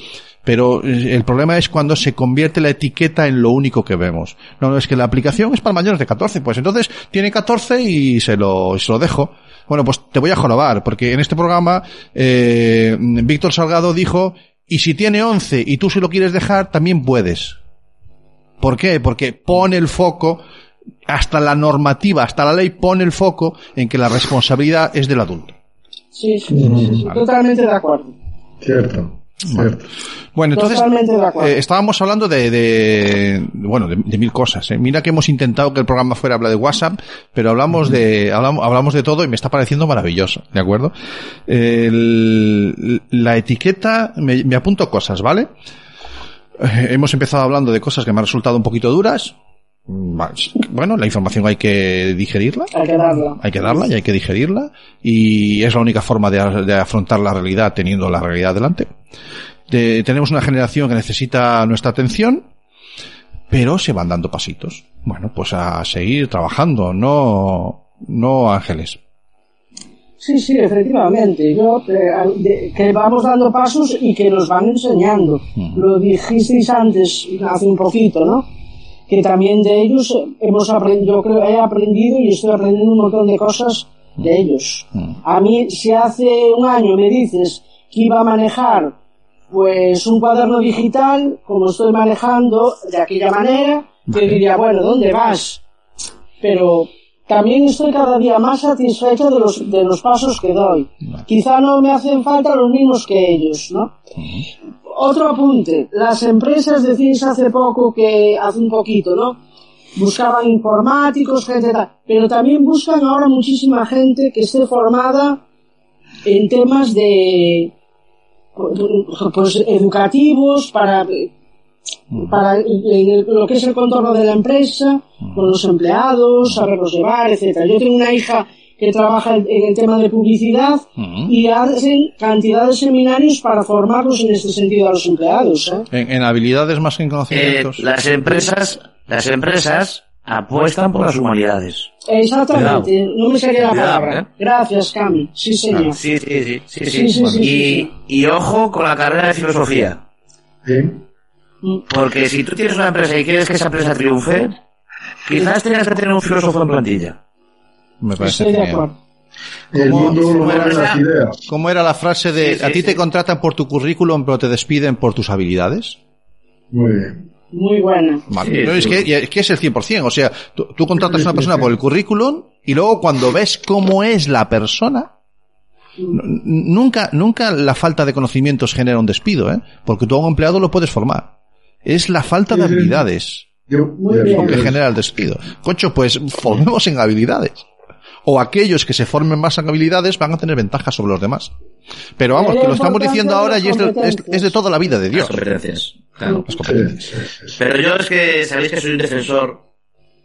Pero eh, el problema es cuando se convierte la etiqueta en lo único que vemos. No, no, es que la aplicación es para mayores de 14. Pues entonces tiene 14 y se lo, se lo dejo. Bueno, pues te voy a jorobar, porque en este programa eh, Víctor Salgado dijo, y si tiene 11 y tú se lo quieres dejar, también puedes. ¿Por qué? Porque pone el foco, hasta la normativa, hasta la ley pone el foco en que la responsabilidad es del adulto. Sí, sí, sí, sí, sí, totalmente de acuerdo. Cierto. Cierto. Bueno, entonces eh, estábamos hablando de, de bueno, de, de mil cosas. ¿eh? Mira que hemos intentado que el programa fuera habla de WhatsApp, pero hablamos de hablamos, hablamos de todo y me está pareciendo maravilloso, ¿de acuerdo? El- la etiqueta, me, me apunto cosas, ¿vale? Eh, hemos empezado hablando de cosas que me han resultado un poquito duras. Mm, Bueno, la información hay que digerirla Hay que darla. hay que darla y hay que digerirla y es la única forma de, de afrontar la realidad teniendo la realidad delante. De- tenemos una generación que necesita nuestra atención, pero se van dando pasitos. Bueno, pues a seguir trabajando, no, no ángeles. Sí, sí, efectivamente. Yo, eh, que vamos dando pasos y que nos van enseñando. Lo dijisteis antes, hace un poquito, ¿no? Que también de ellos hemos aprendido, yo creo he aprendido y estoy aprendiendo un montón de cosas de ellos. A mí, si hace un año me dices que iba a manejar pues un cuaderno digital, como estoy manejando de aquella manera, te diría, bueno, ¿dónde vas? Pero también estoy cada día más satisfecho de los, de los pasos que doy. Quizá no me hacen falta los mismos que ellos, ¿no? Otro apunte. Las empresas decís hace poco que, hace un poquito, ¿no? Buscaban informáticos, gente tal. Pero también buscan ahora muchísima gente que esté formada en temas de, pues, educativos para, para en el- lo que es el contorno de la empresa, con los empleados, saberlos llevar, etcétera. Yo tengo una hija que trabaja en el tema de publicidad y hacen cantidad de seminarios para formarlos en este sentido a los empleados. ¿eh? En, en habilidades más que en Eh, conocimientos. las empresas, las empresas apuestan por las humanidades. Exactamente, no me salía la Cuidado, palabra. ¿eh? Gracias, Cami. Sí, señor. Sí, sí, sí, sí, Sí, sí. sí, sí, y, sí, y ojo con la carrera de filosofía. Porque si tú tienes una empresa y quieres que esa empresa triunfe, quizás tengas que tener un filósofo en plantilla. Me parece Estoy de genial. acuerdo. El ¿Cómo- mundo lo mueven empresa- las ideas. ¿Cómo era la frase de Sí, sí, a ti sí. te contratan por tu currículum pero te despiden por tus habilidades? Muy bien. Muy buena. Vale. No, es, que, es que es el 100%. O sea, tú, tú contratas a una persona por el currículum y luego cuando ves cómo es la persona, nunca, nunca la falta de conocimientos genera un despido, ¿eh? Porque tú a un empleado lo puedes formar. Es la falta de habilidades Yo, Muy bien. lo que genera el despido. Concho, pues formemos en habilidades. O aquellos que se formen más en habilidades van a tener ventajas sobre los demás. Pero vamos, que lo estamos diciendo ahora las y es de, es, de toda la vida de Las Dios. competencias. Claro. Las competencias. Pero yo es que sabéis que soy un defensor.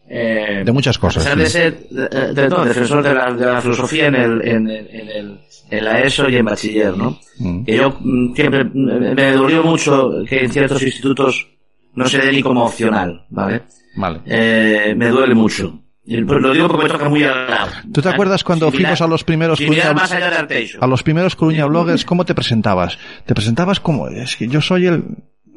eh, De muchas cosas, A pesar de ser de, de- no, defensor de la, de la filosofía en, el, en, el, en, el, en la ESO y en bachiller, ¿no? Mm. Que yo mm, siempre me dolió mucho que en ciertos institutos no se dé ni como opcional, ¿vale? Vale. Eh, me duele mucho. Pues lo digo porque me toca muy al lado. ¿Tú te ¿eh? acuerdas cuando fuimos mirar- a los primeros mirar Coruña- más allá de Arteixo. A los primeros Coruña Bloggers, ¿cómo te presentabas? Te presentabas como, es que yo soy el...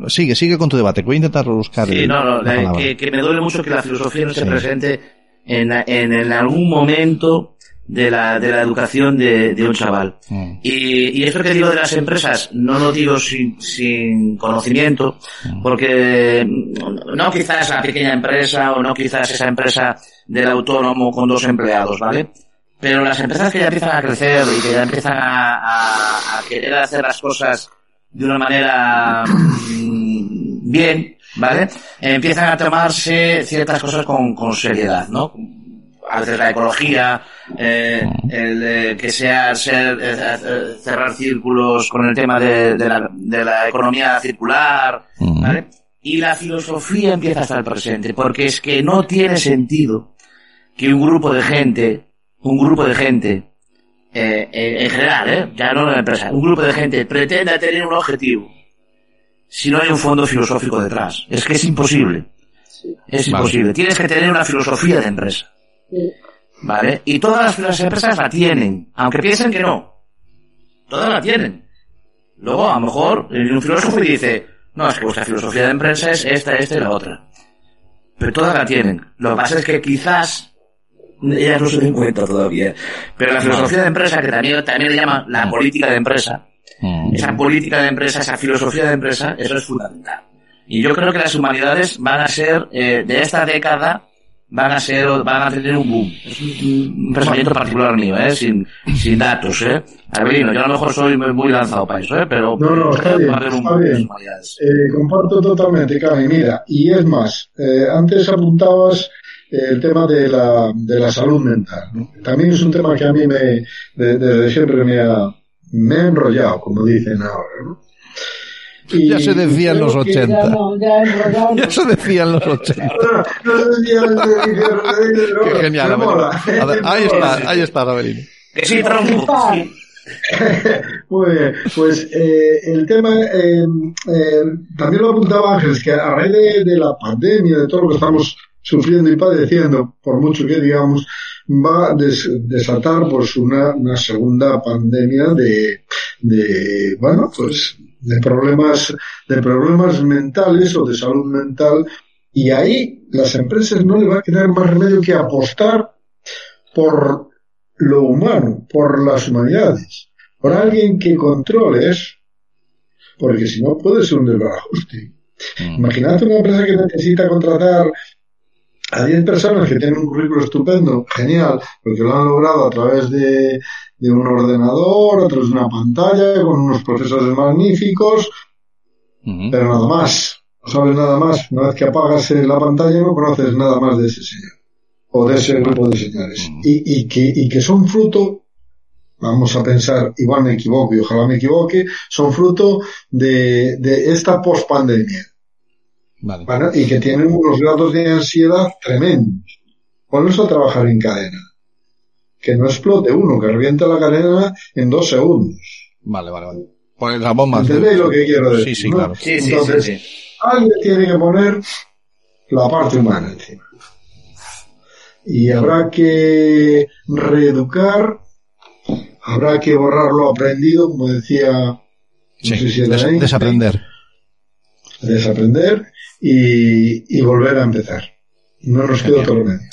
Sigue, sigue con tu debate, que voy a intentar buscar Sí, el- no, no, la eh, que, que me duele mucho que la filosofía no esté Sí. presente en, en, en algún momento de la, de la educación de, de un chaval. Mm. Y, y esto que digo de las empresas, no lo digo sin, sin conocimiento, porque mm, no quizás la pequeña empresa o no quizás esa empresa del autónomo con dos empleados, ¿vale? Pero las empresas que ya empiezan a crecer y que ya empiezan a, a- a querer hacer las cosas de una manera mm, bien, ¿vale? Empiezan a tomarse ciertas cosas con, con seriedad, ¿no? A veces la ecología, eh, el eh, que sea ser, eh, eh, cerrar círculos con el tema de, de la, de la economía circular, ¿vale? Y la filosofía empieza a estar presente, porque es que no tiene sentido que un grupo de gente, un grupo de gente, eh, eh, en general, ¿eh? ya no la empresa, un grupo de gente pretenda tener un objetivo si no hay un fondo filosófico detrás. Es que es imposible. Es Vale. imposible. Tienes que tener una filosofía de empresa. ¿Vale? Y todas las, empresas la tienen, aunque piensen que no. Todas la tienen. Luego, a lo mejor, un filósofo y dice, no, es que vuestra filosofía de empresa es esta, esta y la otra. Pero todas la tienen. Lo que pasa es que quizás ellas no se den cuenta todavía. Pero la filosofía de empresa, que también, también le llaman la política de empresa, esa política de empresa, esa filosofía de empresa, eso es fundamental. Y yo creo que las humanidades van a ser, eh, de esta década, van a ser, van a tener un boom. Es un, un pensamiento particular mío, eh, sin, sin datos, eh. Abelino, yo a lo mejor soy muy lanzado para eso, eh, pero No, no, está bien, está bien. Eh, comparto totalmente, Cami. Mira, y es más, eh, antes apuntabas el tema de la, de la salud mental. ¿no? También es un tema que a mí me, de- desde siempre me ha, me ha enrollado, como dicen ahora. ¿no? Y Ya se decía en los creo que- 80. Ya ya se decía en los 80. No, no se dice, pero Qué genial, ver, Ahí está, ahí está, Abelino. Que sí, tronco, sí. Muy bien, pues eh, el tema, eh, eh, también lo apuntaba Ángeles, que a raíz de, de la pandemia, de todo lo que estamos sufriendo y padeciendo, por mucho que digamos, va a des- desatar pues una, una segunda pandemia de, de, bueno, pues de problemas, de problemas mentales o de salud mental, y ahí las empresas no le va a quedar más remedio que apostar por lo humano, por las humanidades, por alguien que controle eso, porque si no puede ser un desbarajuste. Imagínate una empresa que necesita contratar a 10 personas que tienen un currículo estupendo, genial, porque lo han logrado a través de, de un ordenador, a través de una pantalla, con unos profesores magníficos, pero nada más. No sabes nada más. Una vez que apagas eh, la pantalla no conoces nada más de ese señor o de ese grupo de señores. Y, y, que, y que son fruto, vamos a pensar, igual me equivoco y ojalá me equivoque, son fruto de, de esta pospandemia. Vale. Y que tienen unos grados de ansiedad tremendos. Ponlos a trabajar en cadena. Que no explote uno, que reviente la cadena en dos segundos. Vale, vale, vale. Pues la bomba. ¿Entendéis lo que quiero decir? Sí, sí, no? claro. Sí, Entonces, sí, sí. alguien tiene que poner la parte humana encima. Y habrá que reeducar, habrá que borrar lo aprendido, como decía, no sé si era des- Einstein, desaprender. desaprender y, y volver a empezar. No nos queda otro remedio.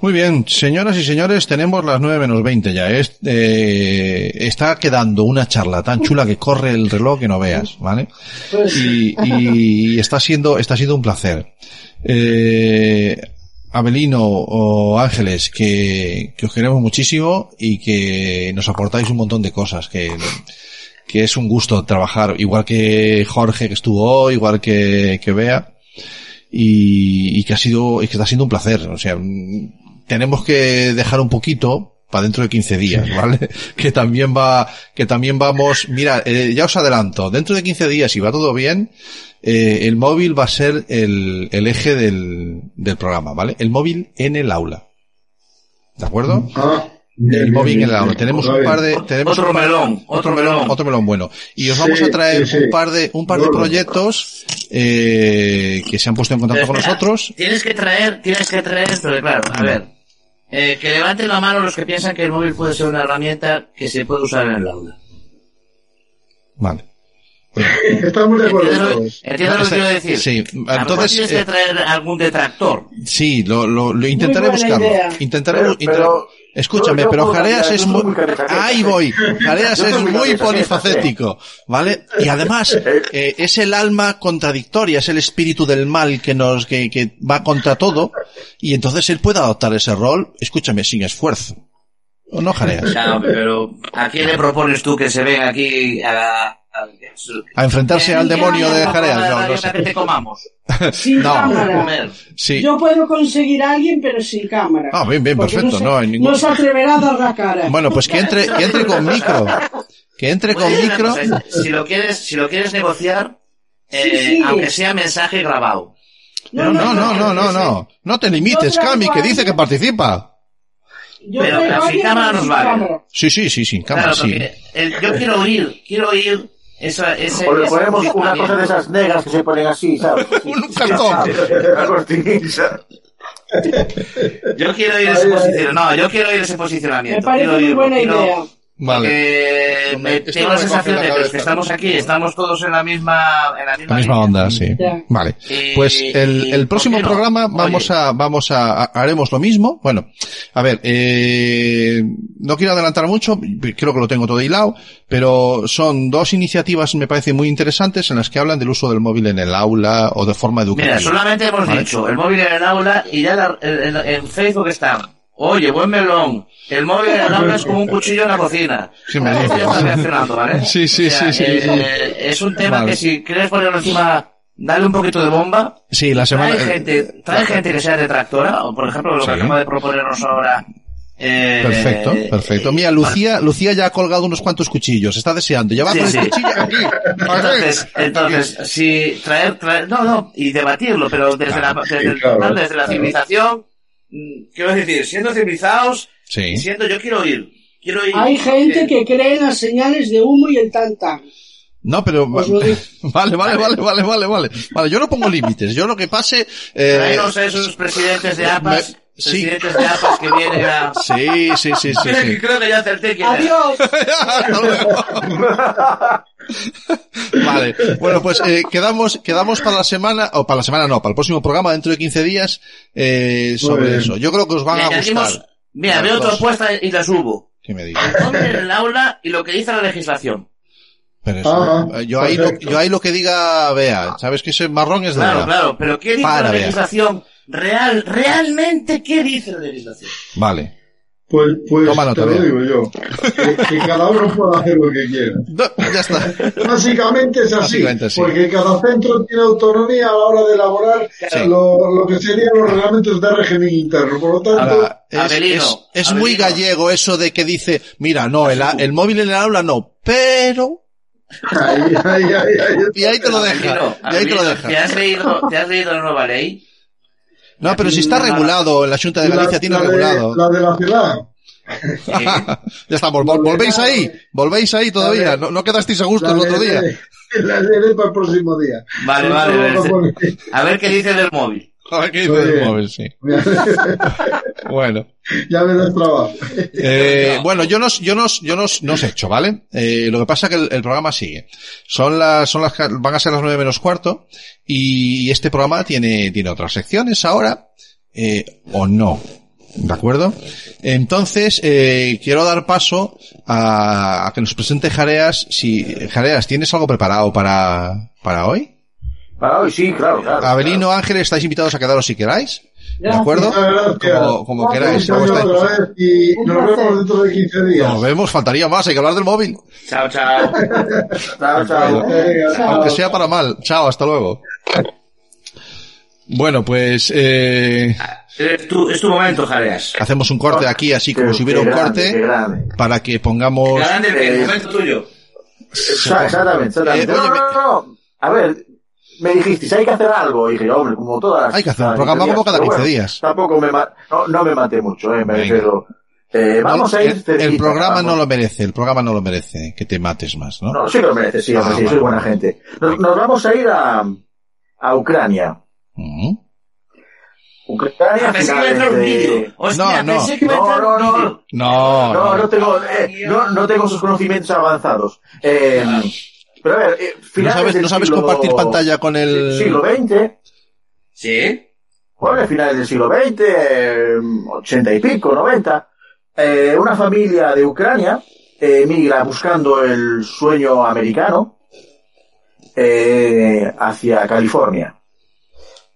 Muy bien, señoras y señores, tenemos las 9 menos 20 ya. Es, eh, está quedando una charla tan chula que corre el reloj que no veas, ¿vale? Pues, Y, y está siendo, está siendo un placer. Eh, Abelino o Ángeles, que, que os queremos muchísimo y que nos aportáis un montón de cosas, que, que es un gusto trabajar, igual que Jorge que estuvo hoy, igual que, que Bea, y, y que ha sido, y que está siendo un placer. O sea, tenemos que dejar un poquito para dentro de 15 días, ¿vale? Que también va, que también vamos, mira, eh, ya os adelanto, dentro de 15 días, si va todo bien, eh, el móvil va a ser el, el eje del, del programa, ¿vale? El móvil en el aula. ¿De acuerdo? Ah, El móvil en aula. bien. Tenemos un par de, tenemos Otro un par- melón, otro melón. otro melón bueno. Y os Sí, vamos a traer sí, sí. un par de, un par de proyectos, eh, que se han puesto en contacto con Espera, nosotros. Tienes que traer, tienes que traer, pero claro, a ver, eh, que levanten la mano los que piensan que el móvil puede ser una herramienta que se puede usar en el aula. Vale. Estamos de acuerdo ¿Entiendes lo, que quiero decir? Sí, entonces, tienes eh, que traer algún detractor. Sí, lo, lo, lo intentaré buscarlo. Intentaré, Pero, intentaré- pero Escúchame, pero Jareas es muy, ahí voy. Jareas es muy polifacético, ¿vale? Y además, eh, es el alma contradictoria, es el espíritu del mal que nos, que, que va contra todo, y entonces él puede adoptar ese rol, escúchame, sin esfuerzo. ¿O no, Jareas? Ya, hombre, pero ¿a quién le propones tú que se venga aquí a... a- enfrentarse al demonio de Jareas, no, no sé. comamos. Sin No. cámara. Sí. Yo puedo conseguir a alguien, pero sin cámara. Ah, bien, bien, perfecto, se- no hay ningún- No se atreverá a dar la cara. Bueno, pues que entre, que entre con micro. Que entre con una micro. cosa, si lo quieres, si lo quieres negociar, eh, Sí, sí. aunque sea mensaje grabado. No, no, no, no, no, no. No te limites, Cami, que dice que participa. Yo pero- sin cámara nos vale. Sí, sí, sí, sin cámara, Claro, sí. el- yo quiero oír, quiero oír esa, ese, O le ese ponemos una cosa de esas negras que se ponen así, ¿sabes? Un cartón. Yo quiero oír ese posicionamiento. No, yo quiero oír ese posicionamiento. Me parece quiero muy buena idea. Vale. me Esto tengo la sensación de que los que cabeza. estamos aquí estamos todos en la misma, en la misma, La misma onda, sí. Vale. Y- Pues el, el próximo programa Oye. vamos a, vamos a, a- haremos lo mismo. Bueno, a ver, eh, no quiero adelantar mucho, creo que lo tengo todo hilado, pero son dos iniciativas, me parece muy interesantes, en las que hablan del uso del móvil en el aula o de forma educativa. Mira, solamente hemos Vale. dicho el móvil en el aula y ya la- en, en- en Facebook está. Oye, buen melón. El móvil en el aula es como un cuchillo en la cocina. Sí, me reaccionando, ¿vale? Sí, sí, O sea, sí, sí, eh, sí. eh, es un tema Vale. que si quieres ponerlo encima, dale un poquito de bomba. Sí, la semana, Trae gente, trae gente que sea detractora, o por ejemplo lo Sí. que acaba de proponernos ahora. eh, Perfecto, eh, perfecto. Mira, Lucía, Lucía ya ha colgado unos cuantos cuchillos, está deseando. Ya va Sí, con sí. el cuchillo aquí. Entonces, entonces, si traer, traer, no, no, y debatirlo, pero desde la, desde, el- claro, desde la claro. civilización, mm, quiero decir, siendo civilizados, Sí. siendo, yo quiero ir, quiero ir. Hay gente eh, que cree en las señales de humo y el tan-tan. No, pero digo. vale, vale, vale, vale, vale, vale. Vale, yo no pongo límites. Yo lo que pase, eh, traernos a esos presidentes de APAS, me- sí. que a... sí, sí, sí, sí, Mira, sí. que creo que ya acerté quién era. Adiós. Vale, bueno, pues eh, quedamos, quedamos para la semana, o para la semana no, para el próximo programa dentro de 15 días, eh, sobre eso. Yo creo que os van Le a gustar. mira, veo tu apuesta y la subo. ¿Qué me digas? El aula y lo que dice la legislación. Pero eso, Ajá, eh, yo ahí lo, yo ahí lo que diga Bea, sabes que ese marrón es de Claro, Bea. claro, pero ¿qué dice Para, la vea. legislación? Real, realmente, ¿qué dice la legislación? Vale. Pues, pues te lo bien. digo yo. Que, que cada uno pueda hacer lo que quiera. No, ya está. Básicamente es así, Básicamente sí. porque cada centro tiene autonomía a la hora de elaborar Sí. lo, lo que serían los reglamentos de régimen interno. Por lo tanto, Ahora, es, es, muy gallego eso de que dice, mira, no, el, el móvil en el aula no, pero... ahí, ahí, ahí, ahí. Y ahí te lo deja. Y ahí te lo deja. ¿te has leído, te has leído la nueva ley? No, pero si está regulado, en la Junta de La- Galicia tiene la de- regulado. la de la ciudad. Ya estamos, vol- volvéis ahí, volvéis ahí todavía, no, no quedasteis a gusto el otro día. la leeré para el próximo día. Vale, vale, vale. A ver qué dice del móvil. Del móvil, sí. Bueno. ya me das trabajo. Eh, bueno, yo nos, yo nos, yo nos, nos he hecho, ¿vale? Eh, lo que pasa es que el, el programa sigue. Son las, son las, van a ser las nueve menos cuarto y este programa tiene, tiene otras secciones ahora, eh, o no. ¿De acuerdo? Entonces, eh, quiero dar paso a, a que nos presente Jareas. Si, Jareas, ¿tienes algo preparado para, para hoy? Para hoy sí, claro, claro. Abelino, Ángeles, estáis invitados a quedaros si queráis. ¿De acuerdo? Como, como queráis. Como estáis. y nos vemos dentro de 15 días. Nos vemos, faltaría más, hay que hablar del móvil. Chao, chao. Chao, chao. Aunque sea para mal. Chao, hasta luego. Bueno, pues eh, Es tu, es tu momento, Jareas. hacemos un corte aquí, así como Qué- si hubiera un corte, grande. para que pongamos... Grande, el momento tuyo. Exa- Exactamente, exactamente. Eh, no, no, no. A ver, me dijisteis, hay que hacer algo. Y dije, hombre, como todas las... Hay que hacer un cada programa 15 como cada pero 15 días. Tampoco me, no, no me maté mucho, eh, me refiero. Eh, vamos No, a ir el, cerquita, el programa vamos. no lo merece, el programa no lo merece, que te mates más, ¿no? No, sí que lo merece, sí, hombre, Ah, sí, soy buena gente. Nos, nos vamos a ir a, a Ucrania. Ujú. Ucrania, Ah, pensé que iba a entrar un finales de- vídeo. Hostia, No, no. pensé que iba a No, no. No, No, no. no tengo, eh, no, no tengo sus conocimientos avanzados. Eh, pero a ver, eh, ¿No finales sabes, del no sabes siglo- compartir pantalla con el... Siglo XX, ¿Sí? bueno, finales del siglo XX, eh, ochenta y pico, noventa. Eh, una familia de Ucrania eh, emigra buscando el sueño americano eh, hacia California.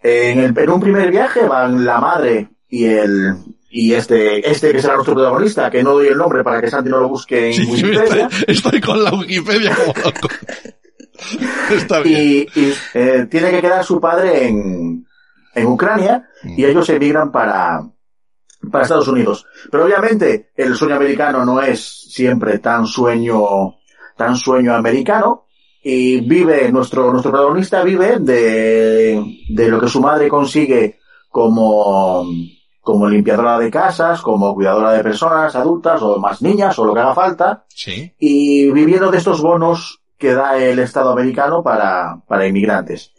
En, el, en un primer viaje van la madre y el y este este que será nuestro protagonista, que no doy el nombre para que Santi no lo busque en Sí, sí, Wikipedia. estoy, estoy con la Wikipedia como loco. Está bien. y, y, eh, tiene que quedar su padre en, en Ucrania y ellos emigran para, para Estados Unidos. Pero obviamente el sueño americano no es siempre tan sueño, tan sueño americano y vive, nuestro, nuestro protagonista vive de, de lo que su madre consigue como, como limpiadora de casas, como cuidadora de personas adultas o más niñas o lo que haga falta Sí. y viviendo de estos bonos que da el Estado americano para, para inmigrantes.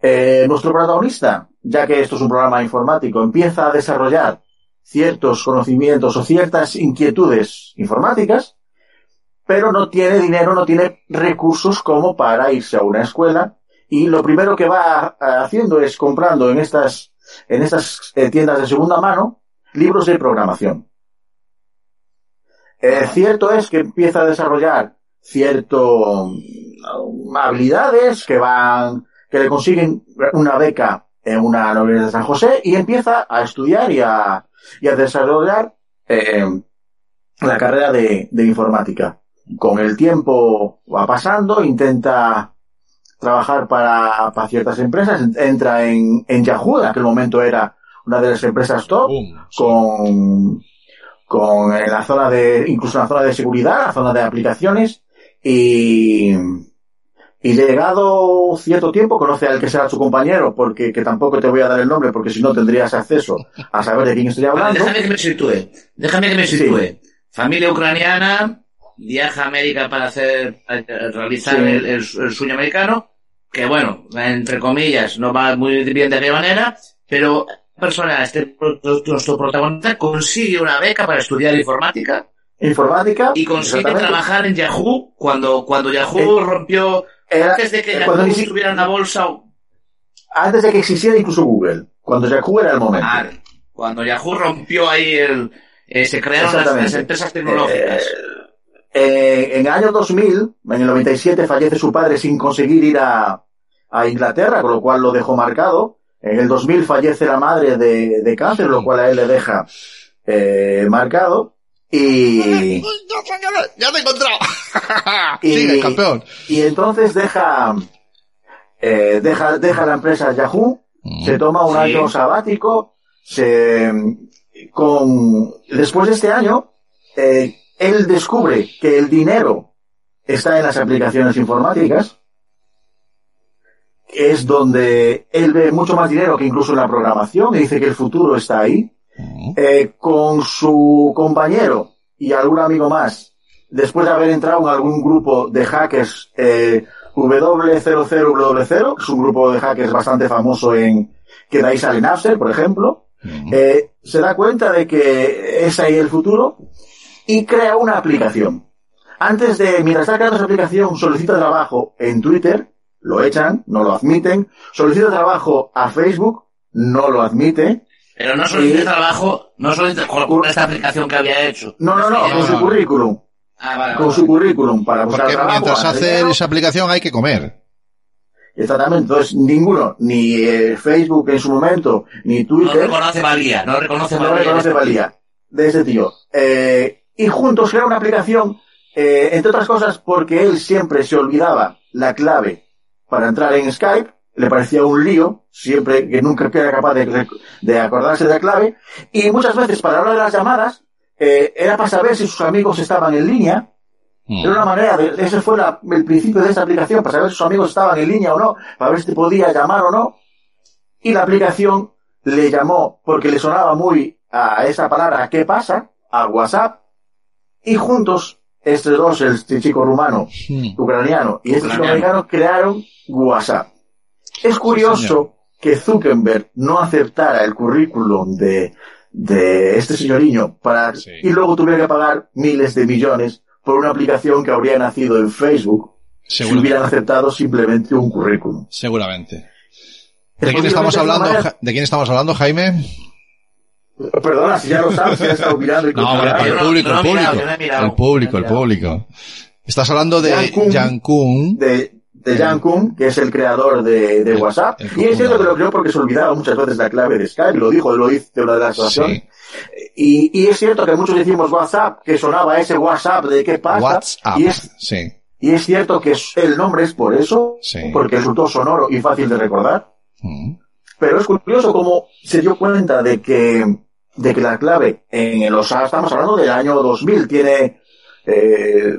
Eh, nuestro protagonista, ya que esto es un programa informático, empieza a desarrollar ciertos conocimientos o ciertas inquietudes informáticas, pero no tiene dinero, no tiene recursos como para irse a una escuela y lo primero que va haciendo es comprando en estas, en estas tiendas de segunda mano libros de programación. Eh, cierto es que empieza a desarrollar cierto mm, habilidades que van que le consiguen una beca en una universidad de San José y empieza a estudiar y a, y a desarrollar eh, la carrera de informática. Con el tiempo va pasando, intenta trabajar para, para ciertas empresas, entra en, en Yahoo, en aquel momento era una de las empresas top, con, con en la zona de, incluso en la zona de seguridad, la zona de aplicaciones, y, y llegado cierto tiempo conoce al que será su compañero, porque que tampoco te voy a dar el nombre, porque si no tendrías acceso a saber de quién estoy Vale, hablando. déjame que me sitúe. Déjame que me Sí. sitúe. Familia ucraniana, viaja a América para hacer, eh, realizar Sí. el, el- el sueño americano, que bueno, entre comillas, no va muy bien de qué manera, pero persona, este nuestro protagonista consigue una beca para estudiar informática Informática. y consigue trabajar en Yahoo cuando, cuando Yahoo Eh, rompió, era- antes de que Yahoo estuviera en la bolsa, Antes de que existiera incluso Google. Cuando Yahoo era el momento. ah, cuando Yahoo rompió ahí el, eh, se crearon las empresas tecnológicas. Eh, en el año 2000, en el 97, fallece su padre sin conseguir ir a, a Inglaterra, con lo cual lo dejó marcado. En el 2000 fallece la madre de, de cáncer, lo cual a él le deja eh, marcado. Y, ¡Ya te he encontrado! y, Sigue, campeón. y entonces deja, eh, deja, deja la empresa Yahoo, se toma un Sí. año sabático, se, con, después de este año, eh, él descubre que el dinero está en las aplicaciones informáticas, es donde él ve mucho más dinero que incluso en la programación y dice que el futuro está ahí. Eh, con su compañero y algún amigo más, después de haber entrado en algún grupo de hackers eh, W00W0, que es un grupo de hackers bastante famoso en que de ahí sale Napster, por ejemplo, eh, se da cuenta de que es ahí el futuro y crea una aplicación. Antes de, mientras está creando esa aplicación, solicita trabajo en Twitter, lo echan, no lo admiten, solicita trabajo a Facebook, no lo admite, Pero no solicita y- trabajo, no solicita con esta aplicación que había hecho. no, no, no, con su currículum, Ah, vale, con vale. su currículum para buscar Porque trabajo. mientras ganar hace dinero. esa aplicación hay que comer. Exactamente, entonces ninguno, ni eh, Facebook en su momento, ni No Twitter, reconoce valía, no reconoce no valía. reconoce valía de ese tío. Eh, y juntos crean una aplicación, eh, entre otras cosas porque él siempre se olvidaba la clave para entrar en Skype, le parecía un lío, siempre que nunca era capaz de, acordarse de la clave, y muchas veces para la hora de las llamadas, eh, era para saber si sus amigos estaban en línea, era una manera de, ese fue la- el principio de esta aplicación, para saber si sus amigos estaban en línea o no, para ver si te podía llamar o no. Y la aplicación le llamó porque le sonaba muy a esa palabra ¿qué pasa? a WhatsApp. Y juntos, estos dos, este chico rumano, ucraniano y este chico americano, crearon WhatsApp. Es curioso que Zuckerberg no aceptara el currículum de, de este señoriño para, Sí. y luego tuviera que pagar miles de millones por una aplicación que habría nacido en Facebook si hubieran aceptado simplemente un currículum. Seguramente. ¿De quién estamos posiblemente hablando? ¿De quién estamos hablando, Jaime? Perdona, si ya lo sabes, si está mirando y No, bueno, pero el público, el público. El público, el público. Estás hablando de Jan Kuhn. de, de Jan Kuhn, que es el creador de, de El- WhatsApp. el Y es cierto que lo creó porque se olvidaba muchas veces la clave de Skype, lo dijo, lo dice una de las situaciones. Sí. Y, y es cierto que muchos decimos WhatsApp, que sonaba ese WhatsApp de qué pasa. WhatsApp. Y es, Sí. y es cierto que el nombre es por eso, Sí. porque resultó sonoro y fácil de recordar. Mm. Pero es curioso cómo se dio cuenta de que, de que la clave en los, estamos hablando del año 2000, tiene, eh,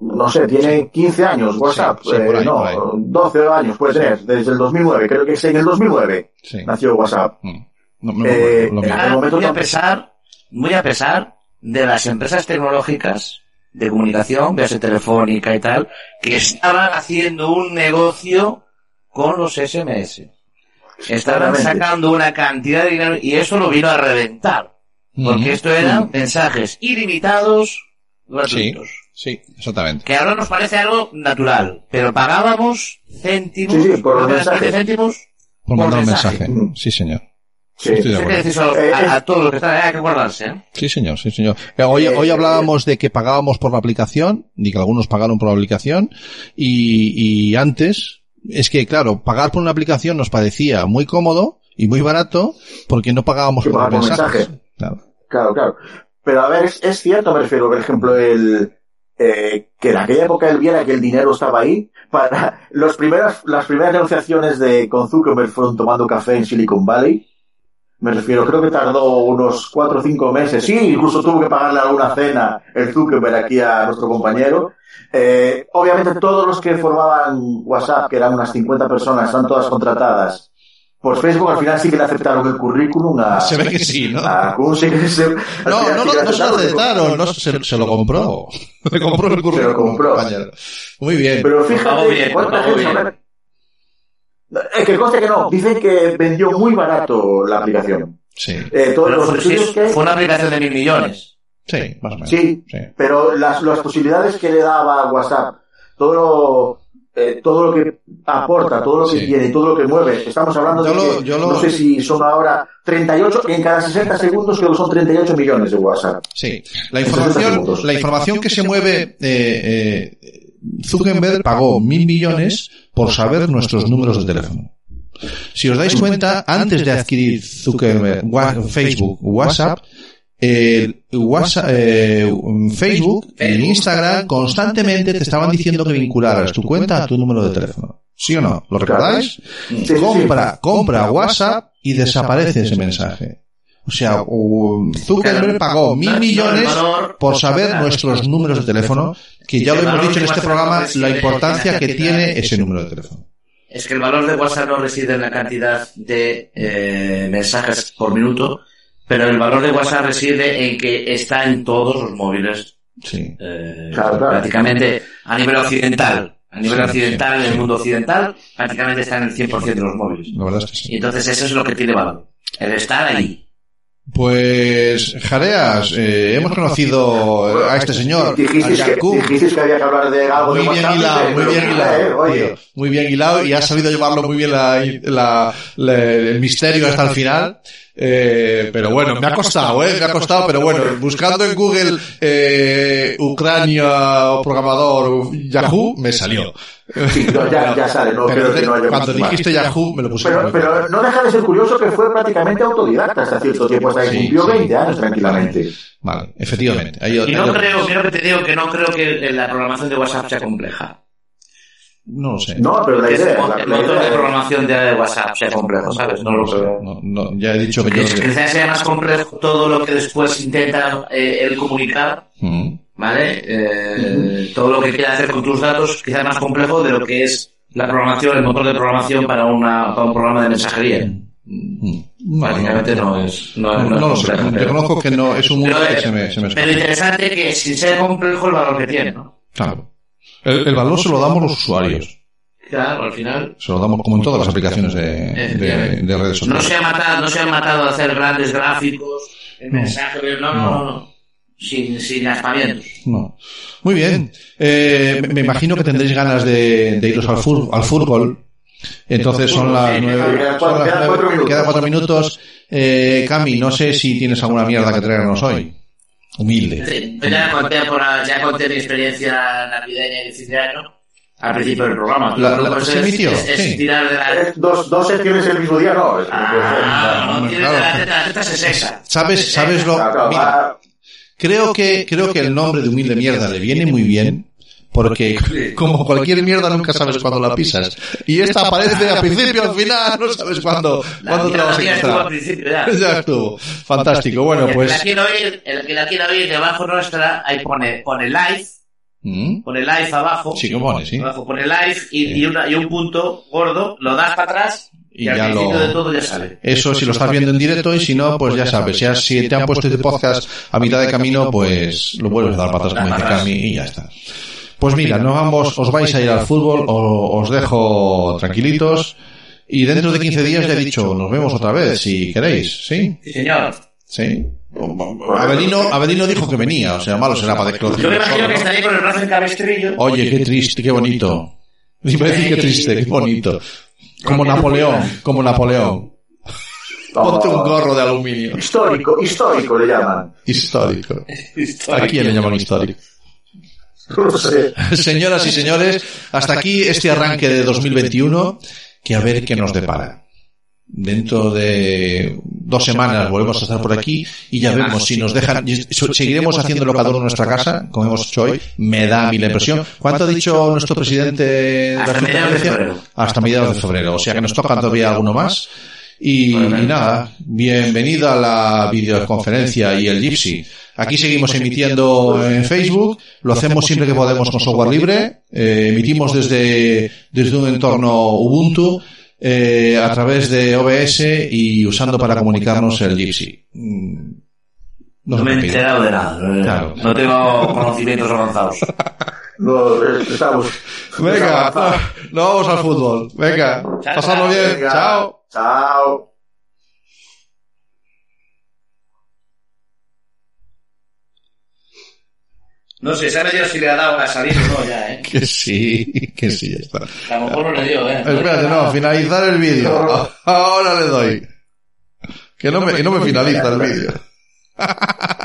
no sé, tiene 15 años WhatsApp, Sí, sí, por eh, ahí, no, por ahí. 12 años puede tener, desde el 2009, creo que es en el 2009 Sí. nació WhatsApp. Mm. No, no, Eh, lo Ah, momento muy a pesar, muy a pesar de las empresas tecnológicas de comunicación, véase telefónica y tal, que estaban haciendo un negocio con los SMS. Estaban sacando una cantidad de dinero y eso lo vino a reventar. Porque Mm. esto eran mensajes ilimitados gratuitos. Sí, exactamente. Que ahora nos parece algo natural, pero pagábamos céntimos, Sí, sí, por los apenas 15 mensajes. céntimos Por mandar un mensaje. mensaje. Mm. Sí, señor. Sí. Estoy de acuerdo. a, Eh, a- todos los que están, hay que guardarse, ¿eh? Sí, señor, sí, señor. Eh, Hoy, Eh, hoy hablábamos de que pagábamos por la aplicación, y que algunos pagaron por la aplicación, y, y antes, es que claro, pagar por una aplicación nos parecía muy cómodo y muy barato, porque no pagábamos por por mensajes. mensaje. Claro. Claro, claro. Pero a ver, es, es cierto, me refiero, por ejemplo, el, eh, que en aquella época él viera que el dinero estaba ahí. Para los primeras, las primeras negociaciones de con Zuckerberg fueron tomando café en Silicon Valley. Me refiero, creo que tardó unos cuatro o cinco meses. Sí, incluso tuvo que pagarle alguna cena el Zuckerberg aquí a nuestro compañero. Eh, obviamente todos los que formaban WhatsApp, que eran unas 50 personas, están todas contratadas por Facebook. Al final sí que le aceptaron el currículum a, Se ve que sí, ¿no? a Kuhn, sí que se- al No, final no, no, no se lo aceptaron, no, se, se lo compró. Le compró el currículum. compró. compañero. Muy bien. Pero fíjate bien, cuánta gente... bien. Es que conste que no, dicen que vendió muy barato la aplicación. Sí, Eh, todos Pero los fue, sí, estudios que... fue una aplicación de mil millones. Sí, más o menos. Sí, Sí. pero las, las posibilidades que le daba WhatsApp, todo lo, eh, todo lo que aporta, todo lo que Sí. tiene, todo lo que mueve, estamos hablando Yo de lo- que, yo lo- no sé si son ahora 38, y en cada 60 segundos creo que son 38 millones de WhatsApp. Sí, la 60 información, la información que se mueve, eh, eh, Zuckerberg pagó mil millones por saber nuestros números de teléfono. Si os dais cuenta, antes de adquirir Zuckerberg, Facebook, WhatsApp, el WhatsApp, eh, Facebook y Instagram constantemente te estaban diciendo que vincularas tu cuenta a tu número de teléfono. ¿Sí o no? ¿Lo recordáis? Sí, sí, sí. compra, compra WhatsApp y desaparece ese mensaje. O sea, Zuckerberg pagó mil millones por saber nuestros números de teléfono, que ya lo hemos dicho en este programa, la importancia que tiene ese número de teléfono. Es que el valor de WhatsApp no reside en la cantidad de eh, mensajes por minuto, pero el valor de WhatsApp reside en que está en todos los móviles, Sí. eh, Claro, claro. prácticamente a nivel occidental. A nivel Sí, occidental, en el mundo occidental, prácticamente está en el 100% de los móviles. La verdad es que sí. Y entonces eso es lo que tiene valor. El estar ahí. Pues, Jareas, eh, hemos conocido a este señor, a Dijisteis que, Yakub. dijisteis que había que hablar de algo Muy de bien WhatsApp, hilado, eh, muy bien hilado, eh, tío. Muy bien hilado y has sabido llevarlo muy bien la, la- la- el misterio hasta el final. Eh, pero bueno, me ha costado, eh, me ha costado, pero bueno, buscando en Google eh, Ucrania o programador Yahoo, me salió. No, ya, ya sale, no Pero creo que no haya cuando más. dijiste Yahoo, me lo puse Pero, no deja de ser curioso que fue prácticamente autodidacta hasta cierto tiempo, hasta que Sí, cumplió sí. 20 años tranquilamente. Vale, efectivamente. Hay- Y hay- no creo, creo que te digo que no creo que la programación de WhatsApp sea compleja. No lo sé. No, pero la idea, el la, el la motor de programación de WhatsApp sea complejo, ¿sabes? No lo creo. No, no, ya he dicho que Que yo... quizás sea más complejo todo lo que después intenta eh, él comunicar, Mm. ¿vale? Eh, todo lo que quiere hacer con tus datos, quizás más complejo de lo que es la programación, el motor de programación para, una, para un programa de mensajería. Mm. No, Prácticamente no, es, no, No, no es no lo sé. Reconozco que no, es un mundo pero, que se me, se me pero interesante que sin ser complejo el valor que tiene, ¿no? Claro. El, el valor se lo damos los usuarios. Claro, al final Se lo damos como en todas las aplicaciones de, de, de redes no sociales. se ha matado, no se ha matado a hacer grandes gráficos, el mensaje, no, no, no, no. Sin, sin aspavientos. No. Muy bien. Eh, me, me imagino que tendréis ganas de, de iros al, fur- al fútbol. Entonces son las nueve, cuatro- minutos. quedan cuatro minutos. Eh, Cami, no sé si tienes alguna mierda que traernos hoy. Humilde. Sí, yo ya conté, por, ya conté mi experiencia navideña y de fin de año al principio del programa. La- la- puedes ¿se es- emitió? Es, es Sí. tirar de la... Eh, Dos, dos secciones el mismo día, no. Ah, no, la claro. teta, la teta es esa. ¿Sabes, sabes lo? Mira, creo que, creo que el nombre de humilde mierda le viene muy bien. Porque como cualquier mierda nunca sabes cuándo la pisas. Y esta aparece al principio, al final, no sabes cuándo, cuándo te la vas a encontrar. ya. Ya estuvo. Fantástico. Bueno, El que la pues. el que la quiera oír debajo nuestra, ahí pone, pone live, ¿Mm? pone live abajo. Sí, que pone, sí. Abajo pone live y, y, una- y un punto gordo, lo das para atrás y, Y ya lo- de todo ya sale. Eso si lo estás viendo en directo y si no, pues ya sabes, ya si te han puesto este podcast a mitad de camino, pues lo vuelves a dar patas como dice Cami y ya está. Pues mira, no ambos os vais a ir al fútbol, o os dejo tranquilitos y dentro de 15 días ya he dicho, nos vemos otra vez si queréis, ¿sí? Sí, señor. Sí. Avelino, Avelino dijo que venía, o sea, malo será para lo Yo me imagino que estaría con el brazo en cabestrillo. Oye, qué triste, qué bonito. Iba a decir qué triste, qué bonito. Como Napoleón, como Napoleón. Ponte un gorro de aluminio. Histórico, histórico le llaman. Histórico. ¿A quién le llaman histórico? Señoras y señores, hasta aquí este arranque de 2021, que a ver qué nos depara. Dentro de dos semanas volvemos a estar por aquí y ya vemos si nos dejan, seguiremos haciéndolo cada uno en nuestra casa, como hemos hecho hoy, me da a mí la impresión. ¿Cuánto ha dicho nuestro presidente de la Hasta Junta mediados de Galicia? febrero. Hasta mediados de febrero, o sea que nos toca todavía alguno más. Y, y nada, bienvenido a la videoconferencia y el Gypsy. Aquí seguimos emitiendo en Facebook, lo hacemos siempre que podemos con software libre, eh, emitimos desde, desde un entorno Ubuntu, eh, a través de OBS y usando para comunicarnos el Gypsy. Mm, No me he enterado de nada. eh. Claro. No tengo conocimientos avanzados. No, estamos. Venga, no vamos al fútbol. Venga, pasadlo bien. Venga. Chao. Chao. No sé, se ha metido si le ha dado a salir o no ya, ¿eh? Que sí, que sí, ya está. A lo mejor no le dio, ¿eh? Espérate, no, finalizar el vídeo. Ahora le doy. Que no me, que no me finaliza el vídeo.